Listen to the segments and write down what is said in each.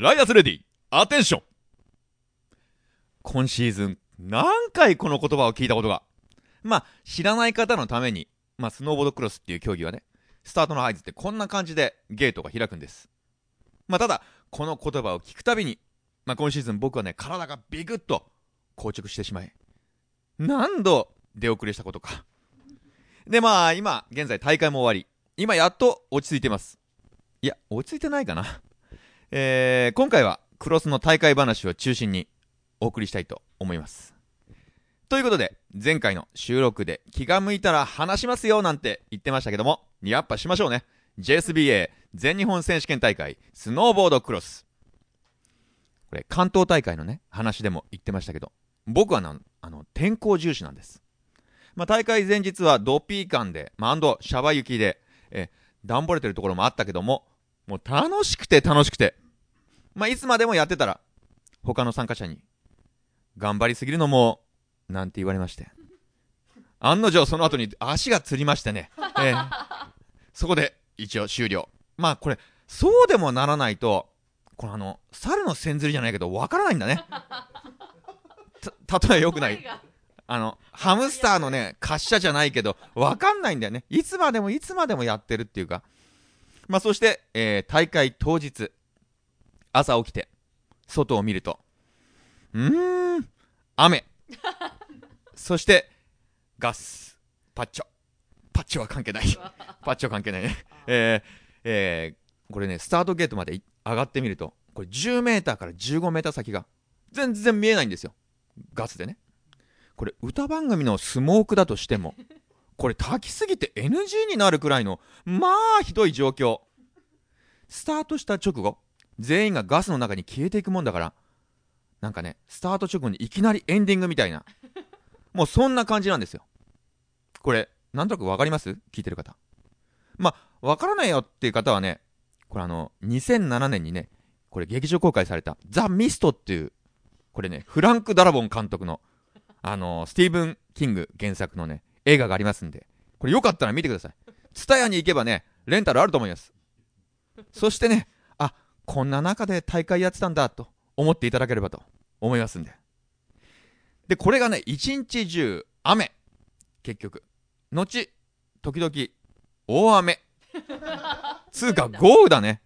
ライアスレディ、アテンション今シーズン、何回この言葉を聞いたことが？まあ、知らない方のために、まあ、スノーボードクロスっていう競技はね、スタートの合図ってこんな感じでゲートが開くんです。まあ、ただ、この言葉を聞くたびに、まあ、今シーズン僕はね、体がビクッと硬直してしまい、何度出遅れしたことか。で、まあ、今、現在大会も終わり、今やっと落ち着いてます。いや、落ち着いてないかな。えー、今回はクロスの大会話を中心にお送りしたいと思います。ということで、前回の収録で気が向いたら話しますよなんて言ってましたけども、やっぱしましょうね。JSBA 全日本選手権大会スノーボードクロス。これ関東大会のね、話でも言ってましたけど、僕はなあの天候重視なんです。まあ、大会前日はドピー感で、まあ、アンドシャバ雪で、え、暖ぼれてるところもあったけども、もう楽しくて楽しくて、まあ、いつまでもやってたら、他の参加者に、頑張りすぎるのも、なんて言われまして。案の定その後に足がつりましてね。えー、そこで一応終了。まあこれ、そうでもならないと、このあの、猿の線ずりじゃないけど、わからないんだね。た、例え良くない。あの、ハムスターのね、滑車じゃないけど、わかんないんだよね。いつまでもいつまでもやってるっていうか。まあそして、えー、大会当日、朝起きて、外を見ると、うーん、雨。そして、ガス、パッチョ。パッチョは関係ない。パッチョ関係ないね。えー、えー、これね、スタートゲートまで上がってみると、これ10メーターから15メーター先が全然見えないんですよ。ガスでね。これ歌番組のスモークだとしても、これ炊きすぎて NG になるくらいの、まあひどい状況。スタートした直後、全員がガスの中に消えていくもんだから、なんかね、スタート直後にいきなりエンディングみたいな、もうそんな感じなんですよ。これ、なんとなくわかります？聞いてる方。まあ、わからないよっていう方はね、これあの、2007年にね、これ劇場公開された、ザ・ミストっていう、これね、フランク・ダラボン監督の、あのスティーブン・キング原作のね、映画がありますんで、これよかったら見てください。ツタヤに行けばね、レンタルあると思います。そしてね、あ、こんな中で大会やってたんだと思っていただければと思いますんで。で、これがね、一日中雨。結局。後、時々、大雨。つうか、豪雨だね。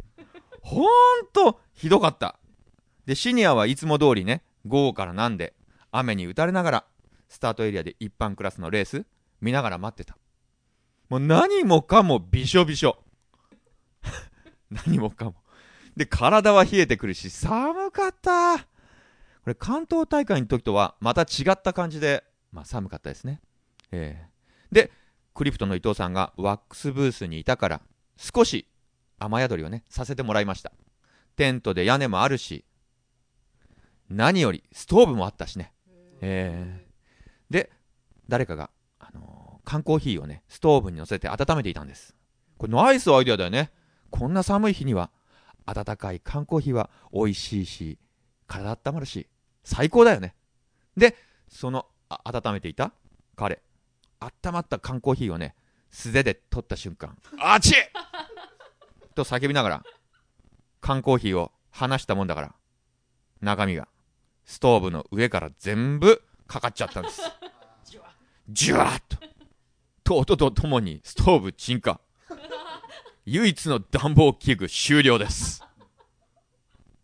ほんと、ひどかった。で、シニアはいつも通りね、豪雨からなんで、雨に打たれながら、スタートエリアで一般クラスのレース、見ながら待ってた。もう何もかもびしょびしょ。何もかも。で、体は冷えてくるし、寒かった。これ関東大会の時とはまた違った感じで、まあ、寒かったですね。えー、で、クリプトの伊藤さんがワックスブースにいたから、少し雨宿りをね、させてもらいました。テントで屋根もあるし、何よりストーブもあったしね。えー、で、誰かが、缶コーヒーをね、ストーブに乗せて温めていたんです。これナイスアイデアだよね。こんな寒い日には、温かい缶コーヒーは美味しいし、体温まるし、最高だよね。で、その、温めていた彼、温まった缶コーヒーをね、素手で取った瞬間、あち と叫びながら、缶コーヒーを離したもんだから、中身が、ストーブの上から全部かかっちゃったんです。ジュワッと。と音とともにストーブ鎮火。唯一の暖房器具終了です。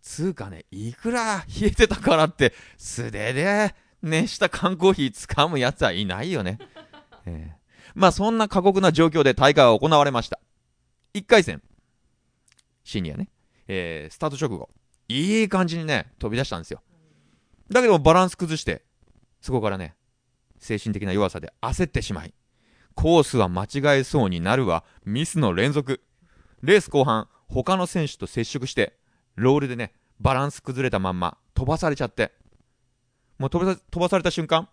つうかね、いくら冷えてたからって、素手で熱した缶コーヒー掴むやつはいないよね。えー、まあそんな過酷な状況で大会は行われました。1回戦、シニアね、えー、スタート直後、いい感じにね、飛び出したんですよ。だけどバランス崩して、そこからね、精神的な弱さで焦ってしまい、コースは間違えそうになるわ、ミスの連続。レース後半、他の選手と接触して、ロールでね、バランス崩れたまんま飛ばされちゃって、もう飛ば飛ばされた瞬間、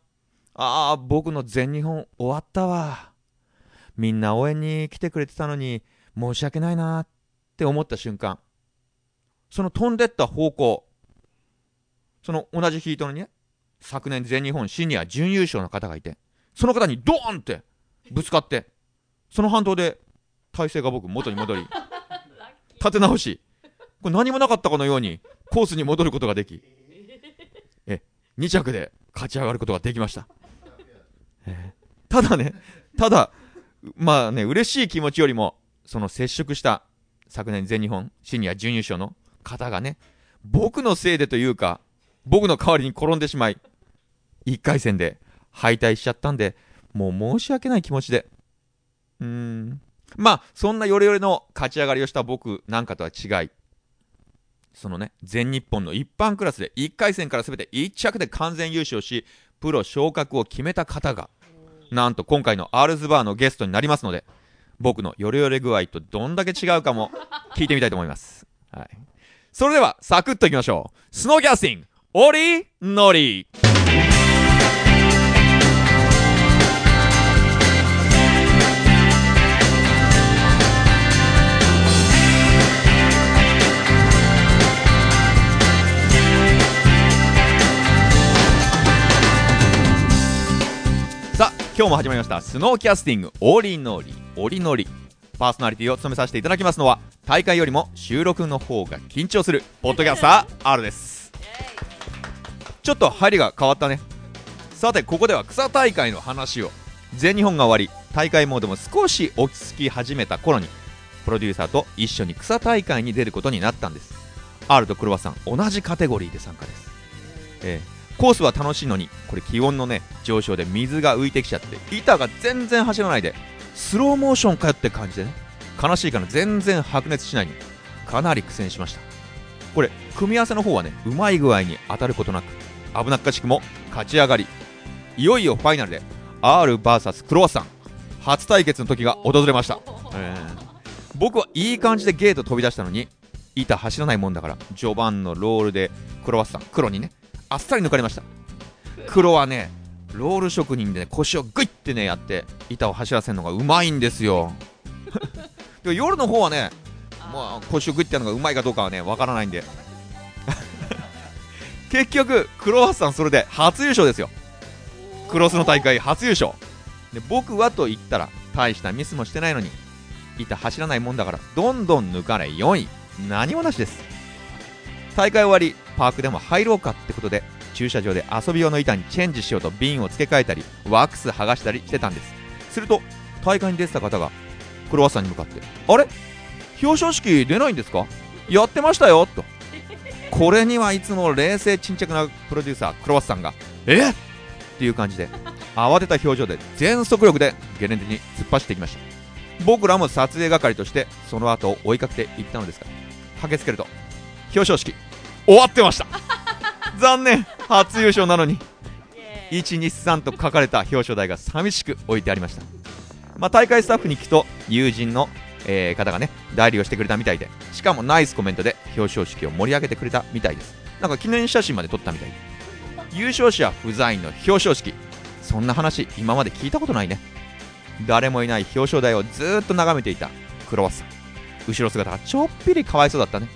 ああ、僕の全日本終わったわ。みんな応援に来てくれてたのに申し訳ないなって思った瞬間、その飛んでった方向、その同じヒートのね、昨年全日本シニア準優勝の方がいて、その方にドーンってぶつかって、その反動で体勢が僕元に戻り、立て直し、これ何もなかったかのようにコースに戻ることができえ2着で勝ち上がることができました、えーただねただまあね嬉しい気持ちよりもその接触した昨年全日本シニア準優勝の方がね僕のせいでというか僕の代わりに転んでしまい1回戦で敗退しちゃったんでもう申し訳ない気持ちでうーんまあそんなヨレヨレの勝ち上がりをした僕なんかとは違いそのね全日本の一般クラスで1回戦から全て1着で完全優勝しプロ昇格を決めた方がなんと今回のアールズバーのゲストになりますので僕のヨレヨレ具合とどんだけ違うかも聞いてみたいと思います。はい。それでは、サクッといきましょう。スノーキャスティング、オリノリ。今日も始まりました、スノーキャスティング、オリノリ、オリノリ。パーソナリティを務めさせていただきますのは大会よりも収録の方が緊張するポッドキャスター R です。ちょっと入りが変わったね。さてここでは草大会の話を全日本が終わり大会モードも少し落ち着き始めた頃にプロデューサーと一緒に草大会に出ることになったんです。R とクロワさん同じカテゴリーで参加です、えーコースは楽しいのにこれ気温のね上昇で水が浮いてきちゃって板が全然走らないでスローモーションかよって感じでね。悲しいから全然白熱しないにかなり苦戦しました。これ組み合わせの方はねうまい具合に当たることなく危なっかしくも勝ち上がり。いよいよファイナルで RVS クロワッサン。初対決の時が訪れました、えー。僕はいい感じでゲート飛び出したのに板走らないもんだから序盤のロールでクロワッサン黒にねあっさり抜かれました。黒はねロール職人で、ね、腰をグイってねやって板を走らせるのがうまいんですよ。で夜の方はねまあ腰をグイってやるのがうまいかどうかはねわからないんで。結局クロワッサンそれで初優勝ですよ。クロスの大会初優勝。で僕はと言ったら大したミスもしてないのに板走らないもんだからどんどん抜かれ4位。何もなしです。大会終わりパークでも入ろうかってことで駐車場で遊び用の板にチェンジしようと瓶を付け替えたりワックス剥がしたりしてたんです。すると大会に出てた方がクロワッサンに向かってあれ？表彰式出ないんですか？やってましたよと。これにはいつも冷静沈着なプロデューサークロワッサンがえ？っていう感じで慌てた表情で全速力でゲレンデに突っ走っていきました。僕らも撮影係としてその後を追いかけていったのですが駆けつけると表彰式終わってました。残念。初優勝なのに。123と書かれた表彰台が寂しく置いてありました、まあ、大会スタッフに聞くと友人の、えー方がね代理をしてくれたみたいでしかもナイスコメントで表彰式を盛り上げてくれたみたいです。なんか記念写真まで撮ったみたい。で優勝者不在の表彰式。そんな話今まで聞いたことないね。誰もいない表彰台をずーっと眺めていたクロワッサン。後ろ姿がちょっぴりかわいそうだったね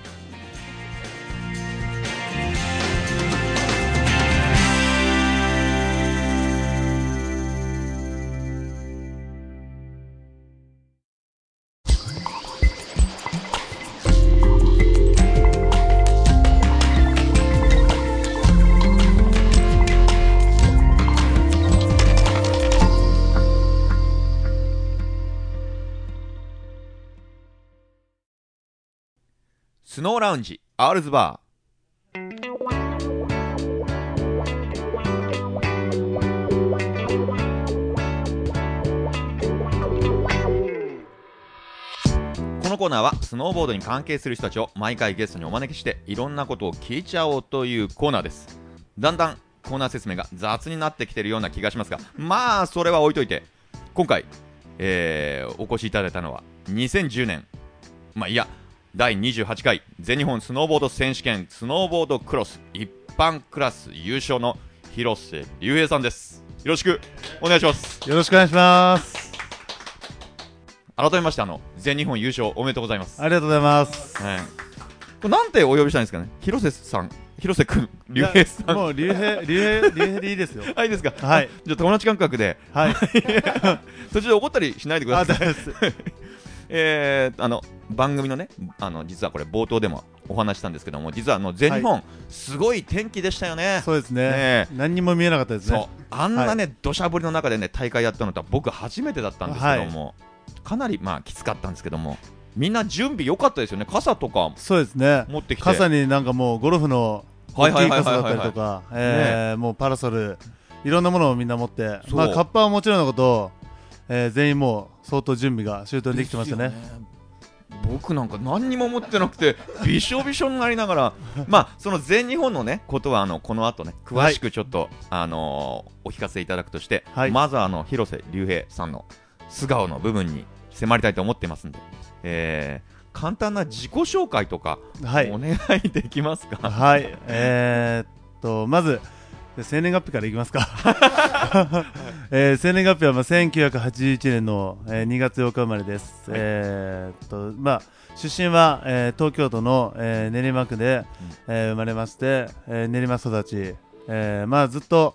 スノーラウンジアールズバー。このコーナーはスノーボードに関係する人たちを毎回ゲストにお招きしていろんなことを聞いちゃおうというコーナーです。だんだんコーナー説明が雑になってきてるような気がしますがまあそれは置いといて今回、えーお越しいただいたのは2010年。まあいや第28回全日本スノーボード選手権スノーボードクロス一般クラス優勝の広瀬隆平さんですよろしくお願いしますよろしくお願いします。改めましてあの全日本優勝おめでとうございます、ありがとうございます。はい、これなんてお呼びしたいんですかね？広瀬さん広瀬くん隆平さんもう、竜兵、竜兵、竜兵でいいですよ。はいいいですか？はいあじゃあ友達感覚ではい。途中で怒ったりしないでくだあ、さい大丈夫です。えー、あの番組のねあの実はこれ冒頭でもお話したんですけども実はあの全日本、すごい天気でしたよね。そうですね。ね何にも見えなかったですそう。ねあんなね土砂降りの中でね大会やったのとは僕初めてだったんですけども、かなりまあきつかったんですけどもみんな準備良かったですよね。傘とか。そうですね。持ってきて。傘になんかもうゴルフの大きいはいはいはいはい。傘だったりとかえ。ーもうパラソルいろんなものをみんな持って。まあカッパはもちろんのことえー全員もう相当準備が周到にできてましたね。僕なんか何にも持ってなくて びしょびしょになりながらまあその全日本のねことはあのこの後ね詳しくちょっと、あのーお聞かせいただくとして、はい。まずはあの広瀬隆平さんの素顔の部分に迫りたいと思ってますんで、えー簡単な自己紹介とか、はい。お願いできますか？はい。えーっとまず生年月日からいきますか、えー生年月日はまあ1981年の、えー2月8日生まれです、はい。えーっとまあ、出身は、えー東京都の、えー練馬区で、えー生まれまして、えー練馬育ち、えーまあ、ずっと、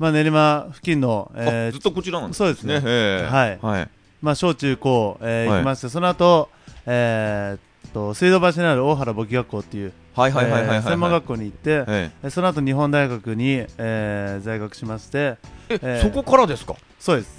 まあ、練馬付近の、えーあずっとこちらなんですそうですね。えー。はい。はい。まあ、小中高、えーはい。行きましてその後、えーっと水道橋にある大原簿記学校っていうはいはいはいはい専門学校に行って、ええ。その後日本大学に、えー在学しましてええーそこからですか？そうです。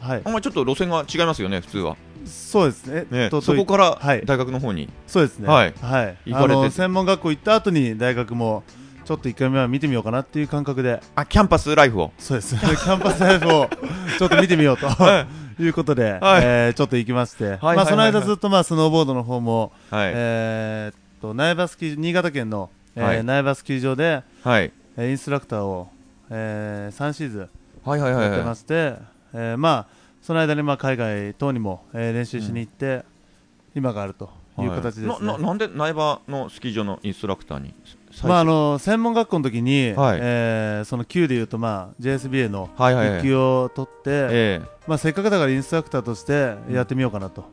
はい。あんまりちょっと路線が違いますよね普通は、そうですね。ね、とそこからはい。大学の方に、そうですね。はい。はい。行かれて専門学校行った後に大学もちょっと一回目は見てみようかなっていう感覚で。あキャンパスライフを。そうです。キャンパスライフを ちょっと見てみようと、、はい。うことで、はい。えーちょっと行きまして、はいはいまあ、その間はいずっとまあスノーボードの方も、はい、えーっと苗場スキー新潟県の、えーはい。苗場スキー場で、はい。えーインストラクターを、えー3シーズンはいはいはいやってはいまして、えーまあその間にまあ海外等にも、えー練習しに行って、今があるという形ですね。なななんで苗場のスキー場のインストラクターにまああの専門学校の時に、はい。えーその級でいうとまあ JSBA のはいはいはい。1級を取って、えまあせっかくだからインストラクターとしてやってみようかなと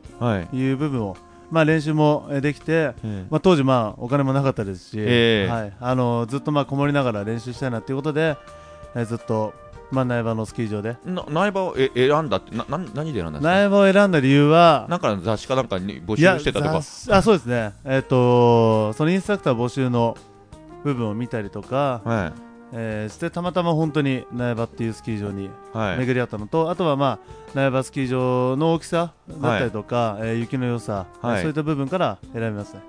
い。いう部分を、まあ練習もえーできて、ええ。まあ当時まあお金もなかったですし、ええ。はい。あのずっとまあこもりながら練習したいなということで、えーずっとまあ苗場のスキー場で。な苗場をえ選んだってなな何で選んだんですか？苗場を選んだ理由はなんかの雑誌かなんかに募集してたとか？あそうですね、えっとそのインストラクター募集の部分を見たりとか、はえーしてたまたま本当に苗場っていうスキー場にいはい。巡り合ったのと、あとは、まあ、苗場スキー場の大きさだったりとか、えー雪の良さ、はい。そういった部分から選びますね。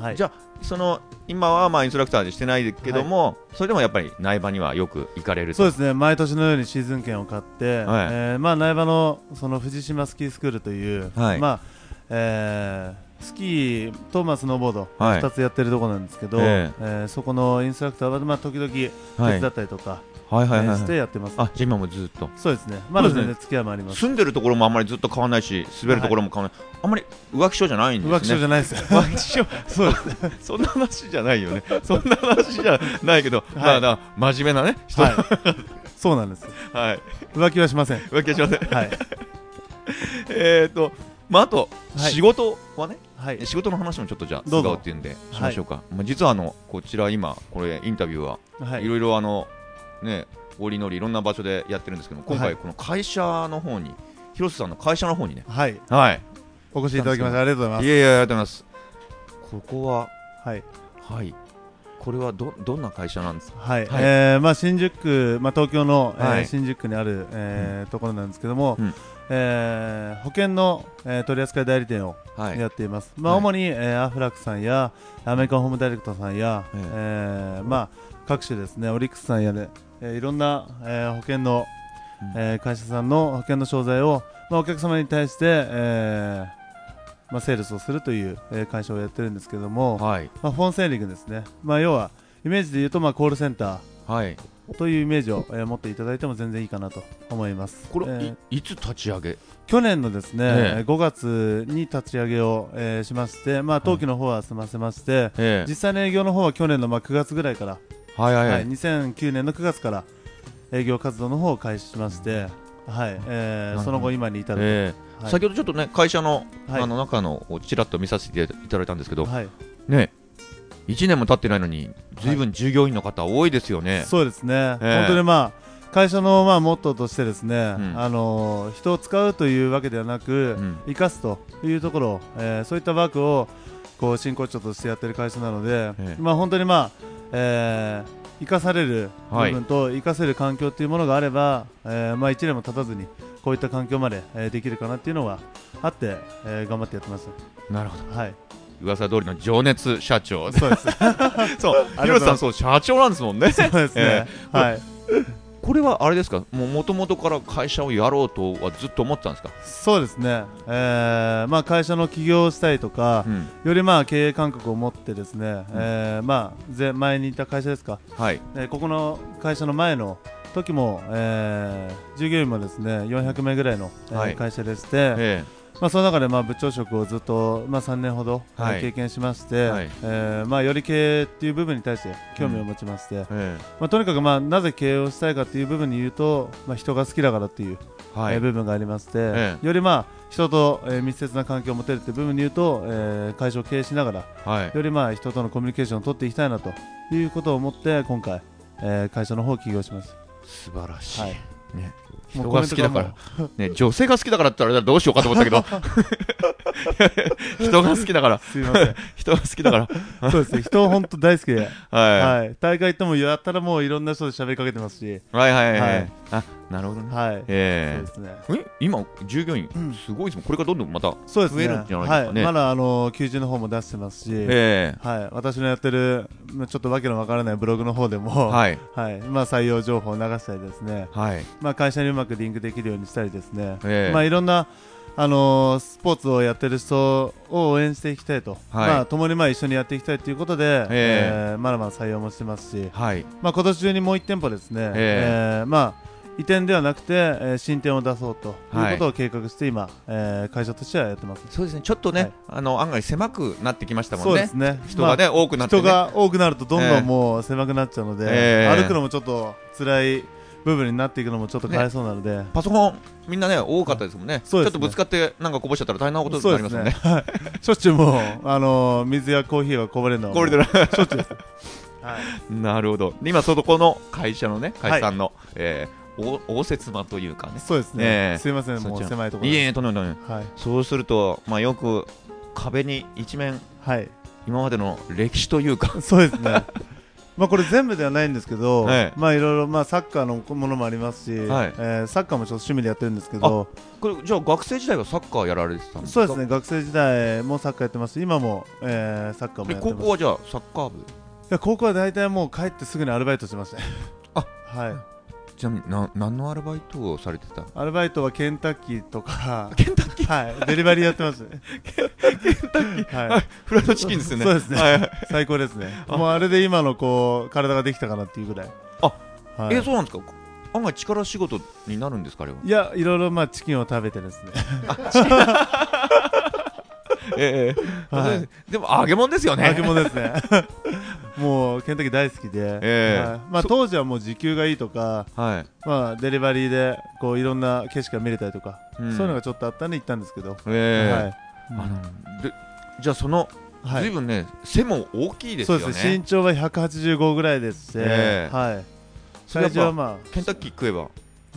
はい、じゃあその今はまあインストラクターでしてないけども、それでもやっぱり苗場にはよく行かれると。そうですね。毎年のようにシーズン券を買って、はい。えーまあ、苗場のその藤島スキースクールという、はい。まあえースキーと、まあ、スノーボード、はい。2つやってるところなんですけど、ええ。ーそこのインストラクターは、まあ、時々手はい。伝ったりとか、はいはいはいしてやってます、あじゃあ今もずっと。そうですね。まだ全然付き合いもあります。住んでるところもあんまりずっと変わらないし滑るところも変わらない、あんまり浮気症じゃないんですね。浮気症じゃないですよ。浮気症？そうです。ね そんな話じゃないよね。そんな話じゃないけど、い。まあだ真面目なね人。はい。そうなんです。はい。浮気はしません。浮気はしません。はい。えっとまああと、はい。仕事はねはい。仕事の話もちょっとじゃあどうっていうんでしましょうか、まあ、実はあのこちら今これインタビューははい。いろいろあのね折々いろんな場所でやってるんですけども今はい。回この会社の方に広瀬さんの会社の方にね。はい。はい。お越しいただきましてありがとうございます。いやいやありがとうございます。ここははい。はい。これはどどんな会社なんですか？はい、はい。えーまあ、新宿区、まあ、東京の、えーはい。新宿区にある、えーところなんですけども、うんえー保険の、えー取扱い代理店をはい。やっています、まあ、はい。主に、えーアフラックさんやアメリカンホームダイレクトさんや、ええ。ーまあ、各種ですねオリックスさんやね、えーいろんな、えー保険の、うん。えー会社さんの保険の商材を、まあ、お客様に対して、えーまあ、セールスをするという、えー会社をやってるんですけども、はい。まあ、フォンセーリングですね、まあ、要はイメージで言うと、まあ、コールセンタはい。ーというイメージを、えー持っていただいても全然いいかなと思います。これ、えーいいつ立ち上げ？去年のですね、ええ。5月に立ち上げを、えーしまして、まあ、登記の方は済ませまして、え実際の営業の方は去年のまあ9月ぐらいから、はいはいは、はいい、2009年の9月から営業活動の方を開始しまして、はいえーその後今に至ると、ええ。はい。先ほどちょっとね会社の,、はい。あの中のをちらっと見させていただいたんですけど、はい。ね1年も経ってないのにずいぶん従業員の方多いですよね、そうですね、ええ。本当にまあ会社のまあモットーとしてですね、うん。あの人を使うというわけではなく、うん。生かすというところ、えーそういったワークをこう真骨頂としてやってる会社なので、ええ。まあ本当にまあ、えー生かされる部分と生かせる環境というものがあれば、えーまあ一年も経たずにこういった環境まで、えーできるかなっていうのはあって、えー頑張ってやってます。なるほど。はい、噂通りの情熱社長。そうです。そう。広瀬さんそう社長なんですもんね。そうですね。えはい。これはあれですか？もともとから会社をやろうとはずっと思ってたんですか、そうですね。えーまあ会社の起業をしたいとか、うん。よりまあ経営感覚を持ってですね、えーまあぜ前にいた会社ですか、はい。えーここの会社の前の時も、えー従業員もですね400名ぐらいの、えーはい。会社でして、えまあその中でまあ部長職をずっとまあ3年ほど、経験しまして、はい。えーまあより経営っていう部分に対して興味を持ちまして、ええ。まあとにかくまあなぜ経営をしたいかっていう部分に言うと、まあ人が好きだからっていうえはい。えー部分がありまして、えよりまあ人と、えー密接な関係を持てるという部分に言うと、えー会社を経営しながらはい。よりまあ人とのコミュニケーションを取っていきたいなということを思って今回、えー会社の方を起業します。素晴らしい、はい。ね、人が好きだから、ね、女性が好きだからって言ったらどうしようかと思ったけど。人が好きだから。すいません。人が好きだから。そうですね。人本当大好きで、はい、はい。大会行ってもやったらもういろんな人で喋りかけてますし、はいはいはい、はい。あなるほどね、はい。えそうですね。ええ今従業員うん。すごいですもん。これからどんどんまたそうですね。増えるんじゃないですかね。はい。まだあの求人の方も出してますし、えはい。私のやってるまあちょっとわけのわからないブログの方でも、えはい。はい。まあ採用情報を流したりですね、はい。まあ会社にうまくリンクできるようにしたりですね、ええ。まあいろんなあのースポーツをやってる人を応援していきたいと、はい。まあ共にまあ一緒にやっていきたいということで、ええ。ーまだまだ採用もしてますし、はい。まあ今年中にもう一店舗ですね、え。えーまあ移転ではなくて、えー新店を出そうとはい。いうことを計画して今、えー会社としてはやってます。そうですね。ちょっとね、はい。あの案外狭くなってきましたもんね。そうですね。人がね、多くなってね。人が多くなるとどんええ。どんもう狭くなっちゃうので、ええ。歩くのもちょっと辛い部分になっていくのもちょっとかわいそうなので、パソコンみんなね多かったですもんね。そうですね。ちょっとぶつかってなんかこぼしちゃったら大変なことになりますもんね。はい。しょっちゅうもう、あのー水やコーヒーがこぼれるのはこれでなしょっちゅうです。はい。なるほど。で今そこの会社のね会社さんの、えーお応接間というかねそうですね。ええすいません、もう狭いところで。いえいえとんでもないはい。そうすると、まあ、よく壁に一面はい。今までの歴史というか そうですね。まあこれ全部ではないんですけど、ええまあいろいろまあサッカーのものもありますし、はいえーサッカーもちょっと趣味でやってるんですけど、これじゃあ学生時代はサッカーやられてたんですか？そうですね。学生時代もサッカーやってますし、今も、えーサッカーもでやってます。高校はじゃあサッカー部？いや高校は大体もう帰ってすぐにアルバイトしてましたね。あはい。ちなみにな何のアルバイトをされてた？アルバイトはケンタッキーとか、ケンタッキはい、デリバリーやってます。ね。ケンタッキー？はい。フライドチキンですよね。そうですね。最高ですね。あ。もうあれで今のこう体ができたかなっていうぐらい。あ、はい、えそうなんですか？案外力仕事になるんですかあれは？いやいろいろまあチキンを食べてですね。ええはい。でも揚げ物ですよね。揚げ物ですね。もうケンタッキー大好きで、ええ。はい。まあそ当時はもう時給がいいとか、はい。まあデリバリーでこういろんな景色が見れたりとか、うん。そういうのがちょっとあったんで行ったんですけど、ええ。はい。あのでじゃあそのはい。ずいぶんね背も大きいですよね。そうですね。身長は185ぐらいですし、ええ。はい。体重はまケンタッキー食えば。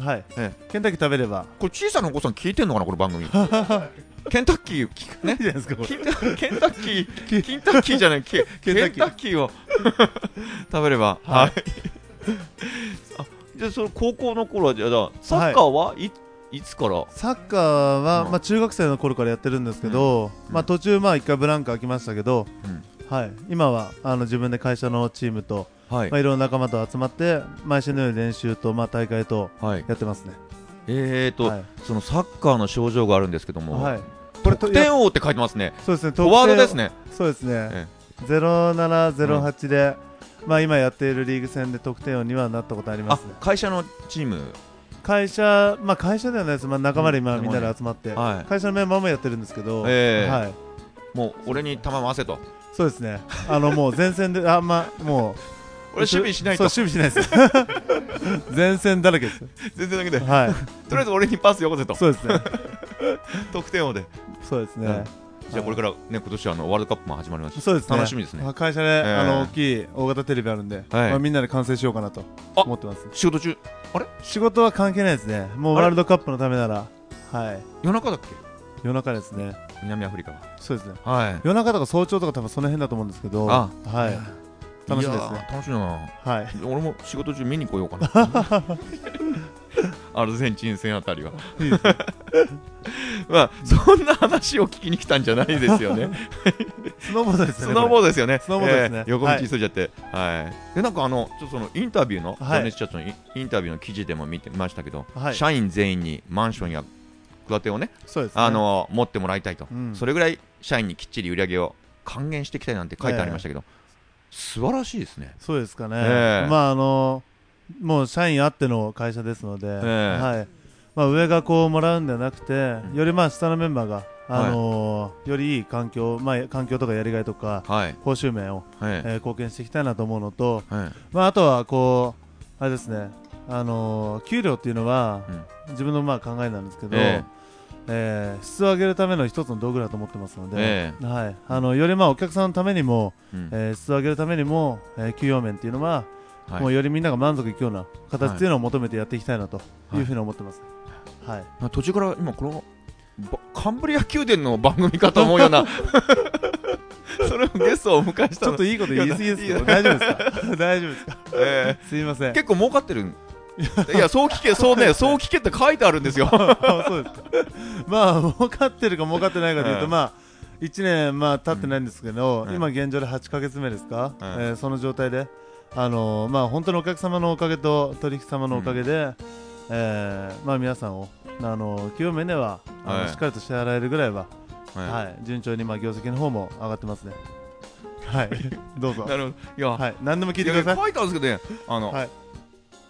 あ、はい。え。ケンタッキー食べれば、これ小さなお子さん聞いてんのかなこの番組 ケンタッキー聞くね。ケンタッキーケンタッキーじゃないケケンタッキーを食べれば。ははい。いあじゃあその高校の頃はじゃあサッカーはいいつから？サッカーは、うん。まあ、中学生の頃からやってるんですけど、うん。まあ、途中、まあ、一回ブランク空きましたけど、うん。はい、今はあの自分で会社のチームと、はい。まあ、いろんな仲間と集まって毎週のように練習と、まあ、大会とはい。やってますね。えーとはい。そのサッカーの症状があるんですけどもはい、得点王って書いてますね。そうですねフォワードですね。ねそうですね。え。0708で、まあ、今やっているリーグ戦で得点王にはなったことありまあす。ね。会社のチーム。会社、まあ、会社ではないです、まあ、仲間で今、うん。みんなで集まって、はい。会社のメンバーもやってるんですけど、ええ。はい、もう俺に球回せと。そうですね。あのもう前線であんまもう俺守備しないと。そう守備しないです。前線だらけです。全然だけでとはい。りあえず俺にパスよこせと。そうですね。得点王で。そうですね。じゃあこれからね今年はあのワールドカップも始まります。しそうですね。楽しみですね。あ会社で、ええ。あの大きい大型テレビあるんで、まあみんなで完成しようかなとあ思ってます。仕事中？あれ？仕事は関係ないですね。もうワールドカップのためなら。はい。夜中だっけ？夜中ですね。南アフリカは。そうですね。はい。夜中とか早朝とか多分その辺だと思うんですけど。あ。はい楽しみですね。ー楽しみだな。はい。俺も仕事中見に来ようかな。アルゼンチン戦あたりは。まあそんな話を聞きに来たんじゃないですよね。スノーボードですよねスノーボードですよね。スノーボードですね。えー横道急いじゃって。はい、でなんかあのちょっとそのインタビューのはい。情熱社長のイインタビューの記事でも見てましたけど、はい。社員全員にマンションや戸建てをねあの持ってもらいたいと、うん。それぐらい社員にきっちり売り上げを還元していきたいなんて書いてありましたけど、素晴らしいですね。そうですかね、ええ。まああのもう社員あっての会社ですので、えはい。まあ、上がこうもらうんではなくて、うん。よりまあ下のメンバーが、あのよりいい環境、まあ、環境とかやりがいとかはい、報酬面を、はい、えー貢献していきたいなと思うのと、はい、まあ、あとはこうあれですね、あの給料っていうのは、自分のまあ考えなんですけど、ええー質を上げるための一つの道具だと思ってますので、えはい、あのよりまあお客さんのためにも、うん。えー質を上げるためにも、えー給与面っていうのは、はい。もうよりみんなが満足いくような形っていうのを求めてやっていきたいなというふうに思ってます。はい、まあ途中から今このばカンブリア宮殿の番組かと思うような それをゲストをお迎えしたの。ちょっといいこと言い過ぎですけど大丈夫ですか？大丈夫ですか？えすいません。え結構儲かってるんいやそう聞けそうねそう聞けって書いてあるんですよ。そうです。か まあ儲かってるか儲かってないかというと、うんまあ1年まあ経ってないんですけど、うん。今現状で8ヶ月目ですか、うんえーその状態で。あのーまあ本当にお客様のおかげと取引様のおかげで、えーまあ皆さんをあの給与面ではあの、はい。しっかりと支払えるぐらいは、ははい、順調にまあ業績の方も上がってますね。はい、どうぞ。い。なるほど。いや、はい、何でも聞いてください。書いたんですけどねあの、はい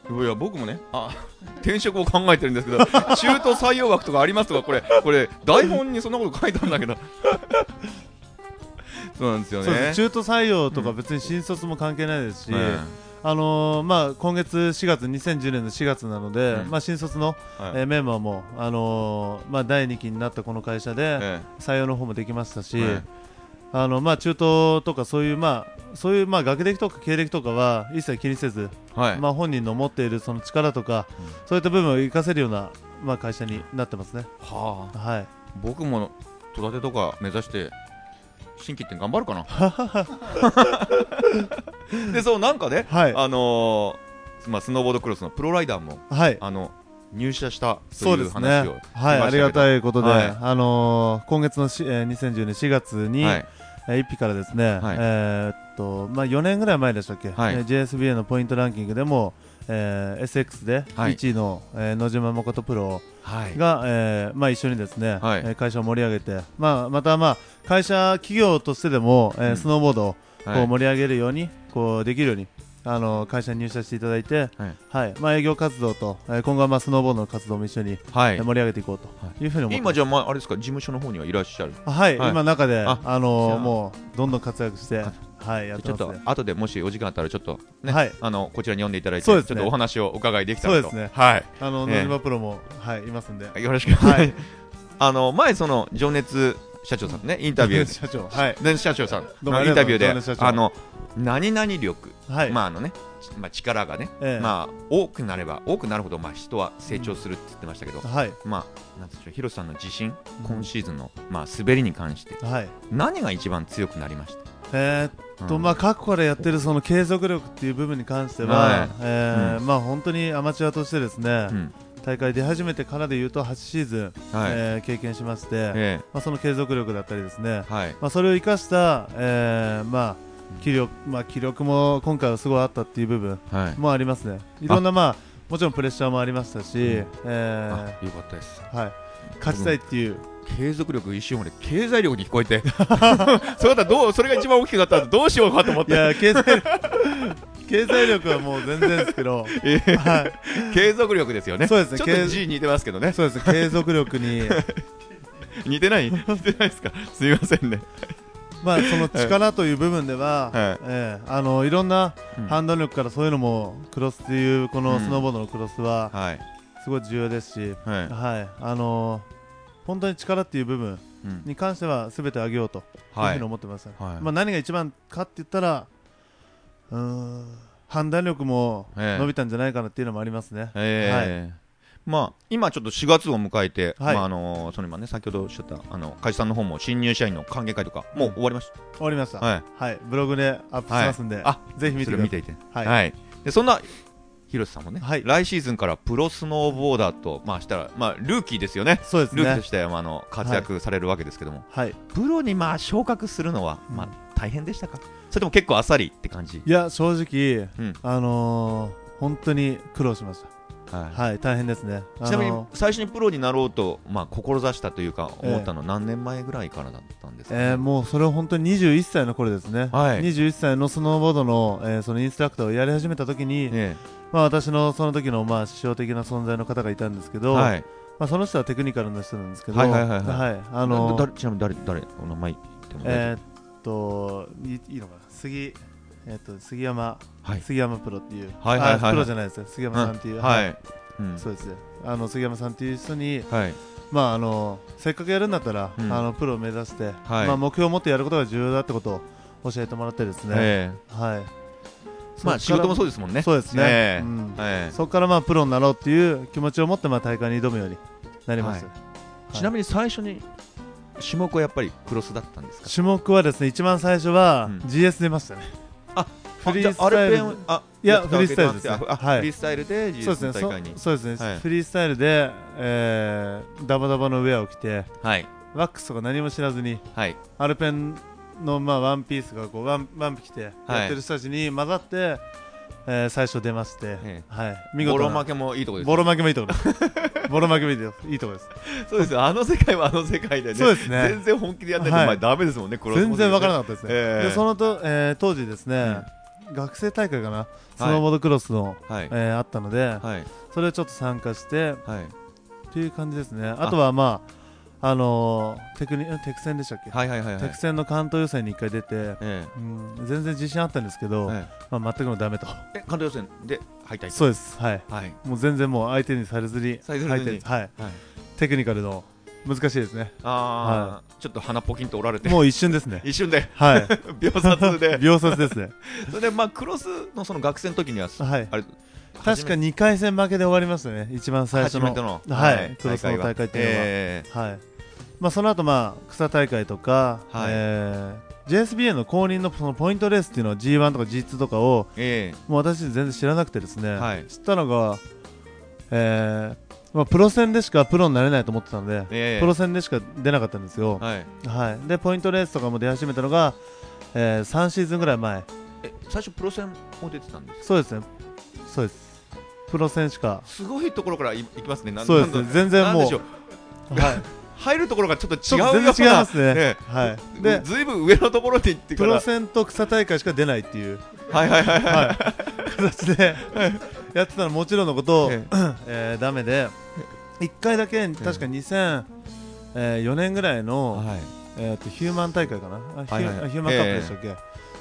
い、や僕もねあ転職を考えてるんですけど 中途採用枠とかありますとかこれこれ台本にそんなこと書いてあるんだけど。そうなんですよね。中途採用とか別に新卒も関係ないですし、うんあのーまあ、今月4月2010年の4月なので、うん。まあ、新卒の、はい。えーメンバーも、あのーまあ、第2期になったこの会社でえ採用の方もできましたし、えあのまあ、中東とかそういう,、まあ、そういうまあ学歴とか経歴とかは一切気にせず、えはい、まあ、本人の持っているその力とか、うん。そういった部分を活かせるような、まあ、会社になってますね。はあ。はい。僕も戸建てとか目指して新規って頑張るかな？でそうなんかね、はい。あのーまあ、スノーボードクロスのプロライダーもはい。あの入社したというそうですね。はい、ありがたいことで、はい。あのー今月のし、えー、2010年4月に、はいえー1期からですね、はい。えーっとまあ、4年ぐらい前でしたっけ、はい。えー JSBA のポイントランキングでも、えー SX ではい。1位の、えー野島誠プロはい。が、えーまあ、一緒にですね、はい。えー会社を盛り上げて、まあ、また、まあ、会社企業としてでも、えーうん。スノーボードをこはい。う盛り上げるように、こうできるようにあの会社に入社していただいて、はい。はい。まあ、営業活動と、えー今後はまあスノーボードの活動も一緒に、はい。えー盛り上げていこうとい。うふうに思ってます。今じゃあ、まあ、あれですか？事務所の方にはいらっしゃる？はい、はい。今中でああのもうどんどん活躍してあはいやってちょっと後でもしお時間あったらちょっとね、はい。あのこちらに呼んでいただいて、そうですね。ちょっとお話をお伺いできたらと。そうですね。はい。あのええ野島プロもはいいますんで。よろしく。はい。あの前その情熱社長さんねインタビュー。社長はい。で社長さん。インタビューであの何々力、はい。まああのねまあ力がね、ええ。まあ多くなれば多くなるほどまあ人は成長するって言ってましたけど、はい。まあなんでしょう広瀬さんの自信今シーズンのまあ滑りに関してはい。何が一番強くなりましえーた、っとまあ過去からやってるその継続力っていう部分に関しては、はい。えーまあ本当にアマチュアとしてですね、うん大会出始めてからで言うと8シーズン、はい、えー経験しまして、えまあその継続力だったりですね、えはい。まあそれを生かした、えーまあ気力まあ気力も今回はすごいあったっていう部分はい。もありますね。いろんなまあもちろんプレッシャーもありましたし、うん。えあよかったです。ーはい。勝ちたいっていう。継続力一瞬まで経済力に聞こえて。それだったらどうそれが一番大きくなったらどうしようかと思っいてや経済経済力はもう全然ですけど、ええはい。継続力ですよね。そうですね。ちょっと継 G 似てますけどね。そうですね。継続力に 似てない？似てないですか？すみませんね。まあその力という部分では、はい。えーあのいろんなうん。判断力からそういうのもクロスっていうこうん。のスノーボードのクロスははい。すごい重要ですし、はい。はい。あの本当に力っていう部分うんに関しては全てあげようというはいふうに思ってます、はい。まあ何が一番かって言ったらうーん判断力もええ伸びたんじゃないかなっていうのもありますね。ええまあ、今ちょっと4月を迎えて、はいまああのその今ね先ほどおっしゃったあの会社さんの方も新入社員の歓迎会とかもう終わりまし終わりました。た。はい、はい。ブログでアップしますんで、あ、ぜひ見て見ていて。はいはい。でそんな広瀬さんもね、はい来シーズンからプロスノーボーダーとまあしたらまあルーキーですよね。そうですねルーキーと。してまああの活躍されるわけですけども、はい。プロにまあ昇格するのはうんまあ大変でしたか？それとも結構あっさりって感じ？いや、正直、うん。あのー本当に苦労しましはい。た。はい、大変ですね。ちなみに最初にプロになろうと、まあ、志したというか思ったのは何年前ぐらいからだったんですか、ね？えーもうそれは本当に21歳の頃ですね、はい。21歳のスノーボードの,、えーそのインストラクターをやり始めた時に、えまあ、私のその時のまあ師匠的な存在の方がいたんですけど、えはい。まあ、その人はテクニカルな人なんですけど、はいはいはいはい。あのちなみに誰誰お名前えーっといいいのかな？杉,、えーっと杉山、はい。杉山プロっていう、はいはいはいはい。あプロじゃないですよ。杉山さんっていう、はい、うん。そうですねあの杉山さんっていう人に、はい。まあ、あのせっかくやるんだったら、うん。あのプロを目指して、はい。まあ、目標を持ってやることが重要だってことを教えてもらってですね、えはい。えまあ仕事もそうですもんね。そうですね、ええ。うん。ええ。そこからまあプロになろうっていう気持ちを持ってまあ大会に挑むようになりました、はちなみに最初に種目はやっぱりクロスだったんですか？種目はですね一番最初はうん。GS 出ましたね、あフリースタイル。あいやフリースタイルですね。あはい。フリースタイルでそう GS ですねの大会に。そそうですね、はい。フリースタイルで、えーダバダバのウェアを着てはい。ワックスとか何も知らずにはい。アルペンのまあワンピースがこうワンワンピ着てやってる人たちに混ざって、えー最初出まして、ええ。はい、見事なボロ負けもいいとこです。ボロ負けもいいところです。ボロ負けもいいとこいいところです。そうですよ。あの世界はあの世界でねそうですね。全然本気でやんないと、はい。お前ダメですもんね全然わからなかかったですね、ええ。でそのと、えー当時ですね、学生大会かな？スノーボードクロスの、はい。えーあったので、はい。それをちょっと参加してはい。っていう感じですね。あとはまああのーテクニテク戦でしたっけ、はいはいはいはい。テク戦の関東予選に1回出て、えうん、全然自信あったんですけえど、えまあ、全くのダメと。え関東予選で敗退そうです。はい。はい。もう全然もう相手にされずにされずに？相手はい。はい。テクニカルの難しいですね。ああ、ちょっと鼻ポキンと折られて。もう一瞬ですね。一瞬で。はい。秒殺で。秒殺ですね。それでまあクロスのその学生の時にははい。あれ確か2回戦負けで終わりましたね。一番最初の。初めての。はい。クロスの大会っていうのは。えはいまあ、その後まあ草大会とか、はい。えー JSBA の公認のそのポイントレースっていうのは G1 とか G2 とかをええ。もう私全然知らなくてですね、はい。知ったのが、えーまあ、プロ戦でしかプロになれないと思ってたので、ええ。プロ戦でしか出なかったんですよ、はい。はい、でポイントレースとかも出始めたのが、えー3シーズンぐらい前。え最初プロ戦も出てたんですそうですね。そうです。プロ戦しか。すごいところからいいきますね。なんそうです。ね全然もう。はい、入るところがちょっと違うような違いますね。ね。はい、ででずいぶん上のところに行ってから。プロ戦と草大会しか出ないっていう。はいはいはいはいはい、形でやってたのもちろんのこと、ええ。ーダメで。1回だけ確か2004年ぐらいの、はい。えー、とヒューマン大会かな？ヒューマンカップでしたっけ、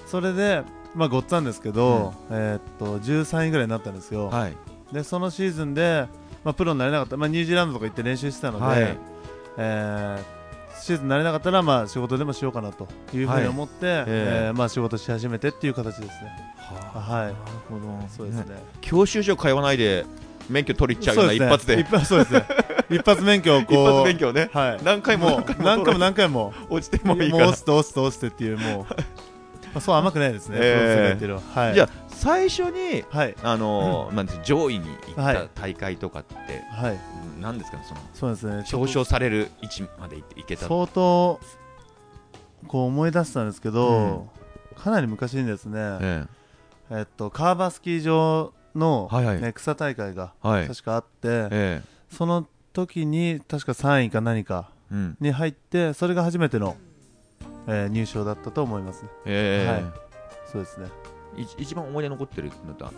それで、まあ、ごっつぁんですけど、えー、と13位ぐらいになったんですよ、はい。でそのシーズンで、まあ、プロになれなかった、まあ、ニュージーランドとか行って練習してたので、はいえーシーズンになれなかったら、まあ、仕事でもしようかなというふうに思って、ええーまあ、仕事し始めてっていう形ですね。はいはなるほどそうですね。教習所通わないで免許取りっちゃうような一発ですね一発そうですね。一発免許をこう。一発勉強ねはい。何回ももう何回も何回も。落ちてももういいから押して押して押してっていうもう。まあそう甘くないですね。ええプロの世界っていうのは。はい。じゃあ最初にはい。あのーなんて上位に行っはい。た大会とかってはい。何ですかねそのそうですね。表彰される位置まで行っていけた相当こう思い出したんですけど、かなり昔にですね。ええ。っとカーバースキー場のね草大会が確かあって、えその時に確か3位か何かに入ってそれが初めての、えー入賞だったと思いますね。ええ。はい。そうですね。い一番思い出に残ってるのだ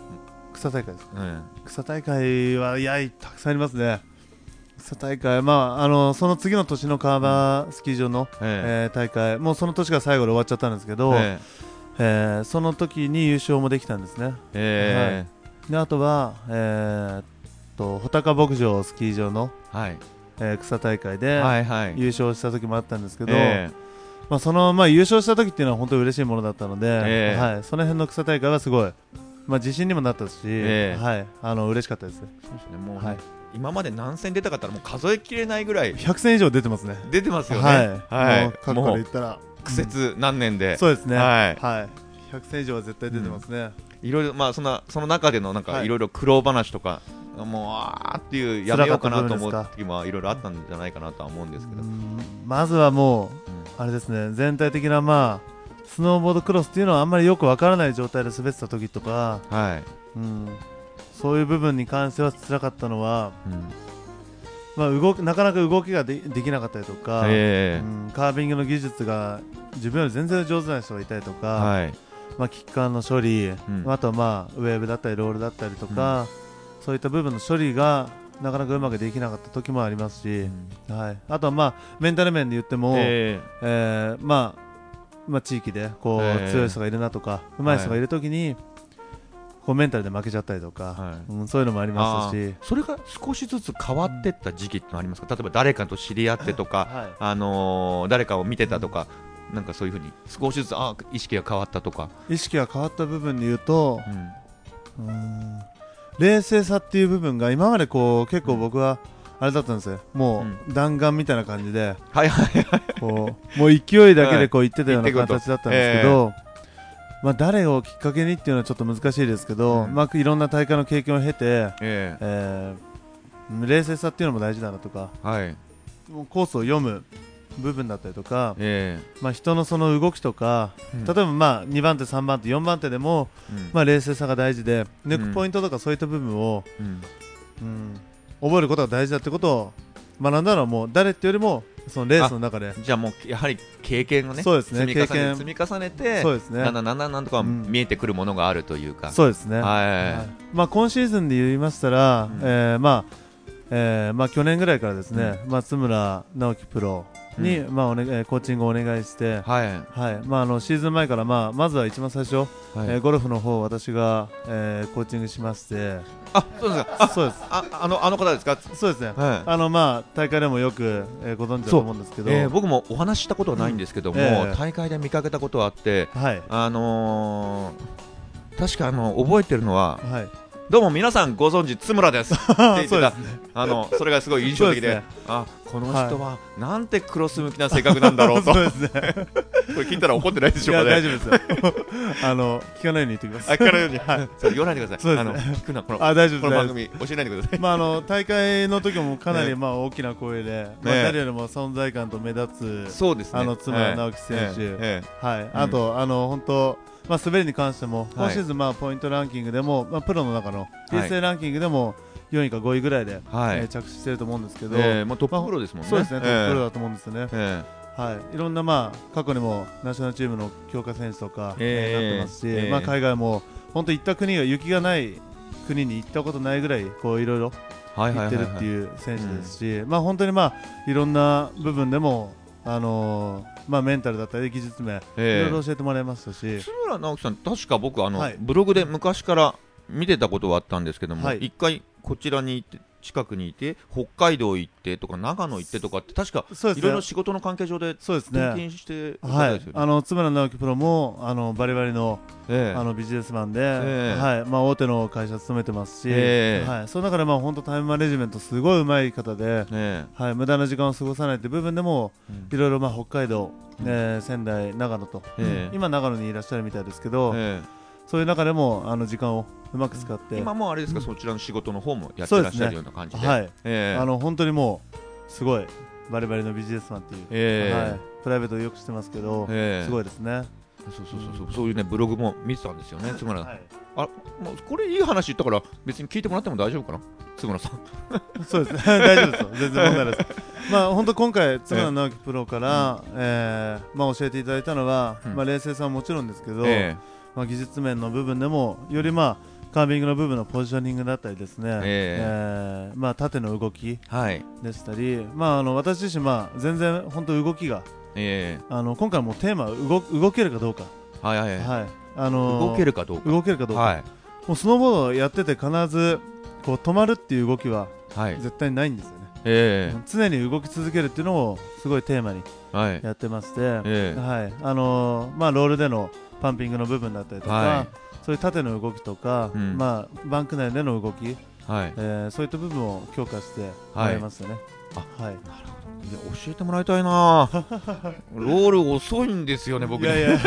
草大会ですえ草大会はいやたくさんありますね。草大会まああのその次の年のカーバースキー場の、ええ。えー大会もうその年が最後で終わっちゃったんですけど、ええ。ーその時に優勝もできたんですね。ええ。であとはえーっと穂高牧場スキー場の、えはい。えー草大会で、はいはい。優勝した時もあったんですけど、えまあ、その、まあ、優勝した時っていうのは本当に嬉しいものだったので、ええ。はい、その辺の草大会はすごい。まあ、自信にもなったし、ええ。はい、あの嬉しかったです、そうですね。もうね、はい、今まで何戦出たかったらもう数えきれないぐらい100戦以上出てますね、出てますよはい、ねはい。もう過去から言ったら、苦節何年で、そうですね、はい。はい、100戦以上は絶対出てますね、いろいろまあそんなその中でのなんかはい。いろいろ苦労話とか、もうあーっていうやめようかなと思う時もいろいろあったんじゃないかなとは思うんですけど、うん。まずはもう、あれですね、全体的な、まあ、スノーボードクロスっていうのはあんまりよくわからない状態で滑ってた時とか、はい、うん、そういう部分に関しては辛かったのは、うん。まあ、動くなかなか動きがでできなかったりとか、えうん、カービングの技術が自分より全然上手な人がいたりとか、ーはい。まあ、キッカーの処理、ん。あとは、まあ、ウェーブだったりロールだったりとか、そういった部分の処理がなかなかうまくできなかった時もありますし、はい、あとは、まあ、メンタル面で言っても、ええ。ーまあまあ、地域でこう、えー強い人がいるなとか上手い人がいるときに、こうメンタルで負けちゃったりとか、はい。うん、そういうのもありますし。ー、それが少しずつ変わってった時期ってのありますか？例えば誰かと知り合ってとか、はい。あのー誰かを見てたとか、なんかそういうふうに少しずつあ意識が変わったとか、意識が変わった部分で言うと、うん。うん冷静さっていう部分が今までこう結構僕はあれだったんですよ。もう弾丸みたいな感じで。はいはいはい。こうもう勢いだけでこう言ってたような形だったんですけど、まあ、誰をきっかけにっていうのはちょっと難しいですけど、うん。まあ、いろんな大会の経験を経て、ええ。ー冷静さっていうのも大事だなとかえはい。コースを読む部分だったりとか、えまあ、人のその動きとか、え例えばまあ2番手、3番手、4番手でも、うん。まあ、冷静さが大事で抜くポイントとかそういった部分を、うん。うん覚えることが大事だってことを学んだのはもう誰ってよりもそのレースの中で。じゃあもうやはり経験をねそうですね積み重ね積み重ねてそうですね。だんだんだんだんなんとかうん。見えてくるものがあるというか、そうですね、はい。はい。まあ、今シーズンで言いましたら、うん。えーまあえーまあ、去年ぐらいからですね、まあ、津村直樹プロに、うまあおねえーコーチングをお願いして、はい。はい。まあ、あのシーズン前から、まあ、まずは一番最初、はい。えーゴルフの方を私が、えーコーチングしまして。あそうですか。あそうです。ああのあの方ですか？そうですね、はい。あのまあ、大会でもよく、えーご存知だと思うんですけど、えー僕もお話ししたことはないんですけども、うん。ええ大会で見かけたことはあってはい。あのー確かあの覚えてるのははい、どうも皆さんご存知津村です。って言ってた。ね。あのそれがすごい印象的で。ね。あこの人はなんてクロス向きな性格なんだろうと。そう これ聞いたら怒ってないでしいょうかね。や大丈夫ですよ。あの聞かないように言ってきます。あ聞かないように、はい。そう言わないでください。そうですね。あの聞くなこのあ大丈夫こです。の番組教えないでください。まあ、あの大会の時もかなり、ねまあ、大きな声で、まあ、ね誰よりも存在感と目立つ、そうですね。あの津村直樹選手。え。ええ。はい。あと、あの本当、まあ、滑りに関しても、今はい。シーズン、まあ、ポイントランキングでも、まあ、プロの中の人生ランキングでも4位か5位ぐらいで、えはい。えー着地してると思うんですけど、ええもうトッププロですもんね。そうですね、トッププロえだと思うんですよね、ええはい、いろんな、まあ、過去にもナショナルチームの強化選手とか、えええーなってますし、ええまあ、海外も本当行った国が雪がない国に行ったことないぐらいこういろいろ。行ってるっていう選手ですし、まあ本当にまあいろんな部分でもあのーまあメンタルだったり技術面いえ。えろいろ教えてもらいましたし、津村直樹さん確か僕あの、はい。ブログで昔から見てたことはあったんですけども、はい。一回こちらに行って近くにいて北海道行ってとか長野行ってとかって確か。いろいろ仕事の関係上でそうです転ね。勤してるはい方ですよ、ね。あの津村直樹プロもあのバリバリのええ。あのビジネスマンで、ええ。はい。まあ大手の会社勤めてますし、ええ。はい。その中でまあ本当タイムマネジメントすごい上手い方で、えはい。無駄な時間を過ごさないって部分でもうん。いろいろまあ北海道、うんえー仙台長野と、ええ。今長野にいらっしゃるみたいですけど、え。そういう中でもあの時間をうまく使って、え今もうあれですか、そちらの仕事の方もやってらっしゃるような感じで。はい。ええ。あの本当にもうすごいバリバリのビジネスマンっていう、ええ。はい、プライベートをよくしてますけど、ええ。すごいですね。そうそうそうそう。そういうねブログも見てたんですよね津村はい、あもうこれいい話言ったから別に聞いてもらっても大丈夫かな？津村さん。そうですね。大丈夫ですよ。全然問題ないです。まあ本当今回津村直樹プロから、えーまあ教えていただいたのは、うん。まあ冷静さはもちろんですけど、え。まあ技術面の部分でもよりまあカービングの部分のポジショニングだったりですね、ええ。ーまあ縦の動きでしたり、まああの私自身まあ全然本当動きがえあの今回もテーマは動動けるかどうか、えはいはい、はい、あのー動けるかどうか。動けるかどうか、はい。もうスノーボードやってて必ずこう止まるっていう動きははい。絶対ないんですよね、え常に動き続けるっていうのをすごいテーマにやってまして、ええ。はい。あのーまあ、ロールでのパンピングの部分だったりとか、はいそういう縦の動きとか、うん。まあ、バンク内での動き、はい。えーそういった部分を強化してもらいますよね。はい。い。や教えてもらいたいな。ロール遅いんですよね僕いやいや、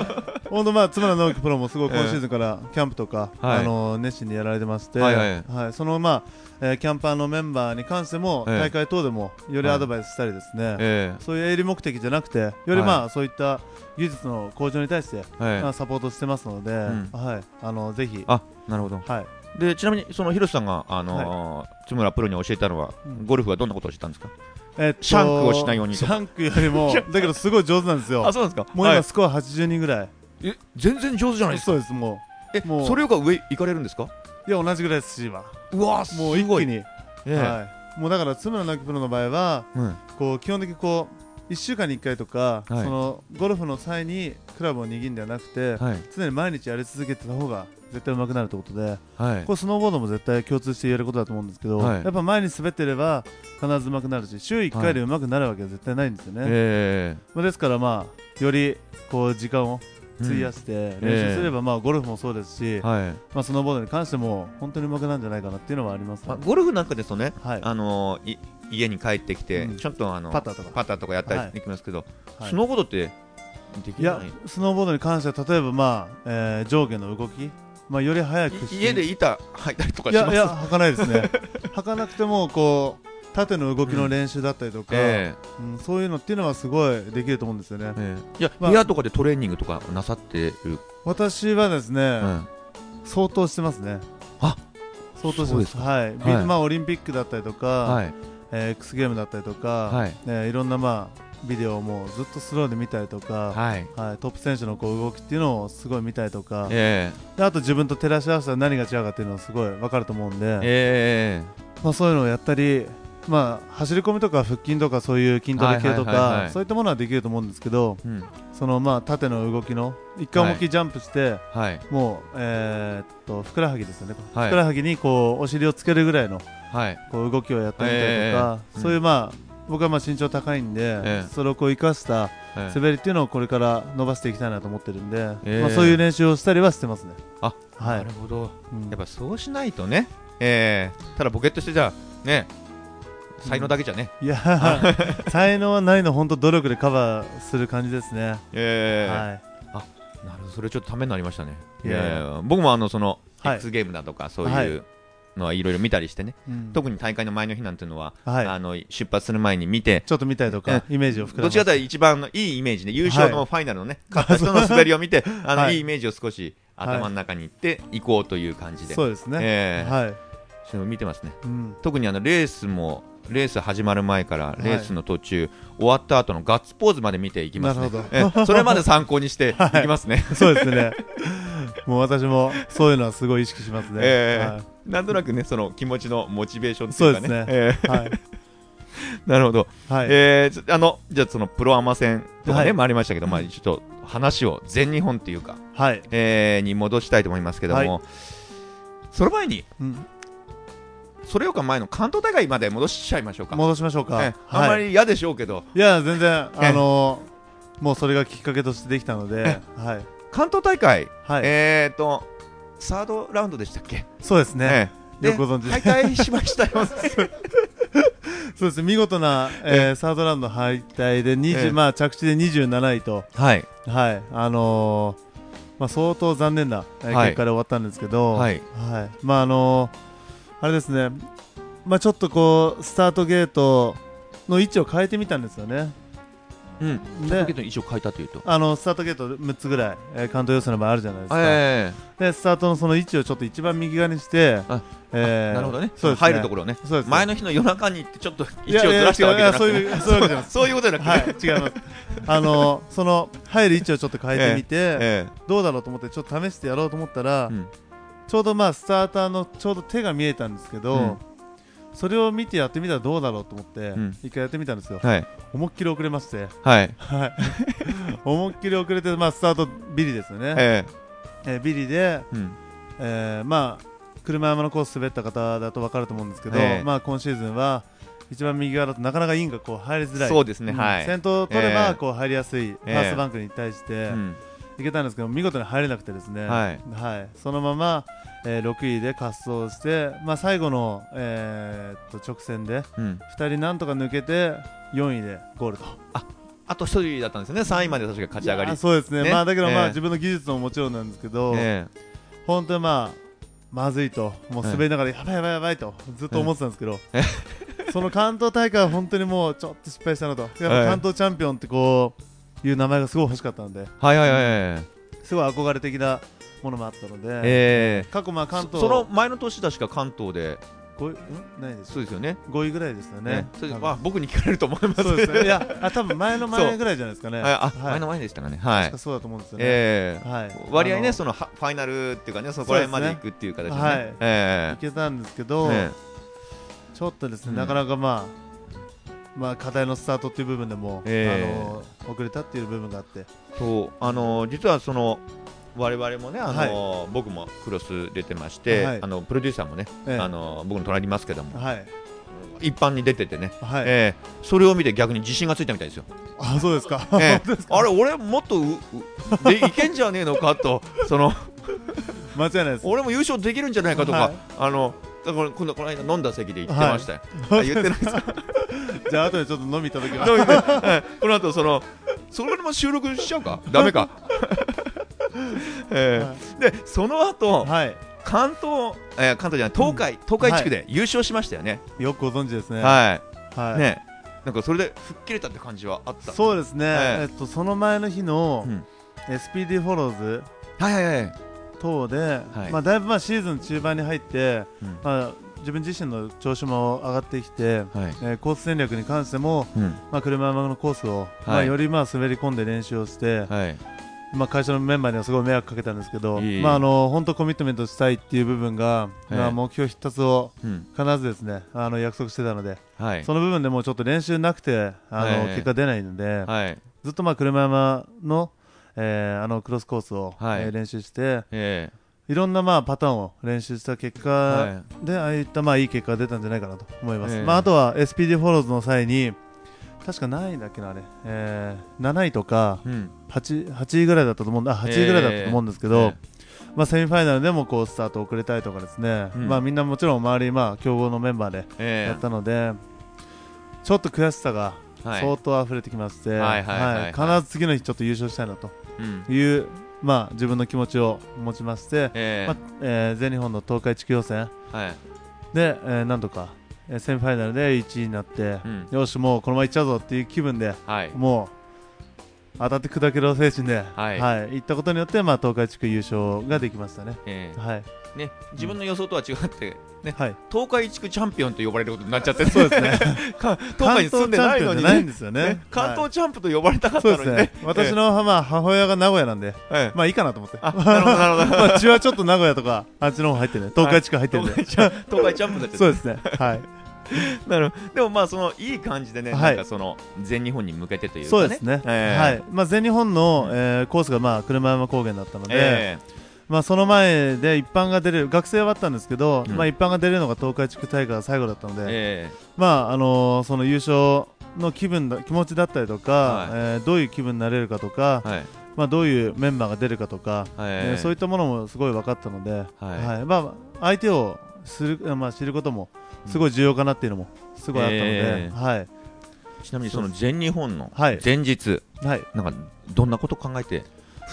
本当まあ、津村直樹プロもすごいええ今シーズンからキャンプとか、はいあの熱心にやられてまして、はい。はい。そのまあ、えーキャンパーのメンバーに関しても、ええ。大会等でもよりアドバイスしたりですね、えそういう営利目的じゃなくて、よりまあ、そういった技術の向上に対して、まあ、サポートしてますので、ん。はい、あのぜひ、あなるほど。はい、でちなみにその広瀬さんがあのー津村プロに教えたのはうん。ゴルフはどんなことを教えたんですか？えっとシャンクをしないようにと。シャンクよりも、だけどすごい上手なんですよ。そうなんですか？もう今スコア80人ぐらい。え全然上手じゃないですか？そうです、もえもう。それよりか上行かれるんですか？う。いや、同じぐらいですし、今。うわすもう一気に。ええ。はい。もうだから、津村直樹プロの場合は、うん。こう、基本的にこう、1週間に1回とか、はい。その、ゴルフの際にクラブを握るんではなくて、はい。常に毎日やり続けてた方が、絶対上手くなるということで、はい。これスノーボードも絶対共通して言えることだと思うんですけど、はい。やっぱ前に滑ってれば必ず上手くなるし週1回で上手くなるわけは絶対ないんですよね、えまあですからまあよりこう時間をえ費やして練習すればまあゴルフもそうですし、はい。まあ、スノーボードに関しても本当に上手くなるんじゃないかなっていうのはあります。ね、まあ、ゴルフなんかですとね、はい。あのーい家に帰ってきて、うん。ちょっとあのパターとか。パターとかやったはい。りできますけど、はい。スノーボードってできない？いやスノーボードに関しては例えばまあ、えー上下の動き、まあ、より早くい家で板履いたりとかします？いやいや履かないですね。履かなくてもこう縦の動きの練習だったりとか、えうんそういうのっていうのはすごいできると思うんですよね。え、え。えいや、まあ部屋とかでトレーニングとかなさってる、私はですね、うん。相当してますね。あ相当してそうですはい、ビはい。まあオリンピックだったりとか、はい。えー X ゲームだったりとか、はい。えーいろんなまあビデオをもうずっとスローで見たりとか、はい。はい、トップ選手のこう動きっていうのをすごい見たりとか、えであと自分と照らし合わせたら何が違うかっていうのをすごい分かると思うんで、ええ。まあ、そういうのをやったり、まあ、走り込みとか腹筋とかそういう筋トレ系とかそういったものはできると思うんですけどえうん。そのまあ縦の動きの一回思いっきりジャンプして、はい。もう、えーっとふくらはぎですよね、はい。ふくらはぎにこうお尻をつけるぐらいのはい。こう動きをやってみたりとか、ええそういうまあ僕はまあ身長高いんで、ええ。それをこう生かしたええ。滑りっていうのをこれから伸ばしていきたいなと思ってるんで、ええ。まあ、そういう練習をしたりはしてますね。あはい。なるほど。うん。やっぱそうしないとね、えー、ただボケっとしてじゃあね才能だけじゃね、いや 才能はないの本当努力でカバーする感じですね。えーはなるほどそれちょっとためになりましたね。いやいや。僕もあのその、はい。X ゲームだとかそうはい。いうのはいろいろ見たりしてね、い。うん。特に大会の前の日なんていうのは、はい。あの出発する前に見てちょっと見たりとか、イメージをどちらかというと一番のいいイメージで優勝のファイナルのね、勝った人の滑りを見て あの、はいい、いイメージを少し頭の中にいっていこうという感じで、そうですね。えーはい。それを見てますね。うん。特にあのレースもレース始まる前からい。レースの途中、終わった後のガッツポーズまで見ていきますね。なるえそれまで参考にして い。きますね、そうですね。もう私もそういうのはすごい意識しますね。ええ。はい。なんとなくねその気持ちのモチベーションっていうかね。そうですね。ええ。はい。なるほど、はい。えーつあのじゃあそのプロアマ戦とかね、はい。もありましたけど、まあ、ちょっと話を全日本っていうか、はい。えーに戻したいと思いますけども、はその前にうんそれよか前の関東大会まで戻しちゃいましょうか戻しましょうか。ええあんまはい。り嫌でしょうけど、いや、全然、ええあのー、もうそれがきっかけとしてできたので、はい。関東大会、はい。えーとサードラウンドでしたっけ、そうですね。ええよくご存知で敗退しましたよ そうですね。見事な、えーサードラウンド敗退で、20ええまあ着地で27位と、はいはい。あのーまあ相当残念な、結果で終わったんですけど、はいはい。まああのーあれですね。まあちょっとこうスタートゲートの位置を変えてみたんですよね。うん。でだけど一応変えたというと。あのスタートゲート6つぐらい、えー関東予選の場合あるじゃないですか。えでスタートのその位置をちょっと一番右側にしてあ、えーえなるほどね。そうですね。入るところね。そうですね。前の日の夜中に行ってちょっと位置をずらしたわけじゃなくていやいやそういう そういうことじゃなくて、はい、違います。あのその入る位置をちょっと変えてみて、えどうだろうと思ってちょっと試してやろうと思ったら、えうんちょうどまあスターターのちょうど手が見えたんですけど、うん。それを見てやってみたらどうだろうと思って、うん。一回やってみたんですよ。はい。思いっきり遅れまして、はい。はい、思いっきり遅れてまあスタートビリですよね。ええ。ービリで、えうん。えーまあ車山のコース滑った方だと分かると思うんですけど、ええ。まあ今シーズンは一番右側だとなかなかインがこう入りづらい。そうですねうんはい。先頭を取れええ。ばこう入りやすい。フえ。えァーストバンクに対して、うん行けたんですけど見事に入れなくてですね、はい。はい。そのまま、えー6位で滑走して、まあ、最後の、えーっと直線でうん。2人なんとか抜けて4位でゴールと。あと一人だったんですよね。3位まで確か勝ち上がり。そうですね。ね。まあ、だけど、まあええ。自分の技術ももちろんなんですけど、え本当にまあまずいと。もう滑りながら、やばいやばいやばいとずっと思ってたんですけど、その関東大会は本当にもうちょっと失敗したなと。関東チャンピオンってこういう名前がすごい欲しかったのではいはいはいはいすごい憧れ的なものもあったので、ええ。過去まあ関東そその前の年確か関東で5位ん？ないですそうですよね。5位ぐらいですよね。まあ僕に聞かれると思います。そうですね。いや あ多分前の前ぐらいじゃないですかね。はい。あはい。前の前でしたかね。はい。そうだと思うんですよね、ええ。はい、割合ねそのはファイナルっていうかねそこら辺まで行くっていう形でね。はい。えいけたんですけえど、えちょっとですね、うん。なかなかまあまあ課題のスタートっていう部分でも、ええ。あの遅れたっていう部分があって。えそう。あの実はその我々もねあの僕もクロス出てましてはい。あのプロデューサーもねええ。あの僕の隣にいますけどもはい。一般に出ててね。はい、ええ。それを見て逆に自信がついたみたいですよ。あそうですか、ええ。本当ですか？あれ俺もっとでいけんじゃねえのかとその。間違いないです。俺も優勝できるんじゃないかとか、はい。あのだから今度この間飲んだ席で言ってましたよ、あ言ってないですか？じゃあ後でちょっと飲み行った時は。飲みではい。この後そのそれも収録しちゃうか？ダメか、えーでその後はい。関東、えー関東じゃない東海、東海地区で優勝しましたよね、よくご存知ですね。はい、はい。ね。なんかそれで吹っ切れたって感じはあった？そうですね、ええ。えっと、その前の日の、うん。SPD フォローズ。はいはいはい、等で、はい。まあ、だいぶまあシーズン中盤に入って、うん。まあ、自分自身の調子も上がってきて、はい。えーコース戦略に関しても、うん。まあ、車山のコースを、まあ、よりまあ滑り込んで練習をして、はい。まあ、会社のメンバーにはすごい迷惑かけたんですけど、まあ、あの本当コミットメントしたいっていう部分が、ええまあ、目標必達をうん。必ずですねあの約束してたので、はい。その部分でもうちょっと練習なくてあの、ええ結果出ないので、はい。ずっとまあ車山の,、えーあのクロスコースを、はい。えー練習してえいろんなまあパターンを練習した結果、はでああいったまあいい結果が出たんじゃないかなと思います、ええ。まあ、あとは SPD フォローズの際に確か何位だっけなあれ、えー7位とかいうん、8, 8位ぐらいだったと思うんあ8位ぐらいだったと思うんですけど、えまあ、セミファイナルでもこうスタート遅れたりとかですね、うん。まあ、みんなもちろん周り、まあ、強豪のメンバーでええ。やったので、ちょっと悔しさがはい。相当溢れてきまして、必ず次の日ちょっと優勝したいなとうんいう、まあ、自分の気持ちを持ちまして、ええ。まあえー全日本の東海地区予選。はい。で、えーなんとか、えーセミファイナルで1位になって、うん。よし、もうこのままいっちゃうぞっていう気分ではい。もう当たって砕けろ精神で、はい。はい、行ったことによって、まあ、東海地区優勝ができましたね。えはい。えね自分の予想とは違ってねはい、東海地区チャンピオンと呼ばれることになっちゃってそうですね。か東海に住んでないのに関東チャンピオンじゃないんねですよね。ね関はい。東チャンプと呼ばれたかったのにね。私の、まあ、母親が名古屋なんで、ええ。まあいいかなと思って、あなるほどなるほど。まあ、血はちょっと名古屋とか、あっちの方入ってるね、東海地区入ってるんで、東海チャン東海チャンプだってそうですね、はい、なるでもまあそのいい感じでね、はい。なんかその全日本に向けてというかね。そうですね、ええ。はい。まあ、全日本の、うん。えーコースが、まあ、車山高原だったので、えまあ、その前で一般が出れる、学生はあったんですけど、うん。まあ、一般が出れるのが東海地区大会が最後だったので、ええ。まああのーその優勝の気分だ気持ちだったりとか、はい。えーどういう気分になれるかとか、えはい。まあ、どういうメンバーが出るかとか、ええーそういったものもすごい分かったので、はい。まあ、相手をする、まあ、知ることもすごい重要かなっていうのもすごいあったので、え。はい。ちなみにその全日本のはい。前日、はい、なんかどんなこと考えて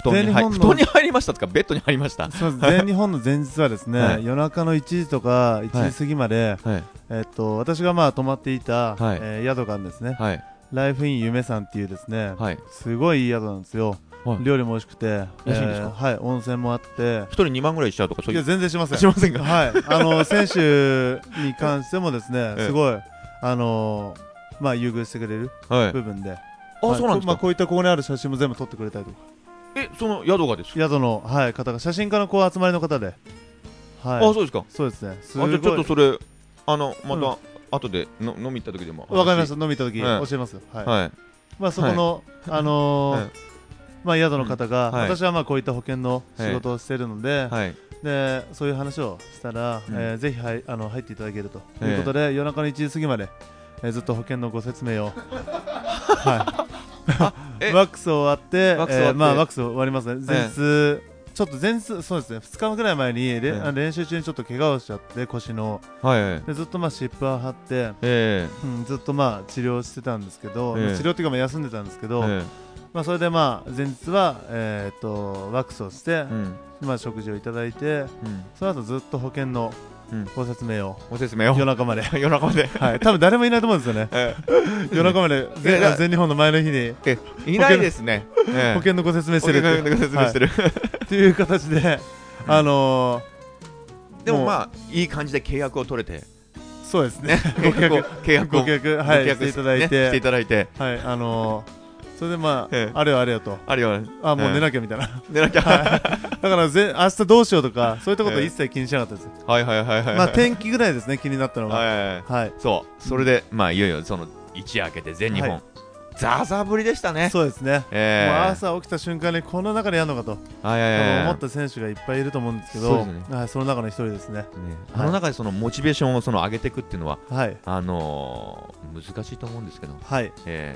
布団に入全日本の布団に入りましたとかベッドに入りました。全日本の前日はですね、はい。夜中の1時とか1時過ぎまで、はい。えっと私がまあ泊まっていた、はい。えー宿がですね、はい。ライフイン夢さんっていうですね、はい。すごいいい宿なんですよ、はい。料理も美味しくて、安いんですかはい、温泉もあって。一人2万ぐらいしちゃうとかそういう。全然しません。しませんか？はい、あの 選手に関してもですね、ええ。すごいあのまあ優遇してくれるはい。部分で、あはい。そうなんですか？まあこういったここにある写真も全部撮ってくれたりとか、えその宿がですか？宿のはい方が写真家のこう集まりの方で、はい、あそうですか。そうですね。すあじゃちょっとそれあのまうん。た後での飲み行った時でも。わかりました。飲み行った時はい。教えますよ。はい。はい。まあそこのあのーはい。まあ宿の方が、うん。はい。私はまあこういった保険の仕事をしているので、はい。でそういう話をしたら、うん。えーぜひはいあの入っていただけると。いうことで、夜中の1時過ぎまで、えーずっと保険のご説明を。はえワックス終わってワックス終わって。えーまあワックス終わりますね。前日、ちょっと前日そうですね。2日ぐらい前に、れええ。あの練習中にちょっと怪我をしちゃって腰の。はいはい。でずっとまあ湿布を貼って、えうん、ずっとまあ治療してたんですけど、ええ。治療っていうかまあ休んでたんですけえど、えまあそれでまあ前日はえーっとワックスをしてえ、うん。まあ食事をいただいてうん。その後ずっと保険のうん。ご説明を。ご説明を。夜中まで。夜中まで。はい。多分誰もいないと思うんですよね。え夜中まで。全日本の前の日にええいないですね。ええ。保険のご説明してるって。保険のご説明してる。っていう形で、あのでもまあいい感じで契約を取れて。そうですね。契約契約をご契約していただいて。ねしていただいて。はい。あのーそれでまあ、ええ。あれよあれよと。あるよ。あもう寝ななきゃみたいな、寝なきゃ。だからぜ明日どうしようとかそういったことええ。一切気にしなかったです、はいはいはいはいまあ天気ぐらいですね気になったのがは。いはい。はい。はい、そう。それでまあいよいよその一夜明けて全日本。はい。ザーザーぶりでしたね。そうですね、ええ。もう朝起きた瞬間にこの中でやるのかと、はいはい思った選手がいっぱいいると思うんですけど。そうですね。はい、その中の一人ですね。ね。あの中でそのモチベーションをその上げていくっていうのははい。あのー難しいと思うんですけど。はい、え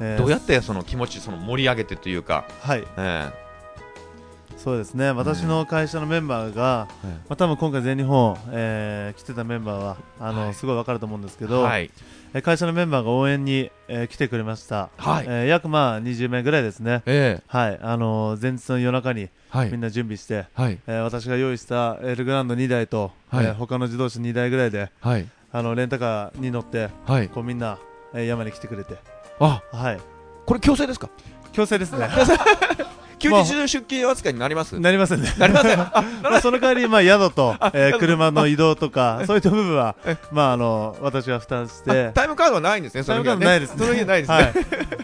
えー。えどうやってその気持ちその盛り上げてというか。はい。えそうですね。私の会社のメンバーが、えまあ、多分今回全日本、えー来てたメンバーはあの、はい。すごい分かると思うんですけど、はい。えー会社のメンバーが応援に、えー来てくれました、はい。えー約まあ20名ぐらいですね、ええ。はい。あのー前日の夜中にはい。みんな準備して、はい。えー私が用意したエルグランド2台と、はい。えー他の自動車2台ぐらいではい。あのレンタカーに乗ってはい。こうみんな、えー山に来てくれて、あはい、これ強制ですか？強制ですね。休日出勤扱いになります？なりませんね。なりません。あ まあその代わり、まあ、宿と、えー車の移動とか、そういった部分は、まあ、あの、私が負担して、タイムカードはないんですねその日はね。タイムカードないですね。ないですはい。ね、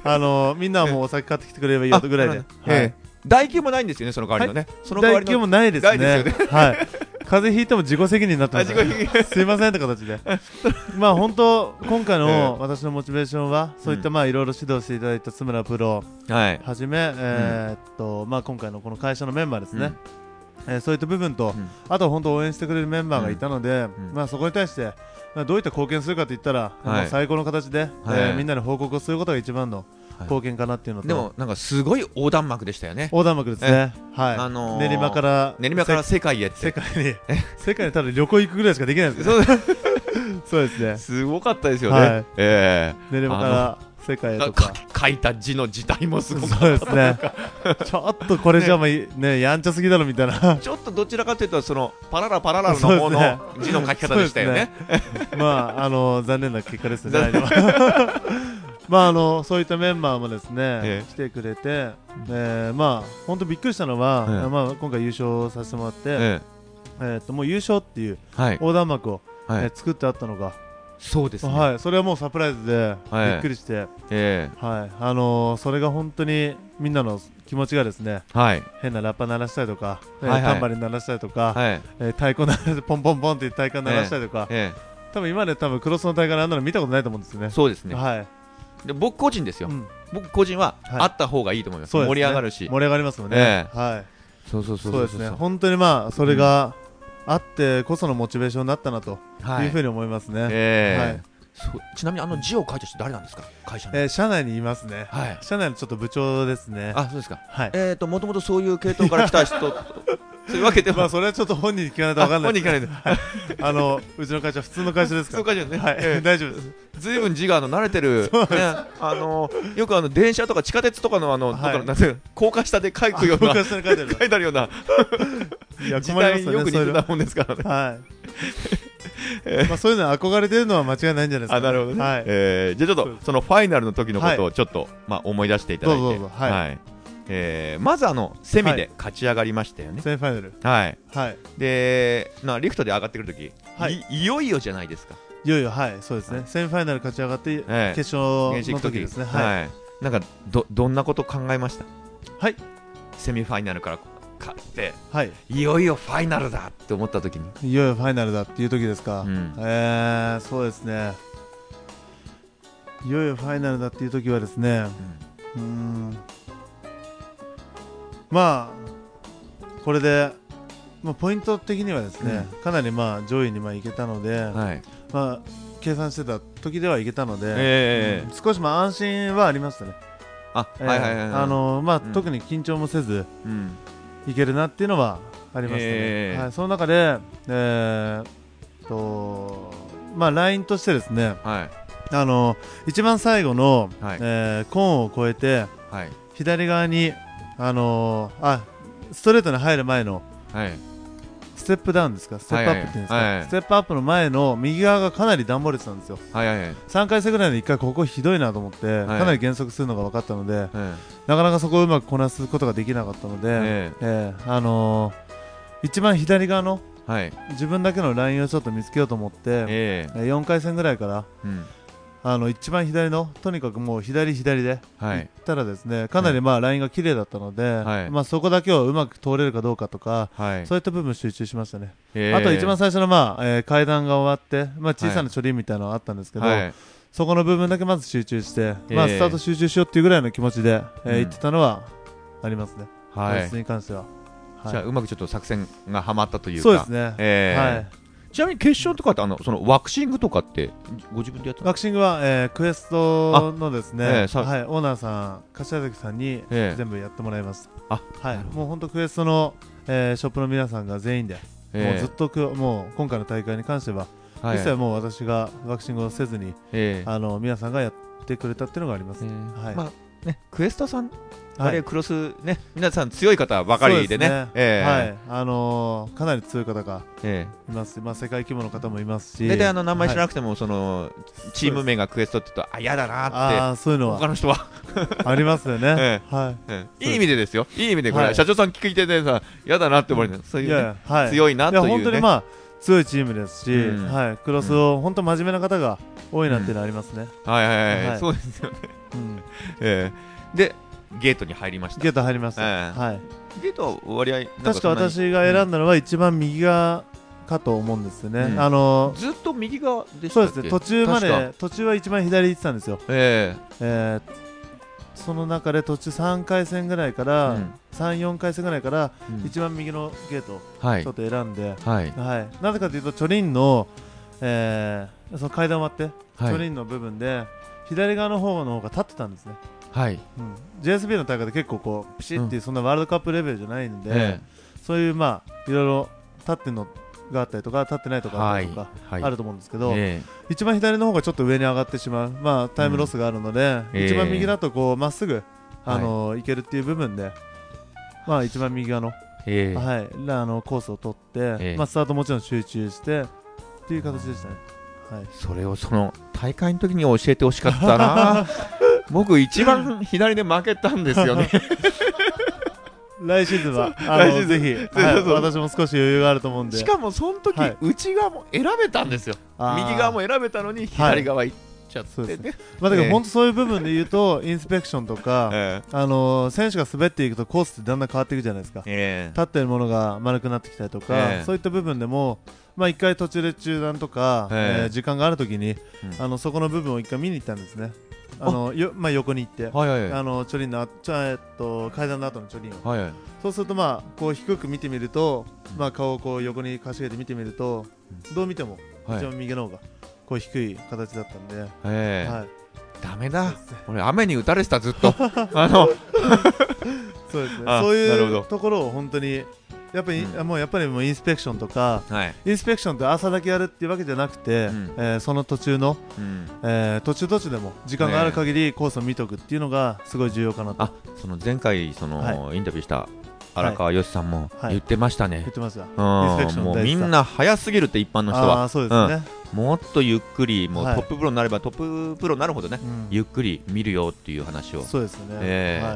あの、みんなはもうお酒買ってきてくれればいいよぐらいで、はい。ええ代金もないんですよねその代わりのね。その代わりの代金もないですね。はい。風邪ひいても自己責任になってます、あ自己責すいませんって形で。まあ、本当、今回えの私のモチベーションは、そういった、まあ、いろいろ指導していただいた津村プロ。はい。はじめ、えーっと、まあ、今回のこの会社のメンバーですね。えーそういった部分と、うん。あとは本当応援してくれるメンバーがいたので、うん。まあ、そこに対して、まあ、どういった貢献するかといったら、まあ最高の形で、えーみんなに報告をすることが一番の貢献かなっていうのと、でもなんかすごい横断幕でしたよね。横断幕ですね、はい。あのー練馬から練馬から世界へって。世界に。世界にただ旅行行くぐらいしかできないですね。そう。そうですね。すごかったですよね、はい。え練馬から世界とか。書いた字の字体もすごかっそうですね。ちょっとこれじゃもうねやんちゃすぎだろみたいな。たちょっとどちらかというとそのパララパララの方の字の書き方でしたよね。まああの残念な結果ですねまああのそういったメンバーもですね、ええ。来てくれて、えーまあ本当びっくりしたのは、ええ。まあ今回優勝させてもらって、ええ。ーっともう優勝っていう横断幕を、はい。えー作ってあったのが、そうですね、はい、それはもうサプライズではい。びっくりして、えはい、あのーそれが本当にみんなの気持ちがですねえはい。変なラッパ鳴らしたりとか、えーはい。はいタンバリン鳴らしたりとか、はい。えー太鼓鳴らしてポンポンポンって太鼓鳴らしたりとか、え多分今まで多分クロスの大会であんなの見たことないと思うんですよね。え。そうですね。はい、で僕個人ですよ、うん。僕個人ははい。あった方がいいと思います、そうですね。盛り上がるし。盛り上がりますよね。えはい、そうそうそそうですね。本当にまあそれがあってこそのモチベーションになったなとはい。いうふうに思いますね。ええ。はい。そうちなみにあの字を書いた人誰なんですか？会社の、えー社内にいますね。はい。社内のちょっと部長ですね。あそうですか。はい。えっ、ー、ともともとそういう系統から来た人そういうわけでは。まあそれはちょっと本人に聞かないとわかんない。本人聞かないであのうちの会社普通の会社ですから。そうかじゃね、はい、え大丈夫です。えずいぶん字があの慣れてる、ね、あのよくあの電車とか地下鉄とかのあの、はい。なんて高架下で書くような僕はそれ書いてある。書いてあるような。いや時困りますよね。代によく似てたもんですからね。は。い。まあそういうのに憧れてるのは間違いないんじゃないですか。あなるほどね、はい。えーじゃあちょっとそのファイナルの時のことはをちょっと、まあ、思い出していただいて。どうぞどうぞ。はいえーまずあのセミはで勝ち上がりましたよね、セミファイナル。はいはい。でなリフトで上がってくる時、はいいいよいよじゃないですかいよいよはいそうですね。セミファイナル勝ち上がって決ええ勝の時ですね。はい。はい、なんかどどんなこと考えました？はい。セミファイナルから勝ってはい。いよいよファイナルだって思った時に、いよいよファイナルだっていう時ですか。うんえー、そうですね。いよいよファイナルだっていう時はですね、うーん、まあ、これで、まあ、ポイント的にはですね、かなりまあ上位にまあいけたので、はい。まあ、計算してた時ではいけたので、えうん。少しまあ安心はありましたね。あ、えーはいはいあのまあ、うん。特に緊張もせずうん。いけるなっていうのはありましたね、えーはい、その中で、えー、とまあ、ラインとしてですねはい。あの一番最後の、はい。えーコーンを越えてはい。左側に、あのあストレートに入る前のはい。ステップダウンですか？ステップアップっていうんですか、はいはい。ステップアップの前の右側がかなり段ボールてたんですよ。はいはいはい。3回戦ぐらいで1回ここひどいなと思って、はい。かなり減速するのが分かったのではい。なかなかそこをうまくこなすことができなかったので、ええ。ーあのー一番左側のえはい。自分だけのラインをちょっと見つけようと思って、ええ。えー4回戦ぐらいからうんあの一番左のとにかくもう左左で行っはいたらですねかなりまあラインが綺麗だったので、はい。まあ、そこだけをうまく通れるかどうかとかはい。そういった部分集中しましたね、ええ。あと一番最初の、まあえー階段が終わって、まあ、小さな処理みたいなのがあったんですけど、はい。そこの部分だけまず集中して、まあ、え。ースタート集中しようっていうぐらいの気持ちで、えーうん。言ってたのはありますね、はい。に関しては。はい。じゃあうまくちょっと作戦がはまったというか。そうですね、ええはい、ちなみに決勝とかってあのそのワクシングとかってご自分でやったの？ワクシングは、えークエストのですね、あええさはい、オーナーさん、柏崎さんにええ全部やってもらいます。あはい。もう本当クエストの、えーショップの皆さんが全員で、ええもうずっとくもう今回の大会に関しては、はい。一切もう私がワクシングをせずに、ええあの皆さんがやってくれたっていうのがあります。ええはい。まあねクエストさんはいあれクロスね皆さん強い方ばかりでね。そうすええ。はい、あのーかなり強い方がえいます。まあ世界規模の方もいますし、え大体あの名前知らはいなくてもそのチーム名がクエストって言うとあ嫌だなっああそういうてのは。他の人は。ありますよね。えはい。ええ。いい意味でです。よいい意味でこれはい。社長さん聞いててさ嫌だなって思われるそういうねいやいや。はい。強いなというね。や本当にまあ強いチームですし、うん。はい、クロスを本当真面目な方が多いなっていうのはありますね。はいはいはい、はい。そうですよね、うん、ええ。でゲートに入りましたゲート入りました。ええはい。ゲートは割合確か私が選んだのは一番右側かと思うんですよね。うんあのずっと右側でそうですね。途中まで途中は一番左行ってたんですよ。ええーその中で途中3回戦ぐらいかえら、うん3、4回戦ぐらいからうん一番右のゲートをはいちょっと選んで、はいはい。なぜかというとチョリンの、えーその階段終わって、はいチョリンの部分で左側の方の方が立ってたんですね。はいうん、JSB の大会で結構こうピシッっていうそんなワールドカップレベルじゃないんで、えそういうまあいろいろ立ってるのがあったりとか立ってない。とえかあったりとかはい。あると思うんですけど、え一番左の方がちょっと上に上がってしまう、まあ、タイムロスがあるので、うん一番右だとこうまっすぐあの、い、けるっていう部分で、まあ、一番右側の,、はい、あのコースを取って、ええ。まあ、スタートもちろん集中してっていう形でしたね。はい。それをその大会の時に教えてほしかったな 僕一番左で負けたんですよね。来シーズンは。あ来シーズン。のぜひ、はい、私も少し余裕があると思うんで。しかもその時、はい。内側も選べたんですよ。右側も選べたのに左側行っちゃってね、まあ、だからええ。本当そういう部分で言うと、インスペクションとか、えあの選手が滑っていくとコースってだんだん変わっていくじゃないですか。ええ。立ってるものが丸くなってきたりとか、ええ。そういった部分でも、まあ、一回途中で中断とか、ええ。えー時間があるときに、うん。あのそこの部分を一回見に行ったんですね。あのよまあ、横に行って、はいはい。はあのチョリンのあちょえっと階段の後のチョリンを、いはいはい。そうするとまあこう低く見てみると、まあ顔をこう横にかしげて見てみると、どう見てもはい。一番右の方がこう低い形だったんで、ええ。はい、ダメだ。俺雨に打たれてたずっと。あの。そうですね。あそういうところを本当にやっぱり、うん。もうやっぱりもうインスペクションとかはい、インスペクションって朝だけやるっていうわけじゃなくて、うん。えーその途中の、うん、えー途中途中でも時間がある限りコースを見とくっていうのがすごい重要かなと。あその前回その、はインタビューした荒川よしさんもはい。言ってましたね。言っ、てました、うん。インスペクションもうみんな早すぎるって一般の人あは。あそうですね、もっとゆっくりもうはい。トッププロになればトッププロになるほどね、うん。ゆっくり見るよっていう話を。そうですね、ええは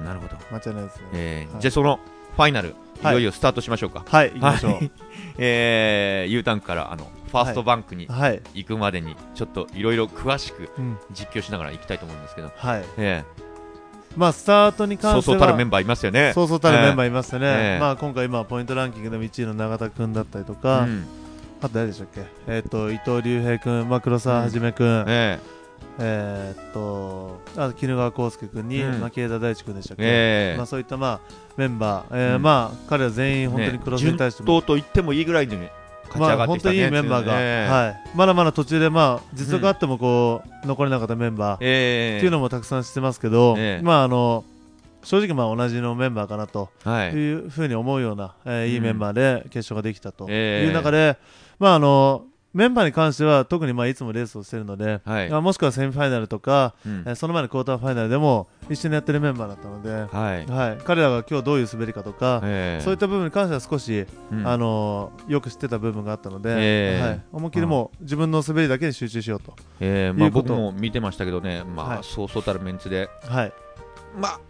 い、なるほど、間違いないですね、えー。はい。じゃあそのファイナルいはい。よいよスタートしましょうか、はい行きましょう。はい。えー、U ターンからあのファーストバンクにはい、行くまでにちょっといろいろ詳しくうん。実況しながら行きたいと思うんですけど、はい。えまあスタートにー、そう関してはそうたるメンバーいますよね。そうそうたるメンバーいましたね、ええ。まあ今回今ポイントランキングでも1位の永田君だったりとうか、ん。あと誰でしたっけ？えっ、と伊藤隆平君、まあ、黒沢はじめ君、ええーっとあと絹川浩介君に、うん。牧枝大地君でしたっーけ、えーまあ、そういったまあメンバー、えーうん。まあ彼ら全員本当にクロスに対しても、順当と言ってもいいぐらいのまあ、勝ち上がってきたね本当にいいメンバーが、ええはい、まだまだ途中で、まあ、実力あってもこう、残れなかったメンバー、ええ。っていうのもたくさん知ってますけど、ええ。まああの正直まあ同じのメンバーかなとはい。いうふうに思うような、えーいいうんメンバーで決勝ができたとええ。いう中で、まああのメンバーに関しては特にまあいつもレースをしているので、はい。まあもしくはセミファイナルとか、うん。えーその前のクォーターファイナルでも一緒にやってるメンバーだったので、はい。はい、彼らが今日どういう滑りかとか、ええ。そういった部分に関しては少し、うん。あのよく知ってた部分があったので、ええ。はい、思いっきりもう自分の滑りだけに集中しようと、えーまあ、僕も見てましたけどね、まあはい。そうそうたるメンツで、はい。まあ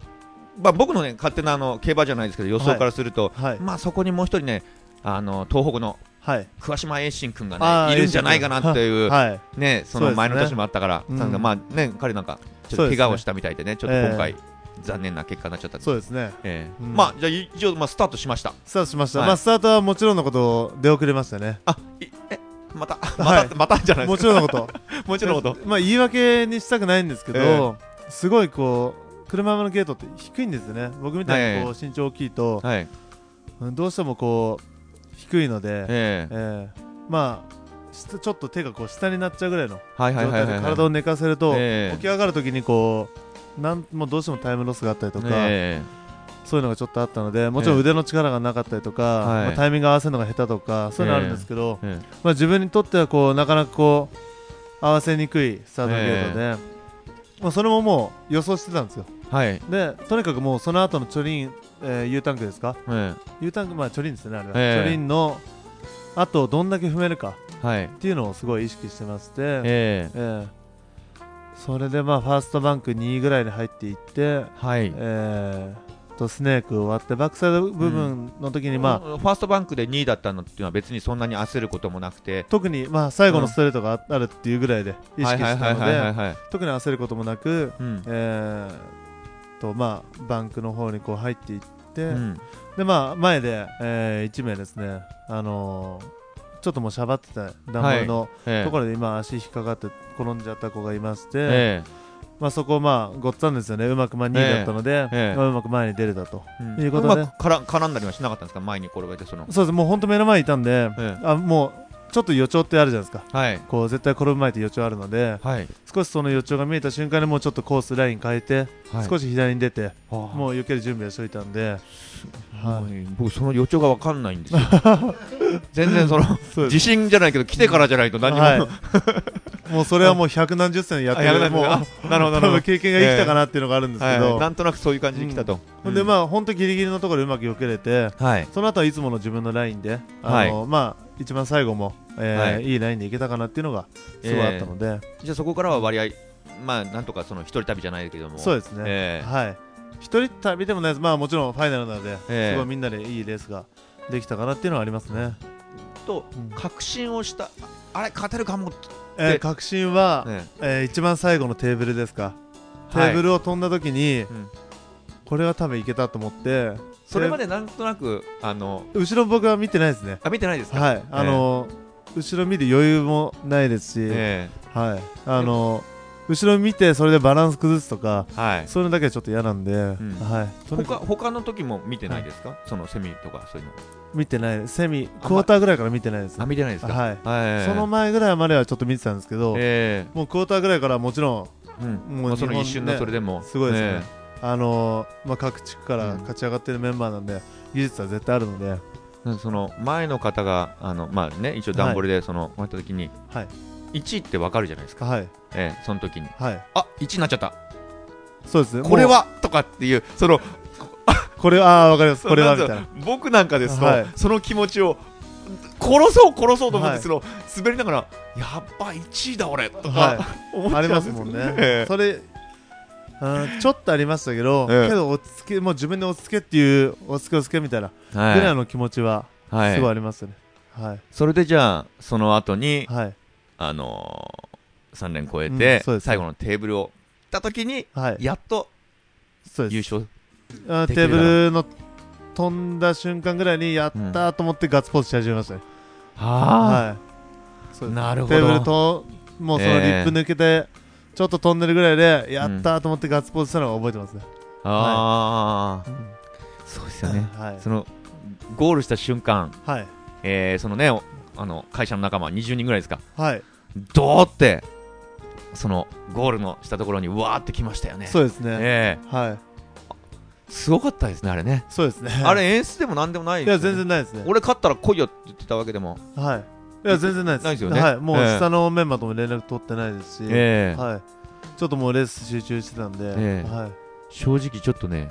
まあ、僕の、ね、勝手なあの競馬じゃないですけど予想からすると、はい。まあ、そこにもう一人ねあの東北のはい。桑島栄信君がねいるんじゃないかなっていう、はい。ね、その前の年もあったから、うん。なんかまあね、彼なんかちょっと怪我をしたみたいでね、ちょっと今回、え残念な結果になっちゃったそうですね。ええ。うん。まあ、じゃあ一応、まあ、スタートしました。スタートしました、はい。まあ、スタートはもちろんのこと出遅れましたね。あいえまた、はい。また、またじゃないも。ちろんのこと。もちろんのこと。まあ言い訳にしたくないんですけど、すごいこう車山のゲートって低いんですよね。僕みたいにこう身長大きいと、はい。うんどうしてもこう低いので、ええ。えーまあ下ちょっと手がこう下になっちゃうぐらいの状。態で体を寝かせると、ええ。起き上がるときにこうなんもうどうしてもタイムロスがあったりとか、えそういうのがちょっとあったのでもちろん腕の力がなかったりとか、はい。まあ、タイミング合わせるのが下手とかそういうのあるんですけど、ええ。まあ、自分にとってはこうなかなかこう合わせにくいスタートゲートで、まあ、それももう予想してたんですよ。はい。でとにかくもうその後のチョリン、えー U タンクですか？え U タンクまあチョリンですねあれは、ええ。チョリンのあとどんだけ踏めるかえはい。っていうのをすごい意識してまして、ええ。ええ。それでまあファーストバンク2位ぐらいに入っていって、はい。えーとスネーク終わってバックサイド部分の時に、まあファーストバンクで2位だったのっていうのは別にそんなに焦ることもなくて、特にまあ最後のストレートがああるっていうぐらいで意識したのではい。特に焦ることもなく、うん。えーとまあ、バンクの方にこう入っていって、うん。でまあ、前で、え1名ですね、あのーちょっともうしゃばってたダンボールのええ。ところで今足引っかかって転んじゃった子がいまして、えまあ、そこをまあごっつぁんですよね。うまくまあ2位だったので、ええ。まあうまく前に出れたとえいうことで。うまくから絡んだりはしなかったんですか？前に転げてその。そうです。もう本当目の前にいたんで、え。あもうちょっと予兆ってあるじゃないですか。はい。こう絶対転ぶ前って予兆あるのではい。少しその予兆が見えた瞬間にもうちょっとコースライン変えて、はい。少し左に出てももう避ける準備をしておいたんで、は僕その予兆がわかんないんですよ。全然その自信じゃないけど来てからじゃないと何も。はい。もうそれはもう百何十戦やってるもうあなるほどなるほ多ど分経験が生きたかなっていうのがあるんですけど、はい、なんとなくそういう感じで来たと。でまあ本当ギリギリのところでうまく避けれてはい。その後はいつもの自分のラインであの、まあ一番最後も、えーはい。い、いラインでいけたかなっていうのがすごいあったので、じゃあそこからは割合、まあなんとかその一人旅じゃないけども。そうですね、ええはい。一人旅でもないです。まあもちろんファイナルなので、ええすごいみんなでいいレースができたかなっていうのはありますね、とうん。確信をした、あれ、勝てるかも、でえー確信は、ねえー一番最後のテーブルですか。テはい。ーブルを飛んだ時に、ん。これは多分いけたと思ってそれまでなんとなく、あの後ろ僕は見てないですね。あ見てないですか、はい。あの後ろ見る余裕もないですし、えはい。あの後ろ見てそれでバランス崩すとかえはい、そういうのだけはちょっと嫌なんで、ん。はい。他他の時も見てないですか、そのセミとかそういうの。く見てない。セミクォーターぐらいから見てないです。あ、見てないですか、はい。はい。その前ぐらいまではちょっと見てたんですけど、えもうクォーターぐらいからもちろえうん、もうまあその一瞬のそれでも、すごいですね。えんあのーまあ、各地区からうん。勝ち上がってるメンバーなんで、技術は絶対あるので、えその前の方が、あのまあね、一応、ダンボールでその、終わった時に、はい。1位ってわかるじゃないですか、はい。ええその時に、はい。あ1位になっちゃった、そうですね。これは？とかっていう、その これああわかります。これはみんたいな。僕なんかですと、はい。その気持ちを殺そう殺そうと思って、その滑りながらやっぱ1位だ俺とか、は思っちゃありうんですよますもんね、ええ。それうんちょっとありましたけど、ええ。けど落ち着けもう自分で落ち着けっていう落ち着け落ち着けみたいなぐはい。らいの気持ちははい。すごいありますね。はい。それでじゃあその後に、はい。あのー、3連超えうんて、そうです最後のテーブルをた時にはい。やっとそうです。優勝あテーブルの飛んだ瞬間ぐらいにやったーと思ってガッツポーズし始めましたね、ははい。そうです。なるほテーブルどともうそのリップ抜けて、ちょっと飛んでるぐらいでやったーと思ってガッツポーズしたのが覚えてますね、ああ、そうですよね。はい。そのゴールした瞬間、はい。えー、そのねおあの会社の仲間20人ぐらいですか。はい。ドーってそのゴールのしたところにうわーってきましたよね。そうですね、えはい。えすごかったですねあれね。そうですね。あれ演出でもなんでもないいや全然ないですね。俺勝ったら来いよって言ってたわけでも。はいいや全然ないです。ないですよね。はい。もうええ。下のメンバーとも連絡取ってないですし、ええ。はい。ちょっともうレース集中してたんで、ええ。はい。正直ちょっとね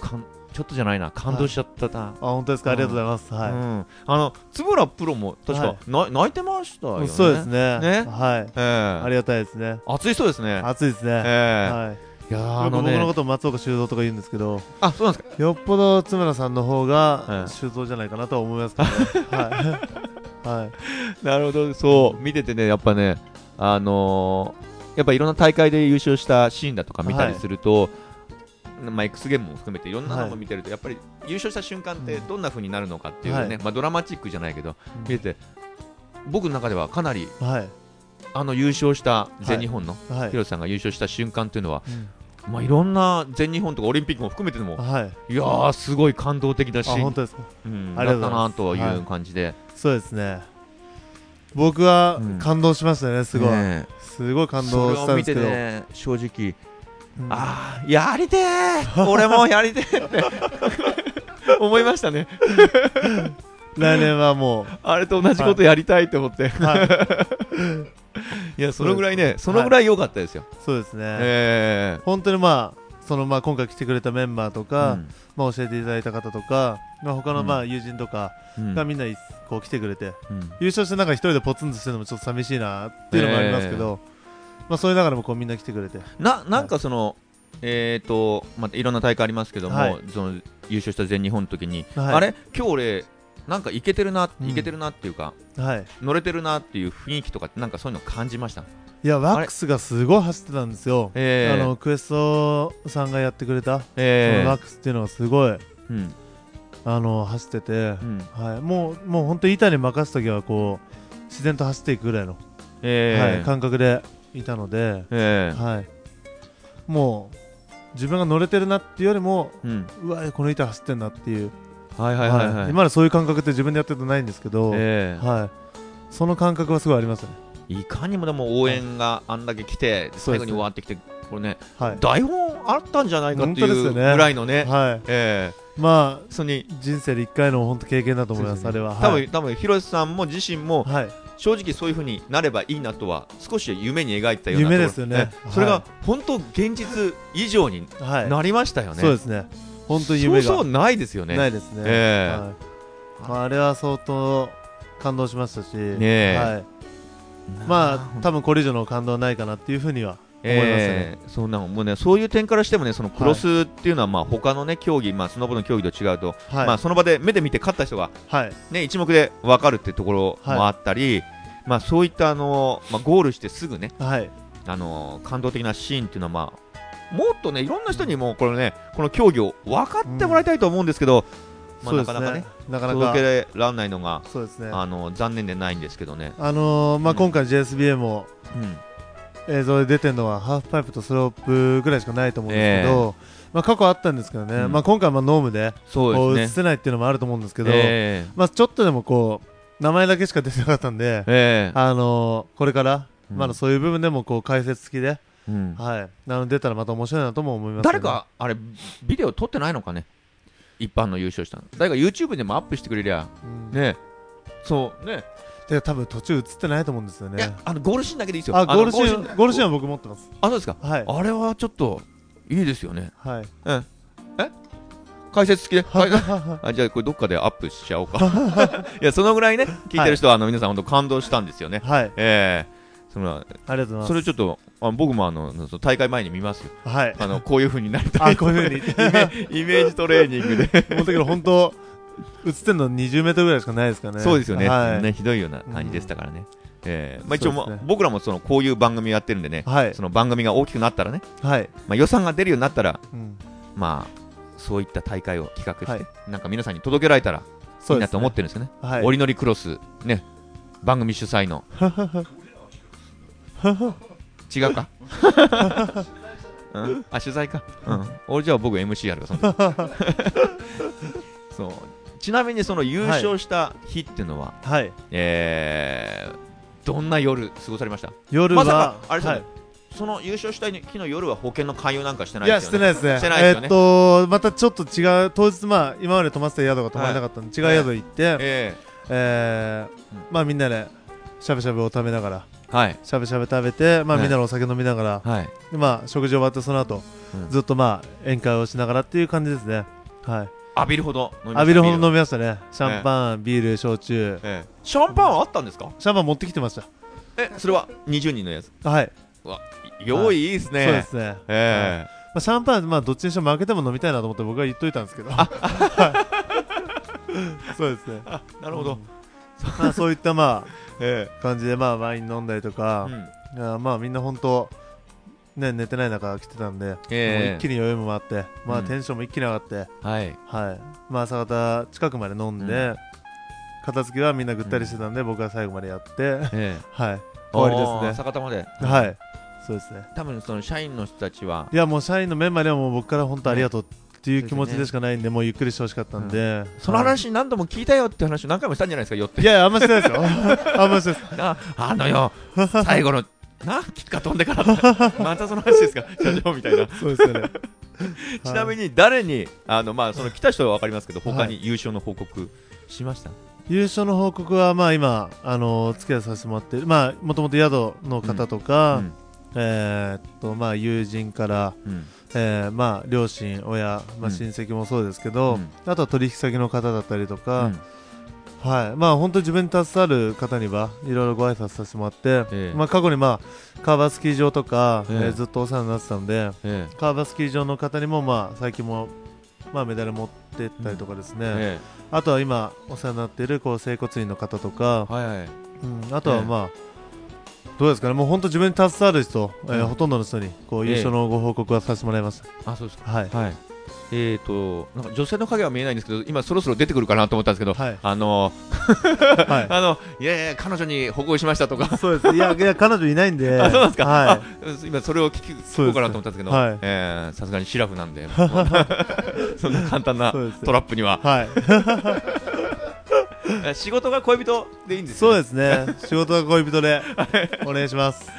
かんちょっとじゃないな。感動しちゃった。な、あ本当ですか、ありがとうございます。はい、うん、あの円谷プロも確か、はい。な泣いてましたよね。そうですね。ね。はい。ええ。ありがたいですね。熱いそうですね。暑いですね、ええ。はい。いやね。僕のこと松岡修造とか言うんですけど。あそうなんですか？よっぽど津村さんの方えがえ。修造じゃないかなとは思いますけど、ね、はい、はい、なるほど。そう見ててねやっぱねあのーやっぱいろんな大会で優勝したシーンだとか見たりすると、まあ、X ゲームも含めていろんなのも見てると、やっぱり優勝した瞬間ってどんな風になるのかっていうね、はい。まあ、ドラマチックじゃないけど見てて僕の中ではかなりはい。あの優勝した全日本の、はい。広瀬さんが優勝した瞬間っていうのは、うん。まあ、いろんな全日本とかオリンピックも含めてでも、はい。いやーすごい感動的なシーンあ本当ですか。うん、あったがとうございます。なというはい感じで、そうですね。僕はうん。感動しましたねすごい、ねすごい感そ動したんですけど、ね正直。うん。ああやりてー俺もやりてーって。思いましたね。来年はもあれと同じことやりたいと思って、う、はい、い、やそのぐらいねそのぐらい良かったですよ、そうですね、え本当にまあそのまあ今回来てくれたメンバーとえか、まあ、教えていただいた方とか、まあ、他のまあ友人とかうん。がみんなこう来てくれて、うん。優勝してなんか一人でポツンとしてるのもちょっと寂しいなっていうのもありますけど、まあ、そういう中でもこうみんな来てくれて。ななんかその、えーとまあ、いろんな大会ありますけども、はい。その優勝した全日本の時に、はい。あれ？今日俺なんかいけてるな、うん。いけてるなっていうかはい。乗れてるなっていう雰囲気とかなんかそういうの感じました？いやワックスがすごい走ってたんですよ、ええ。あのクエストさんがやってくれた、ええ。そのワックスっていうのがすごいうん。あの走ってて、うん。はい、もうもう本当板に任す時はこう自然と走っていくぐらいの、ええ。はい、感覚でいたので、ええ。はい、もう自分が乗れてるなっていうよりもうん。うわこの板走ってんなっていう、はいはいはいはい、今までそういう感覚って自分でやってるとないんですけど、ええ。はい、その感覚はすごいありますね、いかにもでも応援があんだけ来て、最後に終わってきて、これね、はい。台本あったんじゃないかっていうぐらいのね、はい、えまあえそれに、人生で一回の本当経験だと思います、すね。あれは。多分、はい。多分広瀬さんも自身も、はい、正直そういうふうになればいいなとは、少し夢に描いてたような夢ですよね。ところそれがはい。本当、現実以上にはい、なりましたよね。そうですね、本当に夢が。そうそうないですよね。ないですね。ええ。はい。まあ、あれは相当感動しましたし、え。はい、まあ多分これ以上の感動はないかなっていうふうには思いましたね。ええ。そうなのもうね。そういう点からしてもねそのクロスっていうのはまあ他のね競技まあスノボの競技と違うと、はい、まあその場で目で見て勝った人がはい、ね一目で分かるっていうところもあったり、まあそういったあのまあゴールしてすぐねはい、あの感動的なシーンっていうのはまあもっとねいろんな人にもこれねこの競技を分かってもらいたいと思うんですけど、まあなかなかね。なかなか届けられないのがそうですね。あの残念でないんですけどね。あのーまあ、うん。今回 JSBA もうん。映像で出てるのはハーフパイプとスロープぐらいしかないと思うんですけど、まあ、過去あったんですけどね、うん。まあ、今回はまあノームでこそううですね。映せないっていうのもあると思うんですけど、えまあ、ちょっとでもこう名前だけしか出てなかったんでえ、え。えあのーこれから、うん。まだそういう部分でもこう解説付きで、うんはい、なので出たらまた面白いなとも思います、ね、誰かあれビデオ撮ってないのかね？一般の優勝したの。誰か YouTube でもアップしてくれりゃうん、ね。そう。ね。で多分途中映ってないと思うんですよね。いやあのゴールシーンだけでいいですよ。あゴールシーンゴールシーンは僕持ってます。あそうですか。はい。あれはちょっといいですよね。はい。解説付きで？はいはいあじゃあこれどっかでアップしちゃおうか。いやそのぐらいね聞いてる人はあの皆さん本当感動したんですよね。はい。ええそのありがとうございます。それちょっとあ僕もあの大会前に見ますよ。はい。あのこういう風になりたい。あこういうふうに。イメージトレーニングで。もうだけど本当映ってるの20メートルぐらいしかないですかね。そうですよね,、はい。ねひどいような感じでしたからね、えーまあ、一応、ね。僕らもそのこういう番組をやってるんでね、はい。その番組が大きくなったらね、はい、まあ、予算が出るようになったら、うん、まあ、そういった大会を企画して、はい。なんか皆さんに届けられたらいいうなと思ってるんですよね。はい折り乗りクロス、ね、番組主催の。違うか、うん、あ取材か、うん、俺じゃあ僕 MC やるわそ そう。ちなみにその優勝した日っていうのは、はい。えーどんな夜過ごされました？夜は、まさかあれですよねはい。その優勝した日の夜は保険の勧誘なんかしてないいや、ですよね。してないですね。してないですよね。えーっと、またちょっと違う、当日、まあ、今まで泊まってた宿が泊まれなかったんで、違う宿行って、ええーまあ、みんなで、しゃぶしゃぶを食べながら、しゃぶしゃぶ食べて、まあ、はいみんなのお酒飲みながら、はいでまあ、食事終わって、その後、うんずっとまあ、宴会をしながらっていう感じですね。はい。浴びるほど飲みました？浴びるほど飲みましたね。シャンパン、ビール、焼酎。ええシャンパンはあったんですか？シャンパン持ってきてましえそれは20人のやつ？た。はい。うわ用意いいですね、そうですね。えまあ、シャンパン、まあ、どっちにしても負けても飲みたいなと思って僕は言っといたんですけど。はい そうですね。えなるほど、まあ、そういったまえあ感じでまあワイン飲んだりとえかう、ん。いやまあみんな本当ね寝てない中来てたんで、ええ。もう一気に余裕もあって、まあうん。テンションも一気に上がって、はい。はい。まあ朝方近くまで飲んで、うん。片付けはみんなぐったりしてたんで、僕は最後までやって、ええ。はい。終わりですね。坂田まで。はい。そうですね。多分その社員の人たちは。いやもう社員のメンバーにはもう僕から本当ありがとうっていう気持ちでしかないんで、もうゆっくりしてほしかったんで、そのはい話何度も聞いたよって話を何回もしたんじゃないですかよっていやあんましてないですよ。あんましてないです。ああのよ最後のなキッカー飛んでから。またその話ですか？社長みたいな。そうですよね。ちなみに、に誰にあのまあその来た人は分かりますけど他はに優勝の報告しました、優勝の報告は、まあ今、あの付き合いさせてもらってる、まあもともと宿の方とか、うん。えーっと、まあ友人から、うんえーまあ両親、親、まうん。あ親戚もそうですけど、うん。あとは取引先の方だったりとうか、ん。はい、まあ本当に自分に携わる方にはいろいろご挨拶させてもらって、ええ。まあ過去にまあカーバースキー場とか、ええ。えーずっとお世話になってたんで、えカーバースキー場の方にもまあ最近もまあメダル持ってったりとかですね、ええ。あとは今お世話になっているこう整骨院の方とか、えはいはい。うん、あとはまあ、どうですかね？もう本当自分に携わる人、えーうん。ほとんどの人にこう優勝のご報告はさせてもらいました、あそうです。かはい。はい。えーとなんか女性の影は見えないんですけど今そろそろ出てくるかなと思ったんですけど、はい。あのは あのいやいや彼女に報告しましたとか。い、そうです。いやいや彼女いないんで。あそうですか、はあ今それを聞き聞こうかなと思ったんですけどはいえーさすがにシラフなんでそんな簡単なトラップには。はい。え 仕事が恋人でいいんですそうですね。仕事は恋人でお願いします。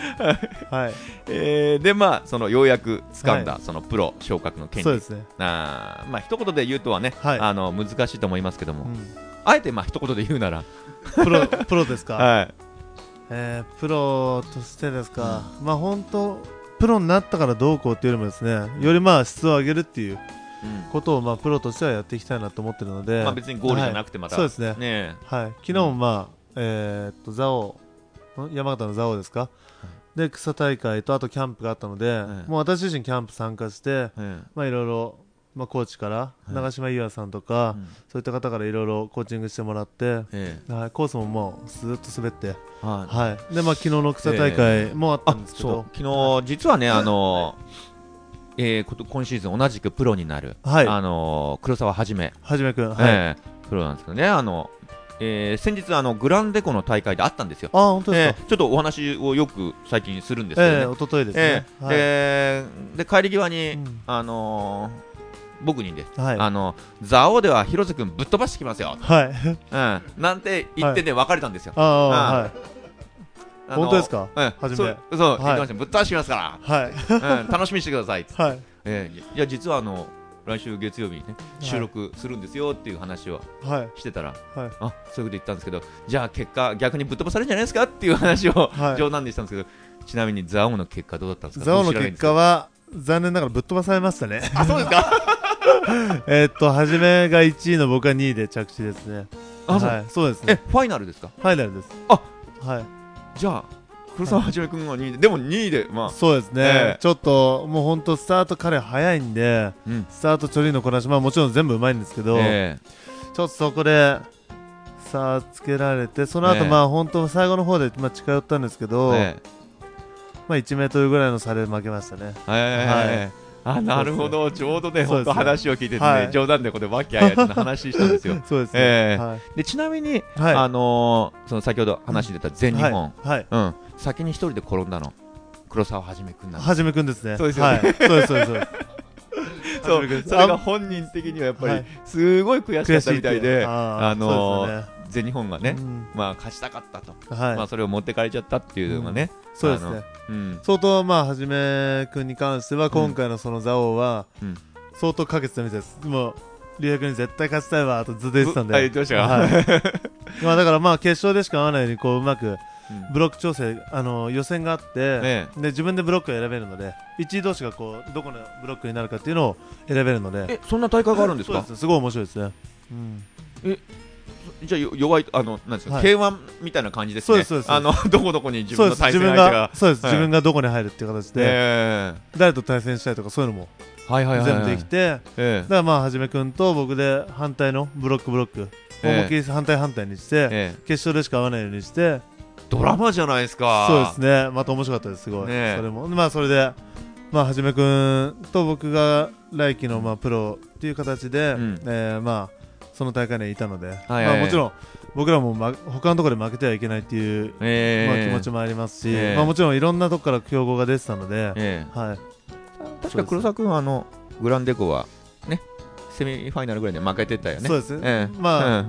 はい。えーでまあそのようやく掴んだ、そのプロ昇格の権利。そうですね、あーまあ一言で言うとはね、はい。あの難しいと思いますけども、うん、あえてまあ一言で言うなら、プロプロですか、はい、えープロとしてですか、まあ本当プロになったからどうこうっていうよりもですねよりまあ質を上げるっていうことをまあプロとしてはやっていきたいなと思ってるので、まあ別にゴールじゃなくてまた、そうですね。ねはい、昨日もまあ、えーっと蔵王ん山形の蔵王ですか、で草大会とあとキャンプがあったので、いもう私自身キャンプ参加して、ええまあいろいろ、まあ、コーチから、い長島優愛さんとか、うん。そういった方からいろいろコーチングしてもらって、えはい、コースももうずっと滑って、えはい。はい、でまあ昨日の草大会もあったんですけど、昨日実はねあのえーこと今シーズン同じくプロになる、はい。あの黒沢はじめ、はじめくん、はい、ええプロなんですけどね。あの、えー先日あのグランデコの大会であったんですよ。あ本当ですか、ええちょっとお話をよく最近するんですけどね、ええ一昨日ですえね、えでで帰り際に、うん。あのー僕にね、はい、あの蔵王では広瀬君ぶっ飛ばしてきますよ、はい、うん、なんて言ってね、別れたんですよ。ああ、あはい、本当ですか？うん、はじめ。そうそう、はい。言ってました。ぶっ飛ばしてきますかはい、ら、うん、楽しみにしてください、はい、ええいや実はあの来週月曜日にね収録するんですよっていう話をはい、してたら、はい、あそういうこと言ったんですけどじゃあ結果逆にぶっ飛ばされるんじゃないですかっていう話を、はい。冗談でしたんですけどちなみに蔵王の結果どうだったんですか？ザオの結果は残念ながらぶっ飛ばされましたね。あそうですか？えーっと、はじめが1位の僕は2位で着地ですね。あはい、そうですえね。ファイナルですか？ファイナルです。あはい。じゃあ黒沢はじめ君が2位。ででも2位でまあ。そうですね、ええ。ちょっともう本当スタート彼早いんで、うん。スタートチョリのこなし、まあもちろん全部うまいんですけど、えちょっとそこで差つけられて、その後、ええ。まあ本当最後の方でまあ近寄ったんですけえど、えまあ1メートルぐらいの差で負けましたね。ええあなるほど。ちょうどね本当話を聞いててね、はい。冗談でこれ和気あいあいと話したんですよ。そうですね。え。でちなみに、はい。あのーその先ほど話に出た全日本、はい。はい。うん、先に一人で転んだの。黒沢はじめ君なんです。はじめくんですね。そうですよね。はい。そうです、そうです。そう。それが本人的にはやっぱりはい。すごい悔しかったみたいで、ああの全日本がね、うん。まあ勝ちたかったと、はい、まあそれを持ってかれちゃったっていうのがね、そうですね。相当まあはじめくんに関しては今回のその蔵王はうん。相当かけてたみたいです、もうリア君に絶対勝ちたいわとずっと言ってたんで、あ言ってまはい。まあだからまあ決勝でしか合わないようにこううまくうん。ブロック調整あの予選があって、え。で自分でブロックを選べるので1位同士がこうどこのブロックになるかっていうのを選べるので。えそんな大会があるんですか？す。すごい面白いですね、うん、じゃ弱いあのなんですか、はい。K1 みたいな感じですね。そうですそうです。あの どこどこに自分の対戦相手が。がそうです、はい。自分がどこに入るっていう形で、え誰と対戦したいとかそういうのもえはいはいはい、はい、全部できて、だえ。からまあはじめくんと僕で反対のブロックブロック。ええ。思いっきり反対反対にして、ええ。え決勝でしか合わないようにして。ドラマじゃないですか。そうですね。また面白かったです。すごい、ねえ。それも。まあそれでまあはじめくんと僕が来季のまあプロっていう形で、うん。えーまあその大会にいたので、はいまあ、もちろん僕らも、ま、他のところで負けてはいけないっていう、ええ。まあ、気持ちもありますし、ええ。まあ、もちろんいろんなとこから競合が出てたので、ええ。はい、確か黒沢君はあのグランデコはねセミファイナルぐらいで負けてたよね。そうです。ね、ええ。まあ、うん。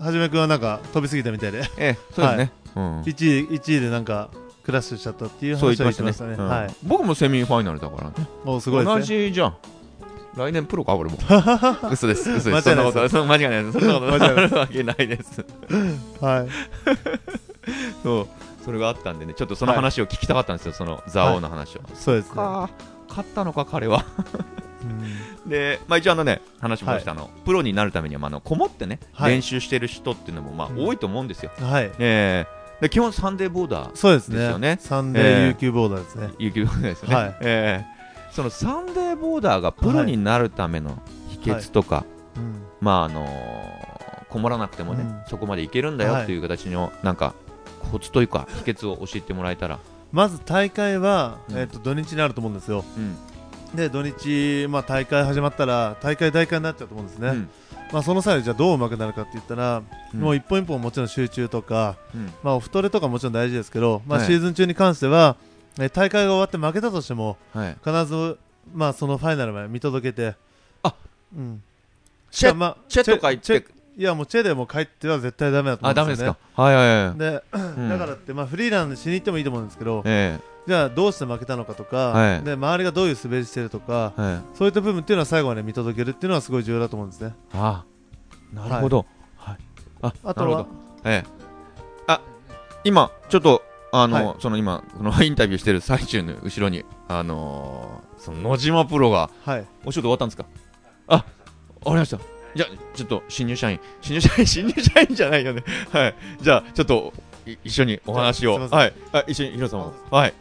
はじめくんはなんか飛びすぎたみたいで。ええそうですね、うん。1位 ,1 位でなんかクラッシュしちゃったっていうそう言話はってましたね。うん言ってましたね。はい。僕もセミファイナルだからね。おすごい同ですね。じじゃん来年プロか俺も。嘘です嘘です。間違いないです。そんなことはそんな間違いないです。そんなことあるわけないです。はい。そう。それがあったんでねちょっとその話を聞きたかったんですよ、その蔵王の話を、そうですね、か。勝ったのか彼は。うん。で、まあ、一応あのね話もした、あのプロになるためには、まあ、あのこもってね、はい。練習してる人っていうのもまあうん。多いと思うんですよ、はい。えーで基本サンデーボーダーそうですね。ですよね。サンデええ。ー琉球ボーダーですね、有給ですよね、はい。えーそのサンデーボーダーがプロになるための秘訣とか、うんまああのーこもらなくてもね、うん。そこまでいけるんだよっていう形の、なんかコツというか秘訣を教えてもらえたら、まず大会は、うん。えっと土日にあると思うんですよ。うん。で土日、まあ、大会始まったら大会大会になっちゃうと思うんですね、うん。まあ、その際じゃあどう上手くなるかって言ったら、うん。もう一本一本もちろん集中とか、うん。まあ、お太れとかもちろん大事ですけど、まあ、はい。シーズン中に関しては、え大会が終わって負けたとしてもはい、必ず、まあ、そのファイナルまで見届けてあうん。チェまあチェとか言ってチェいやもうチェでも帰っては絶対ダメだと思あうんですよね。ダメですか。はいはいはい、で、うん。だからって、まあ、フリーランでしに行ってもいいと思うんですけど、えじゃあどうして負けたのかとか、はい。で周りがどういう滑りしてるとか、えはい、そういった部分っていうのは最後まで見届けるっていうのはすごい重要だと思うんですね。あなるほど、はい。ああとは？なるほど、ええ、あ今ちょっとあの、はいその今この インタビューしてる最中の後ろにあのーその野島プロがはい、お仕事終わったんですか？あ、わかりました。じゃあ、ちょっと新入社員、新入社員、新入社員じゃないよね。はい。じゃあ、ちょっとい一緒にお話を。はい。あ一緒に、ヒロさんも。はい。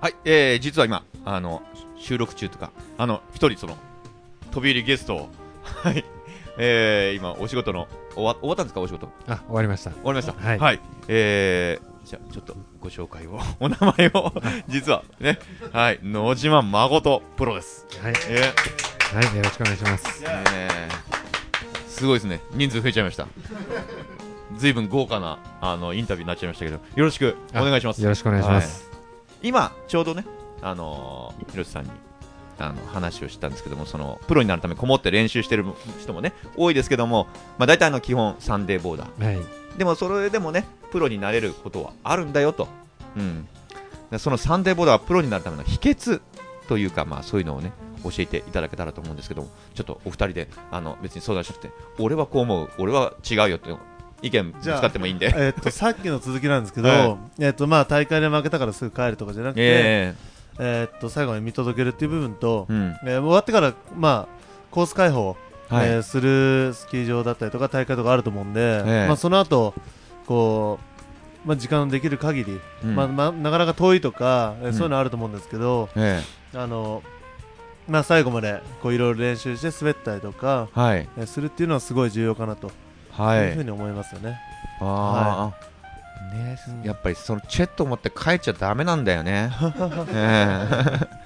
はい。えー、実は今、あの、収録中とか、あの、一人、その、飛び入りゲストを、はい。えー、今、お仕事の、終わ終わったんですか、お仕事？あ、終わりました。終わりました。はいえー、じゃあちょっとご紹介を、お名前を、実はね、はい、野島誠プロです。はい、えはい、よろしくお願いします。ーえーすごいですね、人数増えちゃいました。ずいぶん豪華なあのインタビューになっちゃいましたけど、よろしくお願いします。よろしくお願いします。今、ちょうどね、あのー、広瀬さんにあの話をしたんですけども、そのプロになるためこもって練習してる人もね、多いですけども、まあ、大体あの基本、サンデーボーダー。はい、でもそれでもね、プロになれることはあるんだよと、うん、でそのサンデーボーダーはプロになるための秘訣というか、まあ、そういうのをね、教えていただけたらと思うんですけども、ちょっとお二人であの別に相談しなくて、俺はこう思う、俺は違うよって意見ぶつかってもいいんで。えっとさっきの続きなんですけど、はい。えっとまあ大会で負けたからすぐ帰るとかじゃなくて、ええっと最後まで見届けるっていう部分とえ、うん。えー終わってからまあコース開放、はい。えーするスキー場だったりとか大会とかあると思うんで、ええ。まあその後こうまあ時間のできる限り、うん。まあまあなかなか遠いとか、えーうん。そういうのあると思うんですけど、えあのまあ最後までこういろいろ練習して滑ったりとか、えはい、えーするっていうのはすごい重要かなと。はい、いうふうに思いますよね。ああ、ね。うん。やっぱりそのチェット持って帰っちゃだめなんだよね。ええ。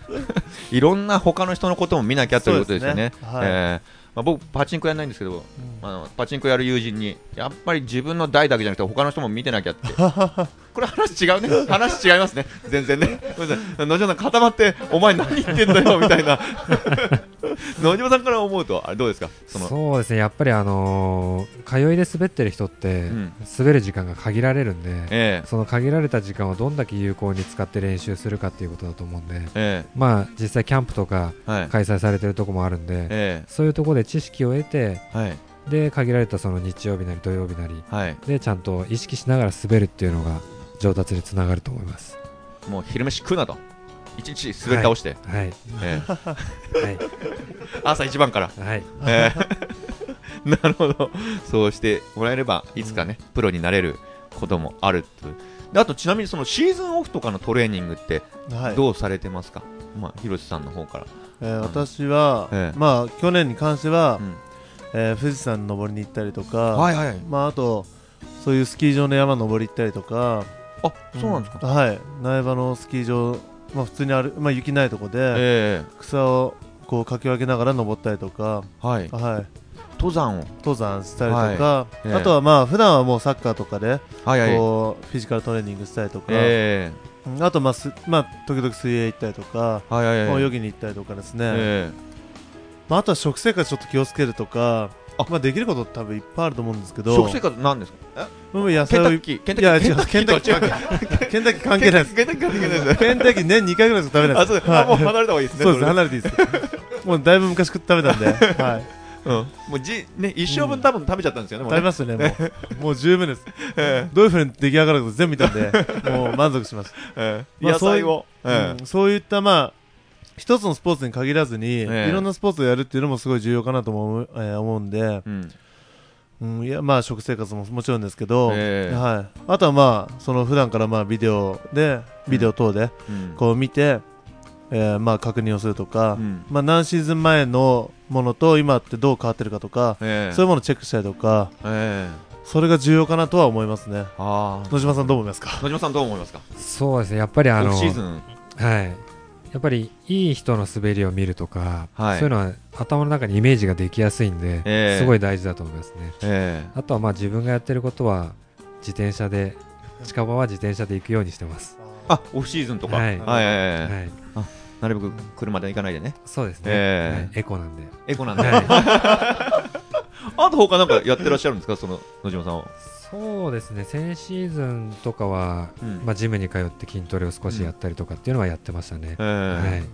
いろんな他の人のことも見なきゃということですよね。ええ。まあ、僕、パチンコやらないんですけど、あのパチンコやる友人に、やっぱり自分の台だけじゃなくて、他の人も見てなきゃって、これ話違うね。話違いますね。全然ね。野島さん固まってお前何言ってんだよみたいな。野島さんから思うとあれどうですか？その。そうですね。やっぱりあのー通いで滑ってる人って、うん。滑る時間が限られるんで、えその限られた時間をどんだけ有効に使って練習するかっていうことだと思うんでええ。まあ実際キャンプとか開催されてるとこもあるんで、えそういうところで知識を得てえはい。で限られたその日曜日なり土曜日なりはい。でちゃんと意識しながら滑るっていうのが上達につながると思います。もう昼飯食うなと。一日滑り倒して、はい。ええ。はい。朝一番から。はい。えー なるほど、そうしてもらえれば、いつかね、プロになれることもあるとであと、ちなみにそのシーズンオフとかのトレーニングって、はい。どうされてますか、まあ、広瀬さんの方から。えー私は、ええ。まあ去年に関しては、うん。えー富士山登りに行ったりとか、はいはい、まああとそういうスキー場の山登り行ったりとか、あそうなんですか、はい。苗場のスキー場まあ普通にあるまあ雪ないとこで、え草をこうかき分けながら登ったりとか、えはい、はい。登山を、登山したりとか、ええ。あとはまあ普段はもうサッカーとかではいはい、こうフィジカルトレーニングしたりとか、えうん。あとまあすまあ時々水泳行ったりとか、えはいはいはい、泳ぎに行ったりとかですね、えまあ、あとは食生活ちょっと気をつけるとか。あまあ、できること多分いっぱいあると思うんですけえど。食生活なんですか？もう野ケン菜をいタッキー、ケンタいやッキー、違うケンタッキーケンタッキー関係ないです。ケンタッキー関係ないです。ケンタッキー年2回ぐらいしか食べないあ、そうです。あもうはい離れた方がいいですね。そうですれ離れていいです。もうだいぶ昔食べたんで、はい、うん、もうじね一生分多分食べちゃったんですよね。もうね。食べますよねもう。もう十分です。えどういうふうに出来上がるか全部見たんでもう満足します。ええ。えまあ野菜を。え。うんそういったまあ一つのスポーツに限らずに、ええ。いろんなスポーツをやるっていうのもすごい重要かなと思う,、えー思うんで、えうん。うん、いやまあ食生活ももちろんですけど、ええ。はい、あとはまあその普段からまあビデオでビデオ等でうん。こう見て、えーまあ確認をするとか、うん。まあ何シーズン前のものと今ってどう変わってるかとか、ええ。そういうものをチェックしたりとかええ。それが重要かなとは思いますね。ああ。野島さんどう思いますか？野島さんどう思いますか？そうですね。やっぱりあのシーズン。はいやっぱりいい人の滑りを見るとか、はい。そういうのは頭の中にイメージができやすいんで、ええ。すごい大事だと思いますね。えあとはまあ自分がやってることは自転車で近場は自転車で行くようにしてます。えあオフシーズンとか。はい。はいはいはいはい。なるべく車で行かないでね。そうですね、ええ。はい。エコなんで。エコなんで。は あと他なんかやってらっしゃるんですか？その野島さんはそうですね。先シーズンとかは、うん。まあ、ジムに通って筋トレを少しやったりとかっていうのはやってましたね、ええはい。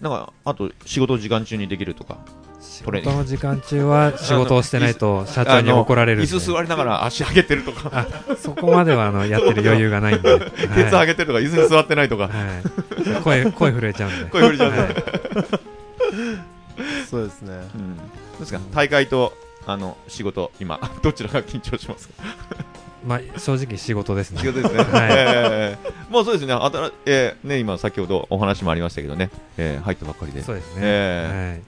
なんかあと仕事時間中にできるとか仕事の時間中は仕事をしてないと 社長に怒られる椅子座りながら足上げてるとか。そこまではあのやってる余裕がないんで、は いケツ上げてるとか椅子に座ってないとか。はい、声声震えちゃうんで。声震えちゃうんで。はい。そうですね。うん。どうですか大会とあの仕事今。どちらが緊張しますか？まあ、正直仕事ですね。仕事ですね、はい。ええもうそうですね。あたら、えーね今先ほどお話もありましたけどね、えー入ったばっかりで。そうですね、え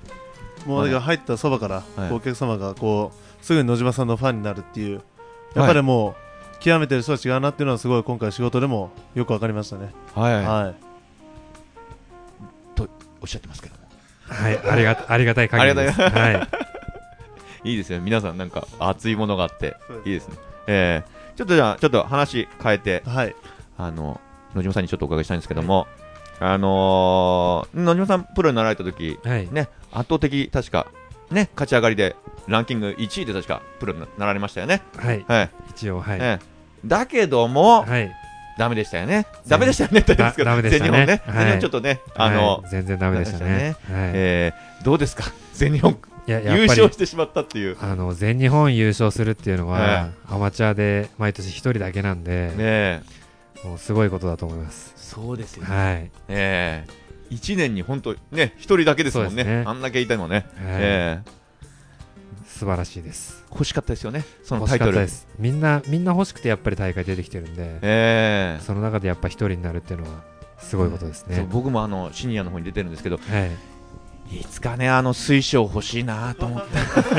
もうだから入ったそばから、はい。お客様がこうすぐに野島さんのファンになるっていうやっぱりもう、極めてる人は違うなっていうのはすごい今回仕事でもよくわかりましたね、はい、はい。おっしゃってますけども。はい、はい、ありがありがたい限りです。はいいいですね皆さんなんか熱いものがあっていいですね。えー、ちょっとじゃあちょっと話変えてはい。あの野島さんにちょっとお伺いしたいんですけども、あのー、野島さんプロになられた時はい。ね圧倒的確かね勝ち上がりでランキング1位で確かプロになられましたよね。はい。はい、一応はい、ええ。だけども、はい。ダメでしたよね。ダメでしたよねって言うんですけね。全日本ね。はい。全日本ちょっとね、あのはい、全然ダメでしたね。えーどうですか？全日本優っぱり勝してしまったっていう。あの全日本優勝するっていうのは、はアマチュアで毎年一人だけなんで、ねえ。もうすごいことだと思います。そうですよはい、ええ一年に本当ね、一人だけですもんね。ねあんだけいたのね。はいええ素晴らしいです。欲しかったですよね。その欲タイトル。しかったです。みんなみんな欲しくてやっぱり大会出てきてるんで、ええその中でやっぱ一人になるっていうのはすごいことですそうね。僕もあのシニアの方に出てるんですけど、はい、いつかね、あの水晶欲しいなと思って。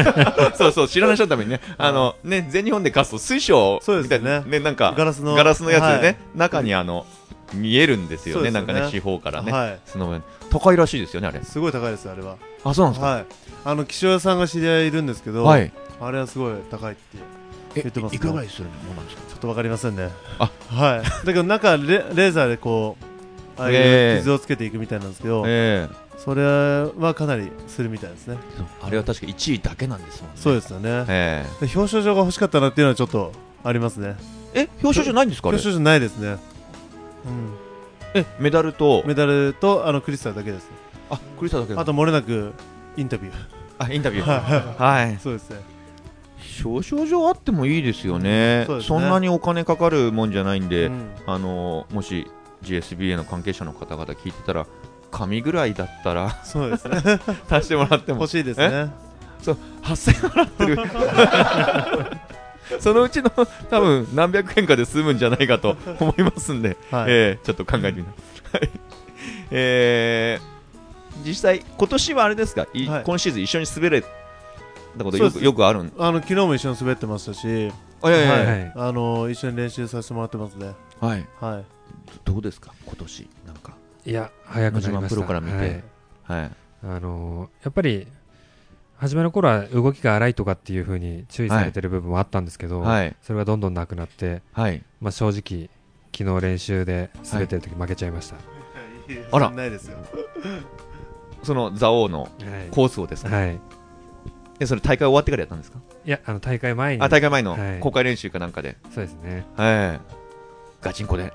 そうそう、知らない人のためにね、あのね、全日本で勝つと水晶そうですよね。みたいなね、なんかガラスのガラスのやつでね、はい。中にあの見えるんですよね、なんかね、四方からね、はい。その高いらしいですよね、あれ。すごい高いですあれは。あ、そうなんですか？はい。あの気象屋さんが知り合いいるんですけど、はい。あれはすごい高いって言ってますいくらぐらいするものなんですか？ちょっとわかりませんね。あ。はい。だけど中レレーザーでこうああい傷をつけていくみたいなんですけど、えそれはかなりするみたいですね。えあれは確か1位だけなんですもんね。そうですよね、えで表彰状が欲しかったなっていうのはちょっとありますね。ええ表彰状ないんですか表彰状ないですね、えメダルと？うん、メダルとあのクリスタルだけです。あクリスタだけあと漏れなくインタビュー。あインタビュー。ははい。そうですね。表彰状あってもいいですよね,、そうですね。んなにお金かかるもんじゃないんで、うん。あのもし GSBA の関係者の方々聞いてたら紙ぐらいだったらそうですね。足してもらっても。欲しいですね。8000円払ってる。そのうちの多分何百円かで済むんじゃないかと思いますんで、はい、えーちょっと考えてみます、はい。えー実際今年はあれですか、いはい。今シーズン一緒に滑れたことよくよくあるん？あの昨日も一緒に滑ってましたし、はい。あの一緒に練習させてもらってますね。はい。はい。どうですか？今年いや早くなりました。野島プロから見て。はい。はい。あのーやっぱり初めの頃は動きが荒いとかっていう風に注意されてる部分もあったんですけど、はい。それがどんどんなくなって、はい。まあ、正直昨日練習で滑ってる時負けちゃいました、あら。ないですよ。その蔵王のはい。コースをですね、はい、えそれ大会終わってからやったんですか、いやあの大会前に。あ大会前のはい。公開練習かなんかで、そうですね。はい。ガチンコで、はい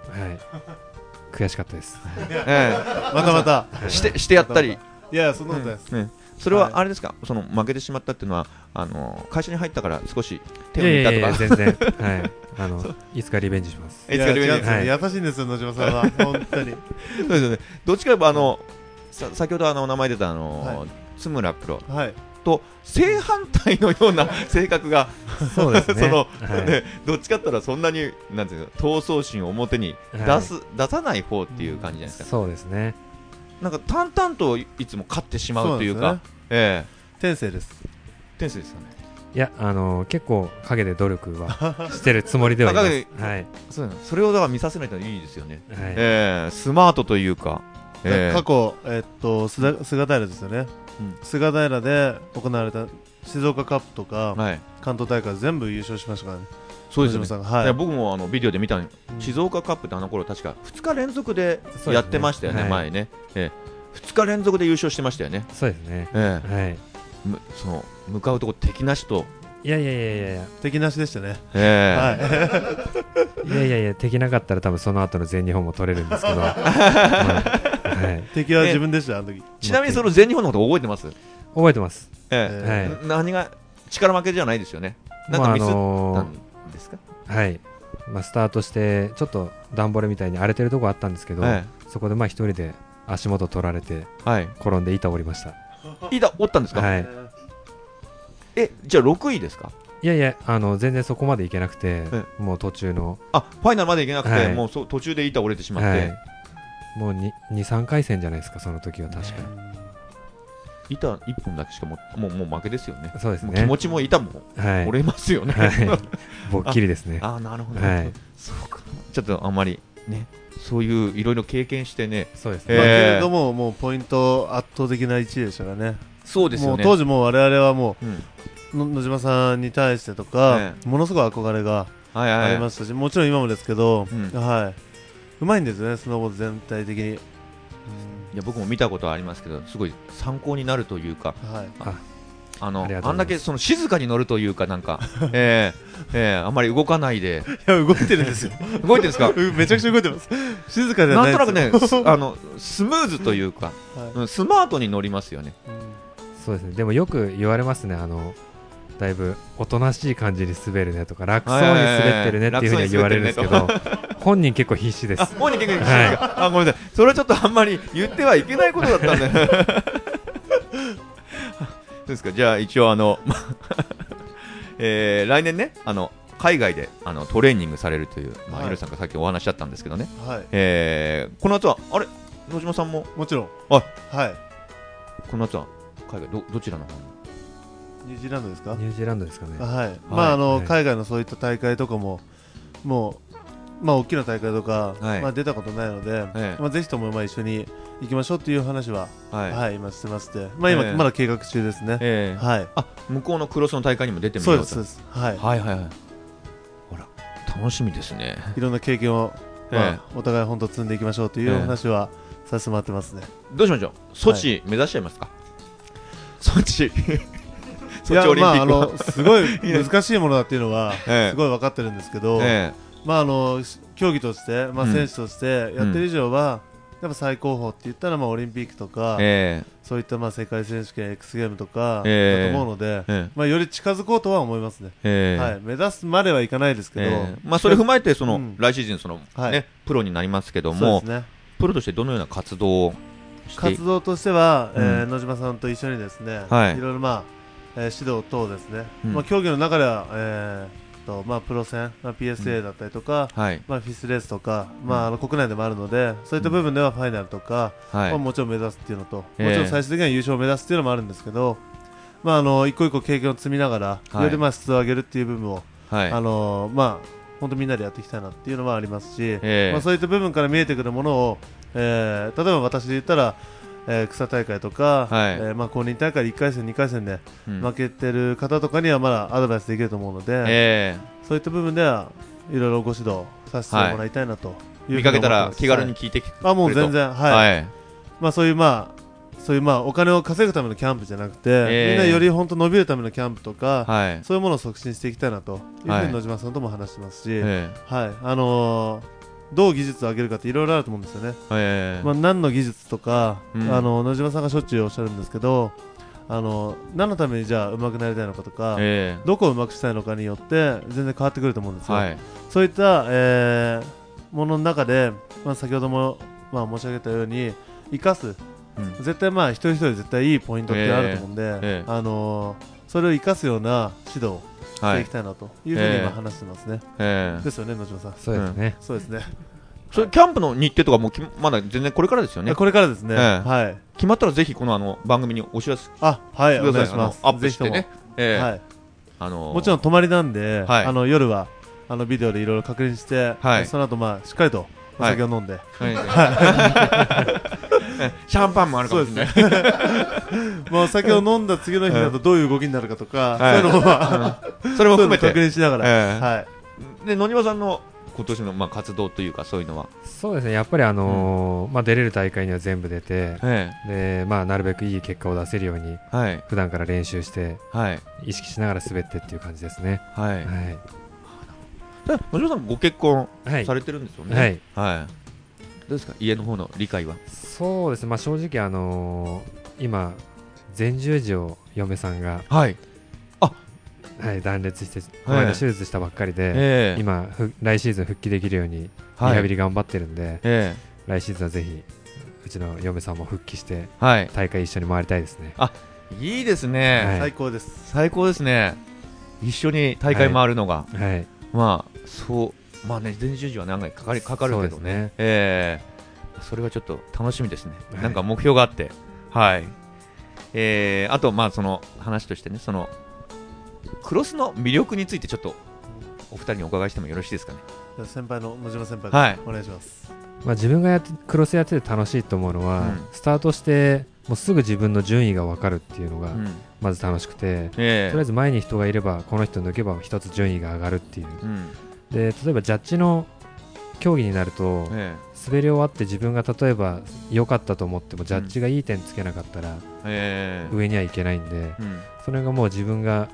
悔しかったです。えまたまた。えしてしてやったり、いやそんなことないです、ねそれははいあれですか、その負けてしまったっていうのはあの会社に入ったから少し手いを抜いたとかやいやいや全然。はい。あのいつかリベンジします。いつかリベンジ。はい。優しいんですよ野島さんは。本当に。そうですよね。どっちかといえばあのさ先ほどあの名前出たあの、はい。津村プロ。はいと正反対のような 性格がそうですね。その、はい。ねどっちかったらそんなになんていうか闘争心を表に出す、出さない方っていう感じじゃないですか、そうですね。なんか淡々といつも勝ってしまうというか。そうなんですええ。天性です。天性ですよね。いやあの結構陰で努力は してるつもりではいます。はい。そうそれをだから見させないといいですよね、はい。ええ。スマートというか、ええ。過去、えっと菅菅平ですよね、うん菅平で行われた静岡カップとか、はい、関東大会全部優勝しましたからね。そうですよね。はい。僕もあのビデオで見たのうん。静岡カップってあの頃確か2日連続でやってましたよね、はい。前ね、ええ。2日連続で優勝してましたよね、そうですね。ええ。はい。むその向かうとこ敵なしと、いやいやいやいやいや。敵なしでしたね、ええ。はい。いやいやいや敵なかったら多分その後の全日本も取れるんですけど、ま あはい、敵は自分でした、あの時。ちなみにその全日本のこと覚えてます、覚えてます。ええ。はい。な何が力負けじゃないですよね、なんまああかミスったのんですか、ーはい、まあ、スタートしてちょっと段ボールみたいに荒れてるとこあったんですけど、えそこでまあ一人で足元取られてえはい、転んで板折りました。いだ、おったんですか、はいえじゃあ6位ですか、いやいやあの全然そこまでいけなくてえ。もう途中の、あファイナルまでいけなくて、はい。もうそ途中で板折れてしまって、はい、もう23回戦じゃないですかその時は確か、板1本だけしかももうもう負けですよね、そうですね。もう気持ちも板もはい、折れますよね。はい、ぼっきりですね。ああなるほど、はい。そうか。ちょっとあんまりねそういういろいろ経験してね。そうですね、えまあ、えけれども、もうポイント圧倒的な1位でしたからね、そうもう当時もう我々はもうん、うの野島さんに対してとか、えものすごい憧れがはいはい。ありましたし、もちろん今もですけど、うん。はい、うまいんですよね、スノーボード全体的に。いや僕も見たことはありますけどすごい参考になるというかうんはい、あのありがとあうんだけその静かに乗るというかなんか ええええあんまり動かないで。いや動いてるんですよ。動いてるんですか？うめちゃくちゃ動いてます。静かではなんないですとなくねすあのスムーズというか、はい。うんスマートに乗りますよねそうですね。でもよく言われますね。あのだいぶおとなしい感じに滑るねとか楽そうに滑ってるねっていうふうには言われるんですけど本人結構必死であす。もうに結構あごめんなさい。それはちょっとあんまり言ってはいけないことだったんで。そうですか？じゃあ一応あの、ま えー来年ねあの海外であのトレーニングされるという、まあ、はい。さんがさっきお話しあったんですけどね、はい。えーこの夏はあれ？野島さんも？もちろん。あはい。この夏は？海外どどちらの方に？ニュージーランドですか？ニュージーランドですかね。はい、まああの、はい。海外のそういった大会とかももうまあ大きな大会とか、はい。まあ出たことないので、ええまあぜひともまあ一緒に行きましょうっていう話ははい、はい、今してまして。まあ今、ええ。まだ計画中ですね、えーはい。あ向こうのクロスの大会にも出てみそうようとですそうです。はい。はいはいはい。楽しみですね。いろんな経験を、まあえお互い本当積んでいきましょうというええ話はさせてもらってますね。どうしましょう？ソチ目指しちゃいますか、ソチ いソやチオリンピックは、まあ、すごい 難しいものだっていうのはええ すごい分かってるんですけど、えまああの競技として、まあ、うん。選手としてやってる以上は、やっぱ最高峰って言ったらまあオリンピックとか、ええ。そういったまあ世界選手権 X ゲームとかだとええ思うので、ええ。まあ、より近づこうとは思いますね、ええ。はい、目指すまではいかないですけど、ええ。まあ、それ踏まえてその、うん。来シーズンその、はい。ね、プロになりますけどもね。プロとしてどのような活動を活動としては、えーうん野島さんと一緒にですね、はい。ろいろまあ、えー指導等ですね、うん。まあ、競技の中では、えーとまあ、プロ戦、まあ、PSA だったりとか、はい。まあ、フィスレースとか、まあ、あの国内でもあるのでそういった部分ではファイナルとか、はい。まあ、もちろん目指すっていうのと、ええもちろん最終的には優勝を目指すっていうのもあるんですけど、まあ、あの一個一個経験を積みながら、はい。よりまあ質を上げるっていう部分を、はい。あのまあ本当みんなでやっていきたいなっていうのはありますし、ええまあ、そういった部分から見えてくるものを、えー例えば私で言ったら、えー草大会とか、はい。えーまあ、公認大会1回戦、2回戦でうん。負けてる方とかにはまだアドバイスできると思うので、えそういった部分ではいろいろご指導させてもらいたいなというふうにえ見かけたら気軽に聞いてきてあもう全然、はい。はい。まあ、そういうまあそういうまあお金を稼ぐためのキャンプじゃなくて、ええ。みんなより本当伸びるためのキャンプとか、はい。そういうものを促進していきたいなというふうはい。に野島さんとも話してますし、え。はい。あのーどう技術を上げるかっていろいろあると思うんですよね。まあ、何の技術とか、うん。あの野島さんがしょっちゅうおっしゃるんですけどあの何のためにじゃあ上手くなりたいのかとか、えどこを上手くしたいのかによって全然変わってくると思うんですよ、えはい。そういった、えーものの中で、まあ、先ほども、まあ、申し上げたように生かす。うん。絶対まあ一人一人絶対いいポイントってあると思うんで、ええ。あのーそれを生かすような指導。をしはい。ていきたいなというふうにええ今話してますね、ええ。ですよね野島さん。そうですね、そうですね。それキャンプの日程とかもまだ全然これからですよね？これからですね、ええ。はい。決まったらぜひこのあの番組にお知らせあはいお願いします。アップしてね。ええ。はい。あのもちろん泊まりなんで、はい。あの夜はあのビデオでいろいろ確認して、はい。その後まあしっかりとお酒を飲んで、はい。シャンパンもあるかもしれない。まあ、お酒を飲んだ次の日だとどういう動きになるかとか、はい。そういうのを、まあ、それも含めそういうのを確て認しながら、ええ。はい、で野庭さんの今年のまあ活動というかそういうのは？そうですね。やっぱりあのーまあ、出れる大会には全部出てえで、まあ、なるべくいい結果を出せるようにえはい。普段から練習してはい。意識しながら滑ってっていう感じですね。はい。はいで野島さんご結婚はい。されてるんですよね。はい。はい。どうですか？家の方の理解は？そうですね、まあ、正直、あのー今前十字を嫁さんが、はい。はい、断裂してこの間手術したばっかりで、ええ。今ふ来シーズン復帰できるようにリはい。ハビリ頑張ってるんで、え来シーズンはぜひうちの嫁さんも復帰してえはい。大会一緒に回りたいですね。いいですね、はい。最高です。最高ですね。一緒に大会回るのが、はいまあそうまあね前十字は何回かかりかかるけどね。ね。ええ。それはちょっと楽しみですね、はい。なんか目標があって。はい。えー、あとまあその話としてねそのクロスの魅力についてちょっとお二人にお伺いしてもよろしいですかね？先輩の野島先輩、はい。お願いします。まあ、自分がやってクロスやってて楽しいと思うのは、うん。スタートしてもうすぐ自分の順位が分かるっていうのがうん。まず楽しくて、えとりあえず前に人がいればこの人抜けば一つ順位が上がるっていう。うん。で例えばジャッジの競技になるとえ滑り終わって自分が例えば良かったと思ってもジャッジがいい点つけなかったらえええ。上にはいけないんでうん。それがもう自分が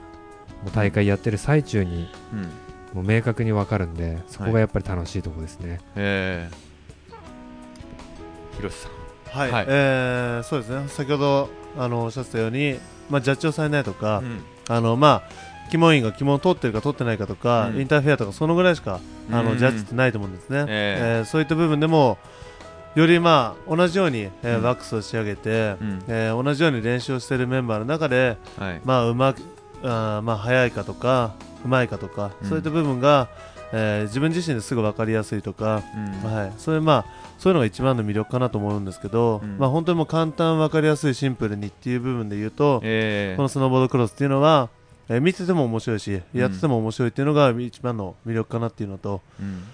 もう大会やってる最中にうん。もう明確に分かるんでそこがやっぱり楽しいところですね、ええ。広瀬さんはい、はい。えーそうですね。先ほどあのおっしゃってたように、まあジャッジをされないとか、うん。あのまあ鬼門員が鬼門を取ってるか取ってないかとか、うん。インターフェアとかそのぐらいしかあの、うん。ジャッジってないと思うんですね。ええ。ーそういった部分でもよりまあ同じように、えーうん。ワックスを仕上げて、うん。えー同じように練習をしているメンバーの中で、はい。まあうまくあーまあ早いかとかうまいかとか、うん。そういった部分が、えー自分自身ですぐ分かりやすいとか、うん。はい、そういうまあそういうのが一番の魅力かなと思うんですけど、うん。まあ本当にもう簡単分かりやすいシンプルにっていう部分で言うと、ええ。このスノーボードクロスっていうのは、えー見てても面白いし、やってても面白いっていうのが一番の魅力かなっていうのと、うん。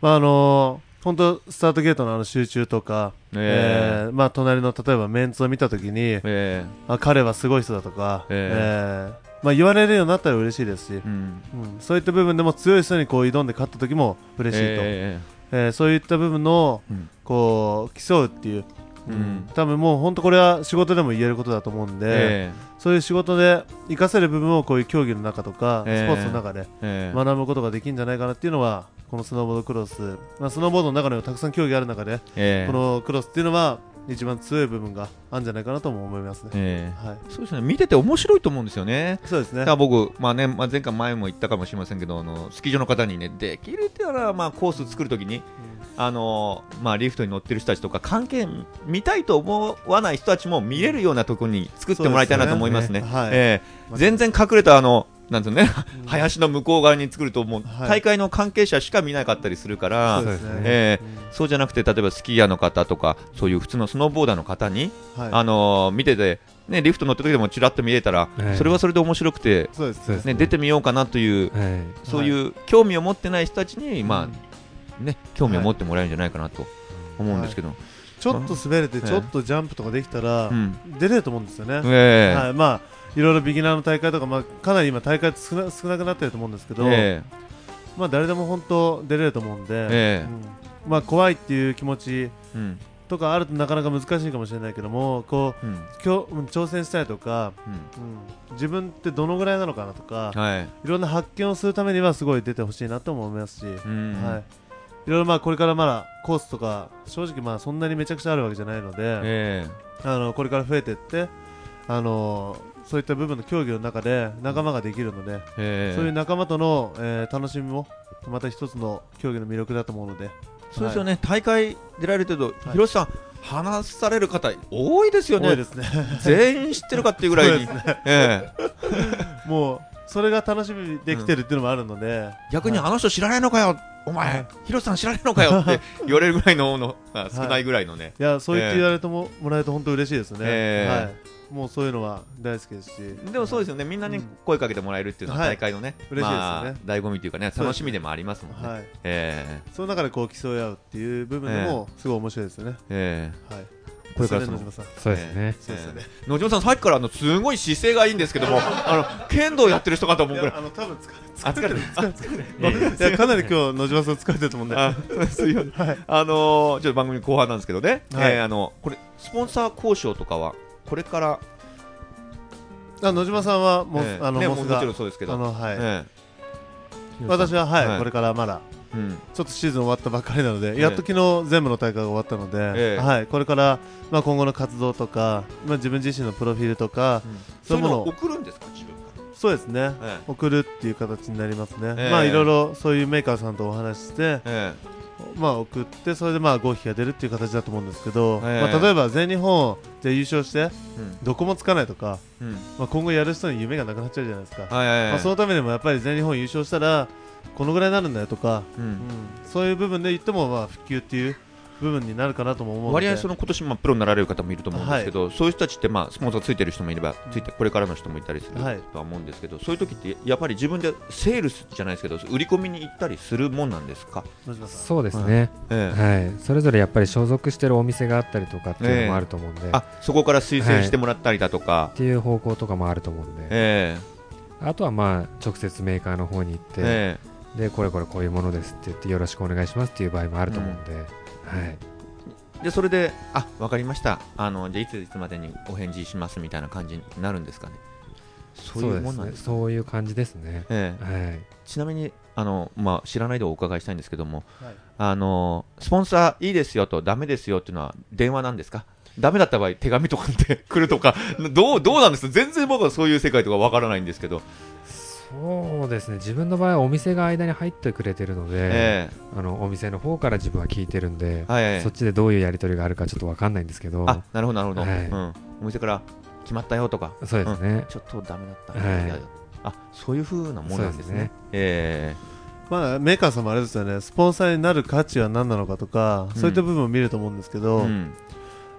まああのー本当スタートゲートのあの集中とか、ええ。ーまあ隣の例えばメンツを見たときに、ええ。あ彼はすごい人だとか、ええ。ーまあ、言われるようになったら嬉しいですし、うん。うん。そういった部分でも強い人にこう挑んで勝った時も嬉しいと、ええーそういった部分のうん。こう競うっていう、うん。多分もう本当これは仕事でも言えることだと思うんで、えそういう仕事で活かせる部分をこういう競技の中とか、ええスポーツの中でええ学ぶことができるんじゃないかなっていうのはこのスノーボードクロス、まあ、スノーボードの中にもたくさん競技ある中で、ええこのクロスっていうのは一番強い部分があるんじゃないかなとも思いますね。ええ。はい、そうですね。見てて面白いと思うんですよね。そうですね。僕、まあねまあ、前回前も言ったかもしれませんけどあのスキー場の方にねできるっていうのは、まあ、コース作るときにあの、まあ、リフトに乗ってる人たちとか関係見たいと思わない人たちも見れるようなところに作ってもらいたいなと思いますね。すね。はい。ええ。全然隠れたあのなんていうのね、うん。林の向こう側に作るともう、はい。大会の関係者しか見なかったりするからそうですね。えうん。そうじゃなくて例えばスキーヤーの方とかそういう普通のスノーボーダーの方に、はい。あのー見てて、ね、リフト乗った時でもちらっと見れたら、はいそれはそれで面白くて、そうです。そうですね、出てみようかなという、はい。そういう興味を持ってない人たちに、まうん。あね、興味を持ってもらえるんじゃないかなと思うんですけど、ちょっと滑れてええちょっとジャンプとかできたらうん。出れると思うんですよね。ええ。はい、まあいろいろビギナーの大会とか、まあ、かなり今大会少な少なくなってると思うんですけど、えまあ誰でも本当出れると思うんで、ええ。うん。まあ怖いっていう気持ちとかあるとなかなか難しいかもしれないけどもこうんう今日うん挑戦したりとか、うん。うん。自分ってどのぐらいなのかなとか、はい。いろんな発見をするためにはすごい出てほしいなとも思いますし、うん。はい、いろいろまあこれからまだコースとか正直まあそんなにめちゃくちゃあるわけじゃないので、えあのこれから増えていってあのそういった部分の競技の中で仲間ができるので、そういう仲間との、えー楽しみもまた一つの競技の魅力だと思うのでそうですよね、大会出られてると、はい。広瀬さん、話される方、多いですよね、多いですね。全員知ってるかっていうぐらいに、もうそれが楽しみにできてるっていうのもあるので、逆にはい。あの人知らないのかよ、お前、広瀬さん知らないのかよって 言われるぐらいの少ないぐらいのね、い。やそう言って言われても,、もらえると本当嬉しいですね、ええ。はい、もうそういうのは大好きですし。でもそうですよね、みんなにうん。声かけてもらえるっていうのは、はい。大会のね、嬉しいですよね。まあ、醍醐味というかね、楽しみでもありますもんね。はい、えその中でこう競い合うっていう部分でもすごい面白いですよね、ええ。はい、これからそのそれ野島さん。そうですね。えそうですよね。え野島さん、さっきからあのすごい姿勢がいいんですけども、あの剣道やってる人かと思うぐらい。あの多分疲れてる。れいやかなり今日野島さん疲れてると思うんで。あのー、ちょっと番組後半なんですけどね、あのこれスポンサー交渉とかはこれから、あ野島さんはもう、えーあのね、もちろんそうですけど、あのはい、え私ははい、はい。これからまだえうん。ちょっとシーズン終わったばっかりなので、えやっと昨日全部の大会が終わったので、ええ。はい、これから、まあ、今後の活動とか、まあ、自分自身のプロフィールとか、ううのをそうういものを送るんですか、自分かそうですね、送るっていう形になりますね、ええ。まあいろいろそういうメーカーさんとお話ししてえ、えまあ、送って、それでまあ合否が出るっていう形だと思うんですけど、ええ。まあ、例えば全日本で優勝して、えどこもつかないとか、うん。うんまあ、今後やる人に夢がなくなっちゃうじゃないですか、はいはいはい。まあ、そのためにもやっぱり全日本優勝したら、このぐらいになるんだよとか、うん。うん。そういう部分で言っても、まあ、普及っていう部分になるかなとも思うので。割合その今年まあプロになられる方もいると思うんですけど、そういう人たちってまあスポンサーついてる人もいればついてこれからの人もいたりするはい。とは思うんですけど、そういう時ってやっぱり自分でセールスじゃないですけど売り込みに行ったりするもんなんですか、そうですね、ええはい、それぞれやっぱり所属してるお店があったりとかっていうのもあると思うんで、あそこから推薦してもらったりだとか、っていう方向とかもあると思うんで、え。あとはまあ直接メーカーの方に行って、ええでこれこれこういうものですって言ってよろしくお願いしますっていう場合もあると思うんで、はい、えでそれで、あわかりました。あの、じゃあいついつまでにお返事しますみたいな感じになるんですかね、そういうもんなんですか、そういう感じですね。ええ。はい、ちなみにあの、まあ、知らないでお伺いしたいんですけども、はい。あのスポンサーいいですよと、ダメですよっていうのは電話なんですか？ダメだった場合、手紙とかって来るとか、どうどうなんです全然僕はそういう世界とかわからないんですけど、そうですね。自分の場合はお店が間に入ってくれてるので、えあのお店の方から自分は聞いてるんで、えはいはい。そっちでどういうやり取りがあるかちょっとわかんないんですけど。あなるほど、なるほど、はい。うん、お店から決まったよとか、そうですね、ちょっとダメだった、はい。あそういう風なもんなんですね。そうですね。えまあ、メーカーさんもあれですよね、スポンサーになる価値は何なのかとか、うん。そういった部分を見ると思うんですけえど、うん。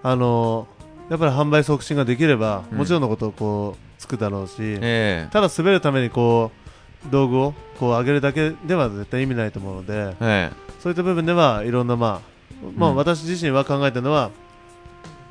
あのやっぱり販売促進ができれば、うん。もちろんのことをこうつくだろうし、ええ。ただ滑るためにこう道具をこう上げるだけでは絶対意味ないと思うので、えそういった部分ではいろんな、まあまあ、うん。私自身は考えてるのは、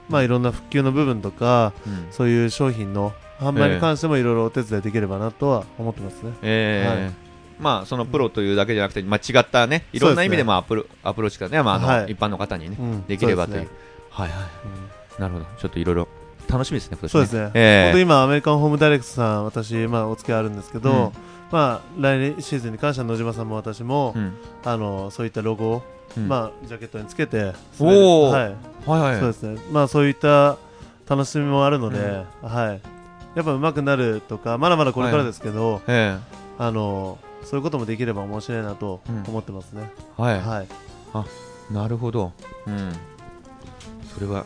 まあ、いろんな復旧の部分とか、えうん。そういう商品の、販売に関してもいろいろお手伝いできればなとは思ってますね。えーはい。まあそのプロというだけじゃなくて、まあ、違ったねいろんな意味でもアプロアプローチがね、まああのはい。一般の方にね、うん。できればという。はいはい。うんなるほど。ちょっといろいろ楽しみですね今年そうですね、え本当に今、アメリカンホームダイレクトさん、私、まあ、お付き合いあるんですけど、うん。まあ、来年シーズンに関しては野島さんも私も、うん。あのそういったロゴを、うん。まあ、ジャケットにつけて、おー。はい。はいはいそうですね、まあ、そういった楽しみもあるので、はい、やっぱ上手くなるとか、まだまだこれからですけど、えあのそういうこともできれば面白いなとうん。思ってますね。えはい、はい、なるほど、うん、それは、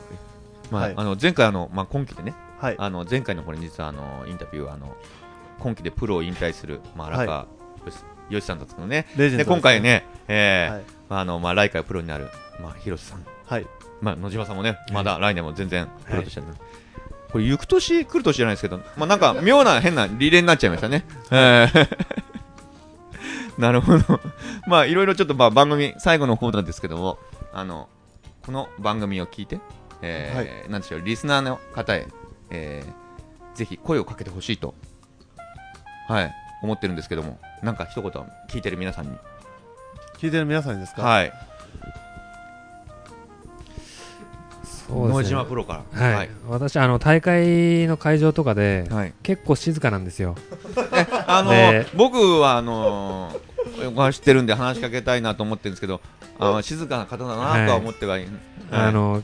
まあはい。あの前回あの、まあ、今期でねはい、あの前回のこれ実はあのインタビューはあの今期でプロを引退する、まあ、荒川よしよしさんだったのね。ですで今回、ね、えーああのまあ、来回プロになる、まあ、広瀬さん、はい、まあ、野島さんもね、まだ来年も全然プロとしてる、これ、行く年来る年じゃないですけど、まあ、なんか妙な変なリレーになっちゃいましたね。えー。なるほど。まあ、いろいろちょっとまあ番組、最後の方なんですけども、あの、この番組を聞いて、えーなんでしょう、リスナーの方へ、えーぜひ声をかけてほしいと、はい、思ってるんですけども、なんか一言聞いてる皆さんに。聞いてる皆さんにですか、はい。野そうですね。島プロから。はい、はい。私あの大会の会場とかで、はい。結構静かなんですよ。あので僕はあのー、知ってるんで話しかけたいなと思ってるんですけど、あの静かな方だなとは思ってはい、あの、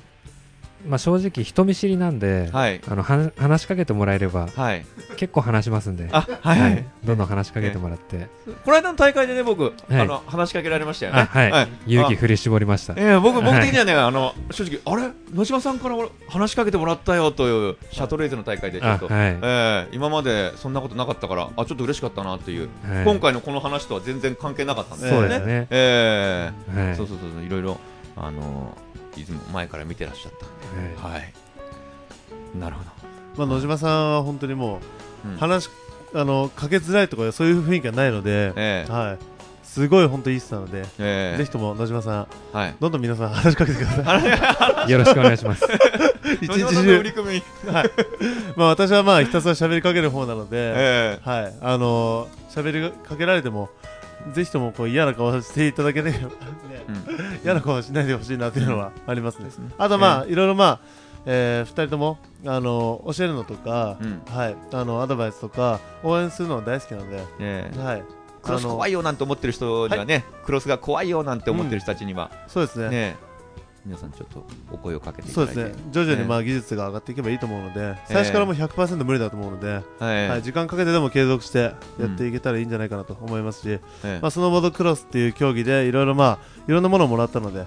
まあ、正直人見知りなんで、はい。あのは話しかけてもらえればはい。結構話しますんで、あはい。はい、どんどん話しかけてもらって、この間の大会でね僕、はい。あの話しかけられましたよね。あはい、勇気あ振り絞りました。えー、僕僕はい的にはね、あの正直あれ？野島さんから俺話しかけてもらったよというシャトレーゼの大会でちょっと、あはい。えー今までそんなことなかったからあちょっと嬉しかったなっていう、はい。今回のこの話とは全然関係なかったんですよね。そうですね。えーはい。そうそうそういろいろあのいつも前から見てらっしゃったはいはい。なるほまあ、野島さんは本当にもど。ううん話しあのかけづらいとかそういう雰囲気がないので、ええはい、すごい本当いい人なので、えぜひとも野島さん、えはい。どんどん皆さん話しかけてください。よろしくお願いします。一日中さんの売り、組み。まあ、私はまあひたすら喋りかける方なので、えはい、あの喋りかけられても、ぜひともこう嫌な顔をしていただければ、ねえうん。嫌な顔はしないでほしいなというのはありますね。ですね。あとまあ、いろいろまあ、えー、2人ともあの教えるのとか、うん。はい、あのアドバイスとか応援するの大好きなので、ええ。はい、クロス怖いいよなんて思ってる人にはね、クロスが怖いよなんて思ってる人たちには、そうですね。ね、皆さんちょっとお声をかけて。そうですね。徐々にまあ、あ技術が上がっていけばいいと思うので、最初からもう100%無理だと思うので、はいはい、時間かけてでも継続してやっていけたらいいんじゃないかなと思いますし、ええ。まあ、スノーボードクロスっていう競技でいろいろまあいろんなものをもらったので、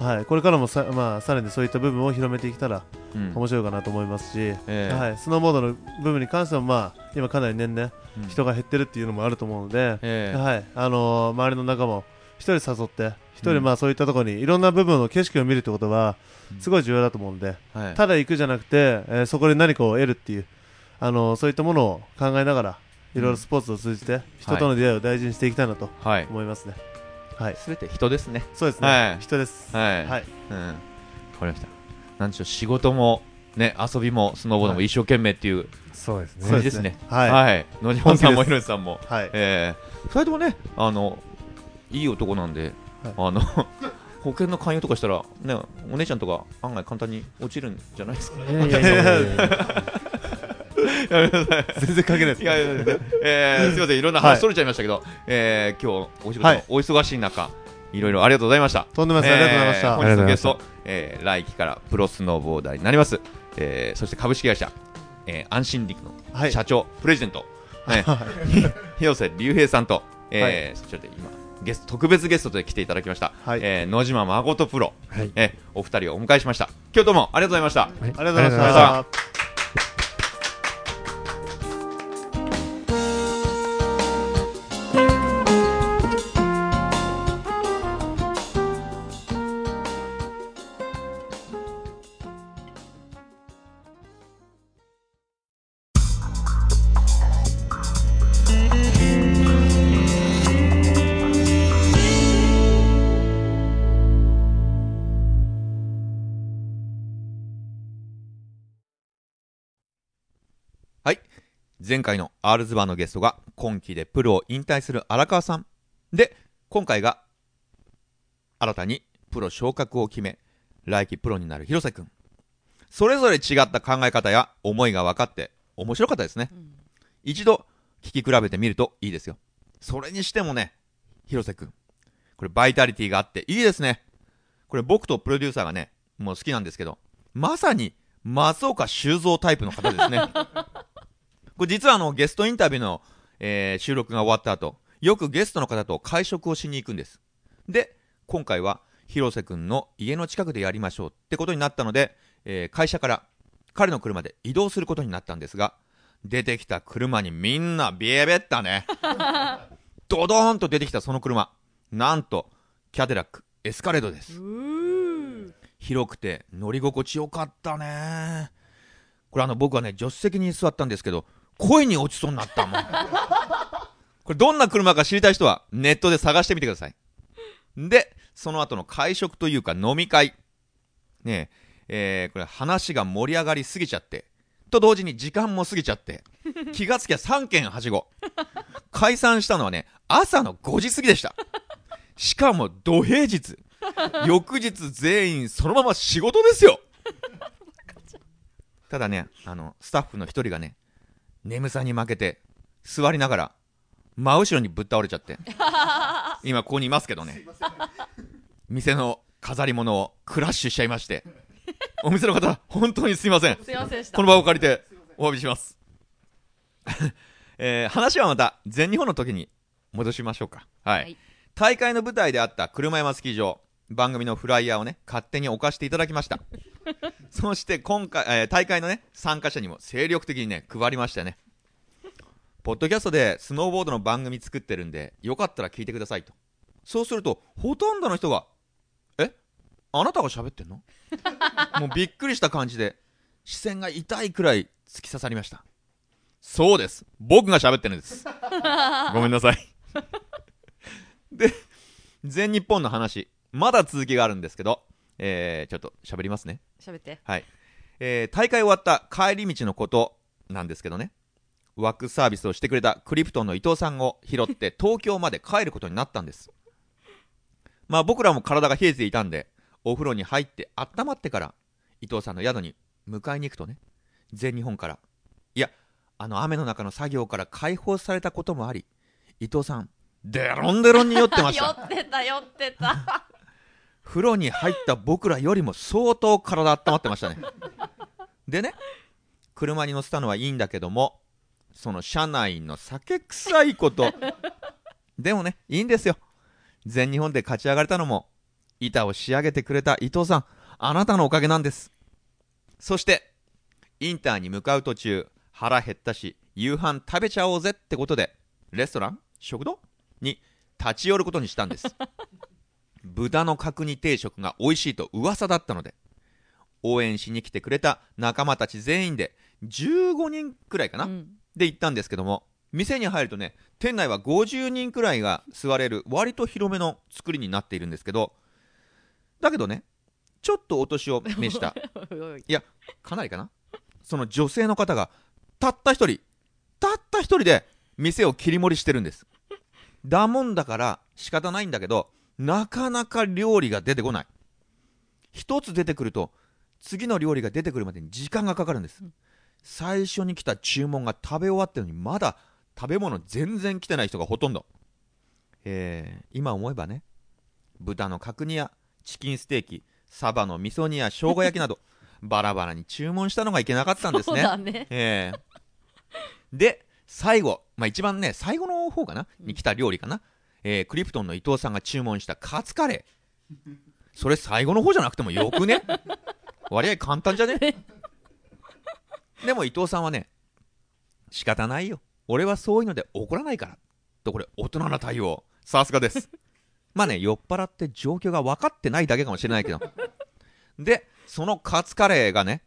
はい、これからもさ,、まあ、さらにそういった部分を広めていけたらうん。面白いかなと思いますし、ええ。はい、スノーボードの部分に関してはまあ今かなり年々うん。人が減ってるっていうのもあると思うので、ええ。はいあのー周りの仲間を一人誘って一うん人まあそういったところにいろんな部分の景色を見るってことはうんすごい重要だと思うので、はいただ行くじゃなくて、えーそこで何かを得るっていう、あのーそういったものを考えながらいろいろスポーツを通じて人との出会いを大事にしていきたいなとはい。思いますね。はい、すべて人ですね。そうですね、はい人です。はい。はい、うん。わかりました。なんでしょう、仕事も、ね、遊びも、スノーボードも一生懸命っていうそうですね。感じですね。はいはい。野島さんもひろしさんも。はい、ええ二人ともね、あの、いい男なんで、あの、保険の勧誘とかしたら、ね、お姉ちゃんとか案外簡単に落ちるんじゃないですか？いやいやいやいやいや。全然関係ないです。いやいやいやえー、すみません、いろんな話取れちゃいましたけど、えー、今日お仕事はい。お忙しい中、いろいろありがとうございました。とんでもないです、ありがとうございました。えー本日のゲスト、えー、来期からプロスノーボーダーになります、えー、そして株式会社、えー、安心陸のはい。社長、プレジデント、ね、広瀬隆平さんと、えーそちらで今ゲスト特別ゲストで来ていただきました、はい。えー野島誠プロ、はい。えーお二人をお迎えしました。今日どうもありがとうございました。はい。ありがとうございました。前回の R ズバーのゲストが今季でプロを引退する荒川さん。で、今回が新たにプロ昇格を決め、来季プロになる広瀬くん。それぞれ違った考え方や思いが分かって面白かったですね。うん一度聞き比べてみるといいですよ。それにしてもね、広瀬くん。これバイタリティがあっていいですね。これ僕とプロデューサーがね、もう好きなんですけど、まさに松岡修造タイプの方ですね。これ実はあのゲストインタビューの、えー収録が終わった後、よくゲストの方と会食をしに行くんです。で、今回は広瀬くんの家の近くでやりましょうってことになったので、えー会社から彼の車で移動することになったんですが、出てきた車にみんなビエベったね。ドドーンと出てきたその車。なんと、キャデラック、エスカレードです。広くて乗り心地よかったね。これあの僕はね、助手席に座ったんですけど、声に落ちそうになったもん。これどんな車か知りたい人はネットで探してみてください。で、その後の会食というか飲み会。ねえ、えーこれ話が盛り上がりすぎちゃって、と同時に時間も過ぎちゃって、気がつきゃ3件はしご。解散したのはね、朝の5時過ぎでした。しかも土平日。翌日全員そのまま仕事ですよただね、あの、スタッフの一人がね、眠さに負けて、座りながら、真後ろにぶっ倒れちゃって、今ここにいますけどね、店の飾り物をクラッシュしちゃいまして、お店の方、本当にすいません。この場を借りてお詫びします。えー話はまた全日本の時に戻しましょうか。はい。はい大会の舞台であった車山スキー場、番組のフライヤーをね、勝手に置かせていただきました。そして今回、えー大会のね、参加者にも精力的にね、配りましたね。ポッドキャストでスノーボードの番組作ってるんで、よかったら聞いてくださいと。そうすると、ほとんどの人が、え？あなたが喋ってんの？もうびっくりした感じで、視線が痛いくらい突き刺さりました。そうです。僕が喋ってるんです。ごめんなさい。で、全日本の話、まだ続きがあるんですけど、えー、ちょっと喋りますね。喋ってはい。えー、大会終わった帰り道のことなんですけどね、ワックスサービスをしてくれたクリプトンの伊藤さんを拾って 東京まで帰ることになったんです。まあ僕らも体が冷えていたんで、お風呂に入って温まってから伊藤さんの宿に迎えに行くとね、全日本から、いや、あの雨の中の作業から解放されたこともあり、伊藤さん、デロンデロンに酔ってました。酔ってた酔ってた風呂に入った僕らよりも相当体温まってましたね。でね、車に乗せたのはいいんだけども、その車内の酒臭いこと。でもね、いいんですよ。全日本で勝ち上がれたのも、板を仕上げてくれた伊藤さん、あなたのおかげなんです。そして、インターに向かう途中、腹減ったし、夕飯食べちゃおうぜってことで、レストラン食堂に立ち寄ることにしたんです。豚の角煮定食が美味しいと噂だったので、応援しに来てくれた仲間たち全員で15人くらいかな、うん。で行ったんですけども、店に入るとね、店内は50人くらいが座れる割と広めの作りになっているんですけど、だけどね、ちょっとお年を召した、いや、かなりかな。その女性の方が、たった一人、たった一人で店を切り盛りしてるんです。だもんだから仕方ないんだけど、なかなか料理が出てこない。一つ出てくると、次の料理が出てくるまでに時間がかかるんです。最初に来た注文が食べ終わってるのに、まだ食べ物全然来てない人がほとんど。えー、今思えばね、豚の角煮やチキンステーキ、サバの味噌煮や生姜焼きなど、バラバラに注文したのがいけなかったんですそうね。だねええで、最後、まあ、一番ね、最後の方かなに来た料理かな。えークリプトンの伊藤さんが注文したカツカレー。それ最後の方じゃなくてもよくね？割合簡単じゃね？でも伊藤さんはね、仕方ないよ。俺はそういうので怒らないから。と、これ、大人な対応。さすがです。まあね、酔っ払って状況が分かってないだけかもしれないけど。で、そのカツカレーがね、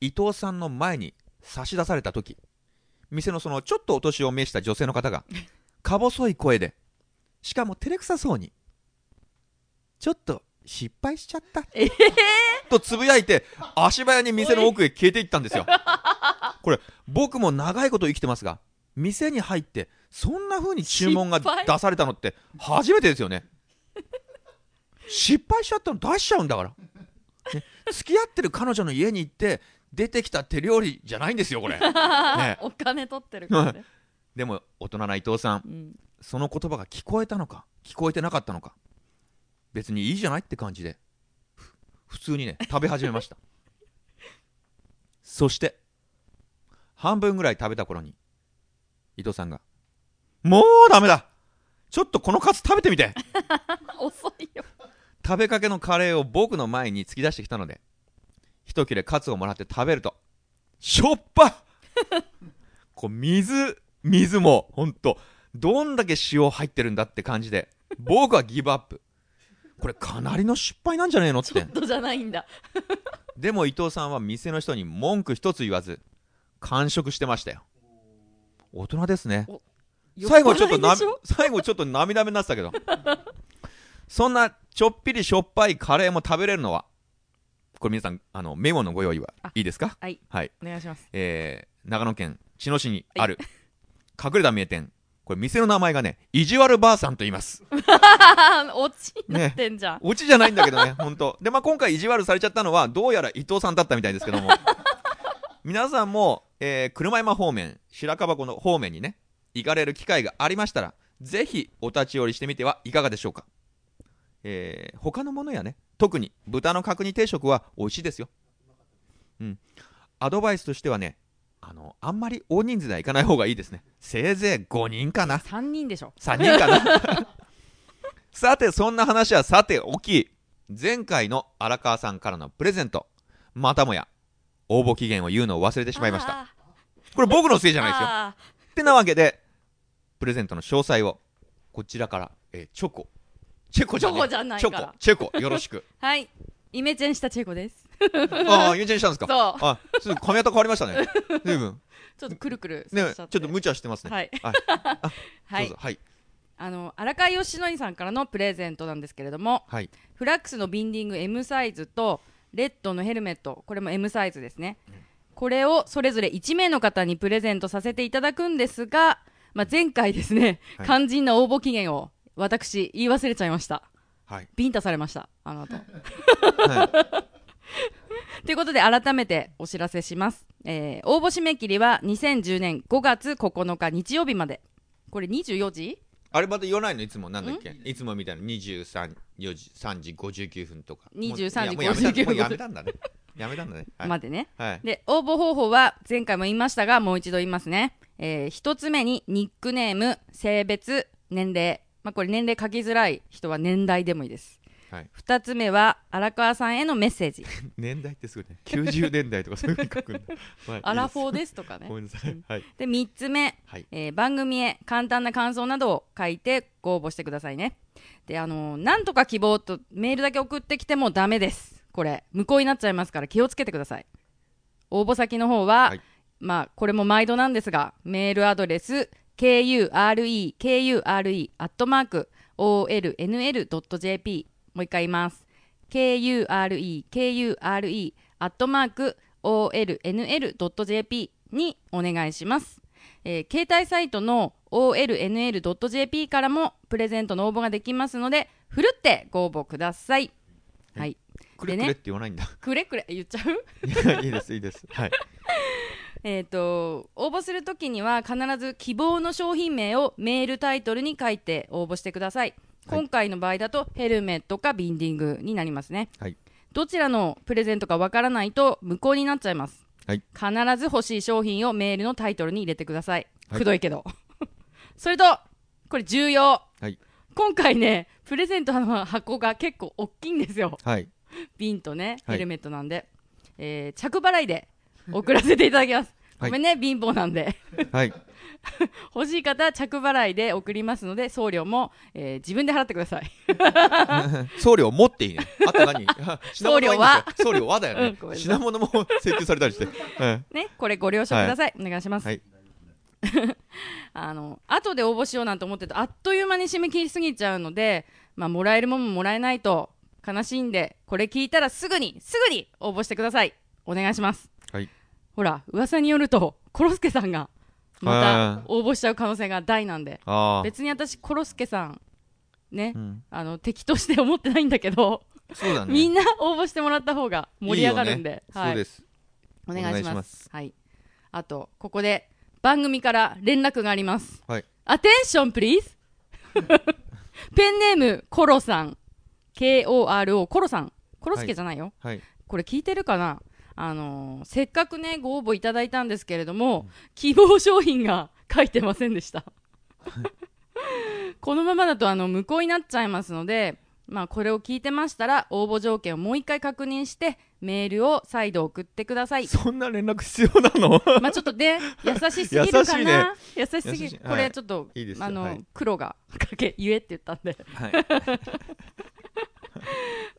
伊藤さんの前に差し出された時店のそのちょっとお年を召した女性の方が、か細い声で、しかも照れくさそうに、ちょっと失敗しちゃった。えとつぶやいて、足早に店の奥へ消えていったんですよ。これ、僕も長いこと生きてますが、店に入って、そんな風に注文が出されたのって初めてですよね。失敗しちゃったの出しちゃうんだから。ね付き合ってる彼女の家に行って、出てきた手料理じゃないんですよ、これ。ねお金取ってるからね。でも、大人な伊藤さん、うんその言葉が聞こえたのか？聞こえてなかったのか？別にいいじゃないって感じで。ふ普通にね食べ始めました。そして半分ぐらい食べた頃に伊藤さんが「もうダメだ！ちょっとこのカツ食べてみて！遅いよ。食べかけのカレーを僕の前に突き出してきたので一切れカツをもらって食べるとしょっぱ！こう水水もほんとどんだけ塩入ってるんだって感じで。僕はギブアップ。これかなりの失敗なんじゃねえのって。ちょっとじゃないんだ。でも伊藤さんは店の人に文句一つ言わず完食してましたよ。大人ですね。最後ちょっとな最後ちょっと涙目になってたけど。そんなちょっぴりしょっぱいカレーも食べれるのはこれ皆さんあのメモのご用意はあいいですか？はい。はい、お願いします。えー、長野県茅野市にある隠れた名店これ店の名前がね意地悪ばあさんと言います。あ オチになってんじゃん。オチじゃないんだけどね 本当。でまあ今回意地悪されちゃったのはどうやら伊藤さんだったみたいですけども。皆さんも、えー車山方面白樺湖の方面にね行かれる機会がありましたらぜひお立ち寄りしてみてはいかがでしょうか。えー他のものやね特に豚の角煮定食は美味しいですよ。うん。アドバイスとしてはねあのあんまり大人数では行かない方がいいですね。せいぜい5人かな。3人でしょ。3人かな。さてそんな話はさておき。前回の荒川さんからのプレゼント。またもや応募期限を言うのを忘れてしまいました。あこれ僕のせいじーゃないですよ。あってなわけでプレゼントの詳細をこちらから、えーチョコ。チェコじゃねえ。チョコじゃないチョコ。チェコ。よろしく。ー はい。イメチェンしたチェコです。ああイメチェンしたんですか？そう。あちょっと髪型変わりましたね。随分。ちょっとくるくるねちょっと無茶してますね。はい。はい。はい。どうぞ。はい。あの荒川よしのりさんからのプレゼントなんですけれども、はい。フラックスのビンディング M サイズとレッドのヘルメットこれも M サイズですね、これをそれぞれ1名の方にプレゼントさせていただくんですが、まあ、前回ですね、はい。肝心な応募期限を私言い忘れちゃいました。はい。ビンタされましたあの後。はい ということで改めてお知らせします、えー応募締め切りは2010年5月9日日曜日まで。これ24時あれまた言わないの？いつもなんだっけ？いつもみたいな。23 4時3時59分とか。23時もういやもうやめた59分もうやめたんだね。やめたんだね。はい、までね、はい、で応募方法は前回も言いましたがもう一度言いますね、えー一つ目にニックネーム性別年齢。まあこれ年齢書きづらい人は年代でもいいですはい、二つ目は荒川さんへのメッセージ。年代ってすごいね。90年代とかそういうふうに書くんだ、はい、アラフォーでですとかね。ごめんなさい、はい。で三つ目、はい。えー番組へ簡単な感想などを書いてご応募してくださいね。であのーなんとか希望とメールだけ送ってきてもダメです。これ。無効になっちゃいますから気をつけてください。応募先の方は、はい。まあこれも毎度なんですがメールアドレス kure kure アットマーク olnl.jp もう一回言います。Kure kure アットマーク olnl.jp にお願いします、えー携帯サイトの olnl.jp からもプレゼントの応募ができますのでふるってご応募ください。はい。くれくれって言わないんだ。くれくれ？言っちゃう？いやいいですいいです。はい。えー、と応募するときには必ず希望の商品名をメールタイトルに書いて応募してください、今回の場合だとヘルメットかビンディングになりますね、はい。どちらのプレゼントかわからないと無効になっちゃいます、はい。必ず欲しい商品をメールのタイトルに入れてください、はい。くどいけど。それとこれ重要。はい。今回ねプレゼントの箱が結構大きいんですよ。はい。瓶とね、はい。ヘルメットなんで、えー着払いで送らせていただきます。はい。ごめんね、貧乏なんで。はい 欲しい方、着払いで送りますので、送料も、えー自分で払ってください。送料持っていいね。あと何？送料は？送料はだよね、うん品物も請求されたりして、うん。ね、これご了承ください。お願いします。はい。あの、後で応募しようなんて思ってると、あっという間に締め切りすぎちゃうので、まあ、もらえるもんももらえないと悲しいんでこれ聞いたらすぐにすぐに応募してください。お願いします。はい。ほら噂によるとコロスケさんがまはい。た応募しちゃう可能性が大なんで。別に私コロスケさんね、うん、あの敵として思ってないんだけど、ね。みんな応募してもらった方が盛り上がるんで。はい、そうです。お願いします。お願いします。はい。あとここで番組から連絡があります。はい。アテンションプリーズペンネームコロさん KORO コロさんコロスケじゃないよ、はい。これ聞いてるかな？あのーせっかくねご応募いただいたんですけれども、希望商品が書いてませんでした。このままだとあの無効になっちゃいますのでまあこれを聞いてましたら応募条件をもう一回確認してメールを再度送ってください。そんな連絡必要なの？まあちょっとで優しすぎるかな？優しすぎ優しい。るこれちょっと、いいあの、はい。黒がかけ言えって言ったんで。はい。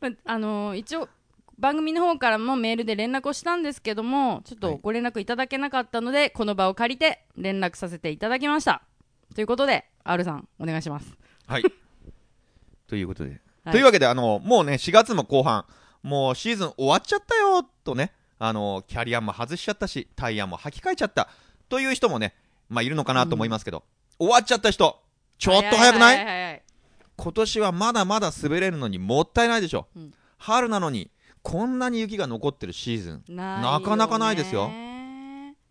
まああのー一応番組の方からもメールで連絡をしたんですけどもちょっとご連絡いただけなかったので、この場を借りて連絡させていただきました。ということで R さんお願いします、はい。ということで、はい。というわけであのもうね4月も後半もうシーズン終わっちゃったよとね。あのキャリアも外しちゃったしタイヤも履き替えちゃった。という人もねまあいるのかなと思いますけど、終わっちゃった人ちょっと早くない？はいはいはいはい。今年はまだまだ滑れるのにもったいないでしょ、うん。春なのにこんなに雪が残ってるシーズンなかなかないですよ。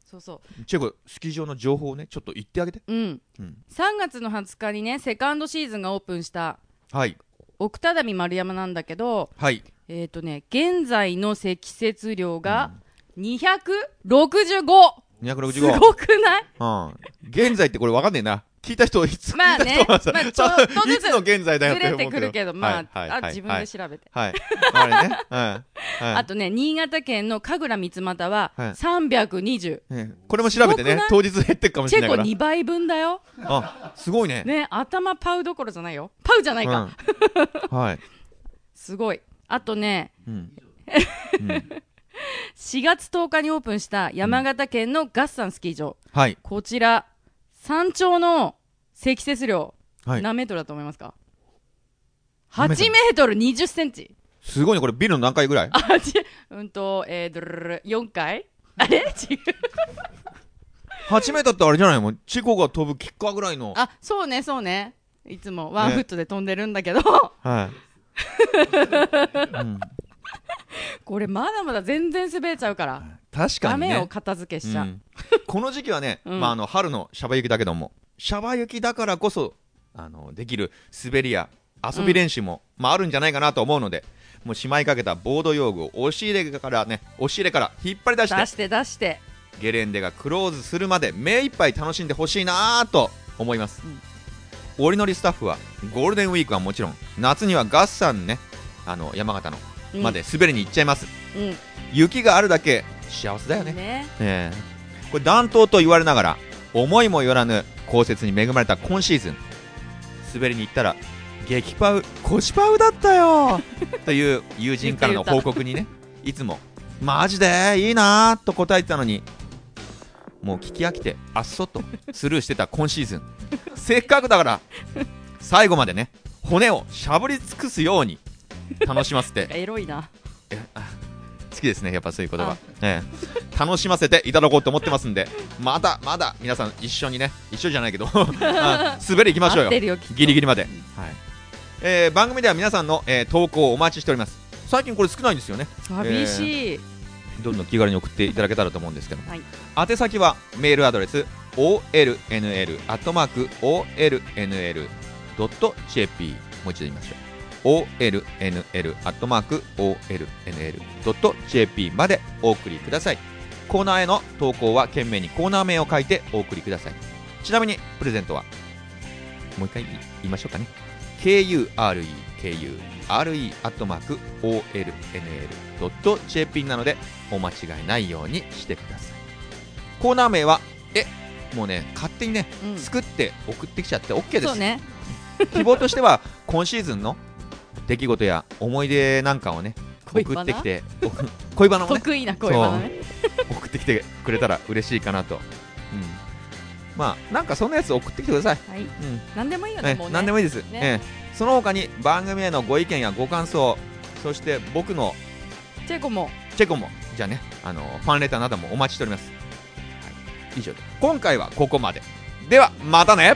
そうそチェコスキー場の情報をねちょっと言ってあげて。ううん、うん。3月の20日にねセカンドシーズンがオープンしたはい。奥多摩丸山なんだけどはい。えっ、とね現在の積雪量が265、265すごくない？うん、現在ってこれ分かんねえな聞いた人いつまあねまあちょっとずつ の現在だよっずれてくるけどまあ,、はいはいはいあ自分で調べて、はい。あれね、うんはい。あとね新潟県の神楽三俣ははい。320、ねこれも調べてね当日減ってくかもしチェコれないから。2倍分だよ。あすごいね。ね頭パウどころじゃないよ。パウじゃないか、うん、はい、すごい。あとねうん。4月10日にオープンした山形県のガッサンスキー場、はい。こちら山頂の積雪量、はい。何メートルだと思いますか？何メートル？8メートル20センチ。すごいね。これビルの何階ぐらい？あちうんとえー、ドルルル4階？あれ？違う。8メートルってあれじゃないもんチェコが飛ぶキッカーぐらいの。あそうねそうね。いつもワンねフットで飛んでるんだけど、はい、うん、これまだまだ全然滑れちゃうから、確かにね。ダメよ片付けしちゃ、う。ん。この時期はね、うん。まあ、あの春のシャバ雪だけどもシャバ雪だからこそあのできる滑りや遊び練習も、まあ、あるんじゃないかなと思うのでもうしまいかけたボード用具を押し入れからね押し入れから引っ張り出して出して出して。ゲレンデがクローズするまで目いっぱい楽しんでほしいなと思います、うん。折り乗りスタッフはゴールデンウィークはもちろん夏にはガッサンねあの山形のうん。まで滑りに行っちゃいます、うん。雪があるだけ幸せだよね。ね。ええ。これ暖冬と言われながら思いもよらぬ降雪に恵まれた今シーズン。滑りに行ったら激パウ腰パウだったよ。という友人からの報告にねいつもマジでいいなと答えてたのにもう聞き飽きてあっそっとスルーしてた今シーズン。せっかくだから最後までね骨をしゃぶり尽くすように楽しませて。エロいな好きですねやっぱそういう言葉、ええ、楽しませていただこうと思ってますんで。まだまだ皆さん一緒にね一緒じゃないけど。あ滑り行きましょうよ。よギリギリまで、はい。えー番組では皆さんの、えー投稿をお待ちしております。最近これ少ないんですよね。寂しい、どんどん気軽に送っていただけたらと思うんですけど、はい。宛先はメールアドレス olnl.olnl.jp もう一度言いましょう olnl.olnl.jp までお送りください。コーナーへの投稿は懸命にコーナー名を書いてお送りください。ちなみにプレゼントはもう一回言いましょうかね。KUREKURE.olnl.jp なのでお間違いないようにしてください。コーナー名はえもうね勝手にねうん。作って送ってきちゃって OK です、そうね。希望としては今シーズンの出来事や思い出なんかをね送ってきてお 恋バナもね。得意な声バナね。送ってきてくれたら嬉しいかなと、うん、まあなんかそんなやつ送ってきてください、はい。うん。何でもいいよねえもうね。何でもいいです、ね。ええ。その他に番組へのご意見やご感想そして僕のチェコも。チェコもじゃあねあのファンレターなどもお待ちしております、はい、以上で。今回はここまで。ではまたね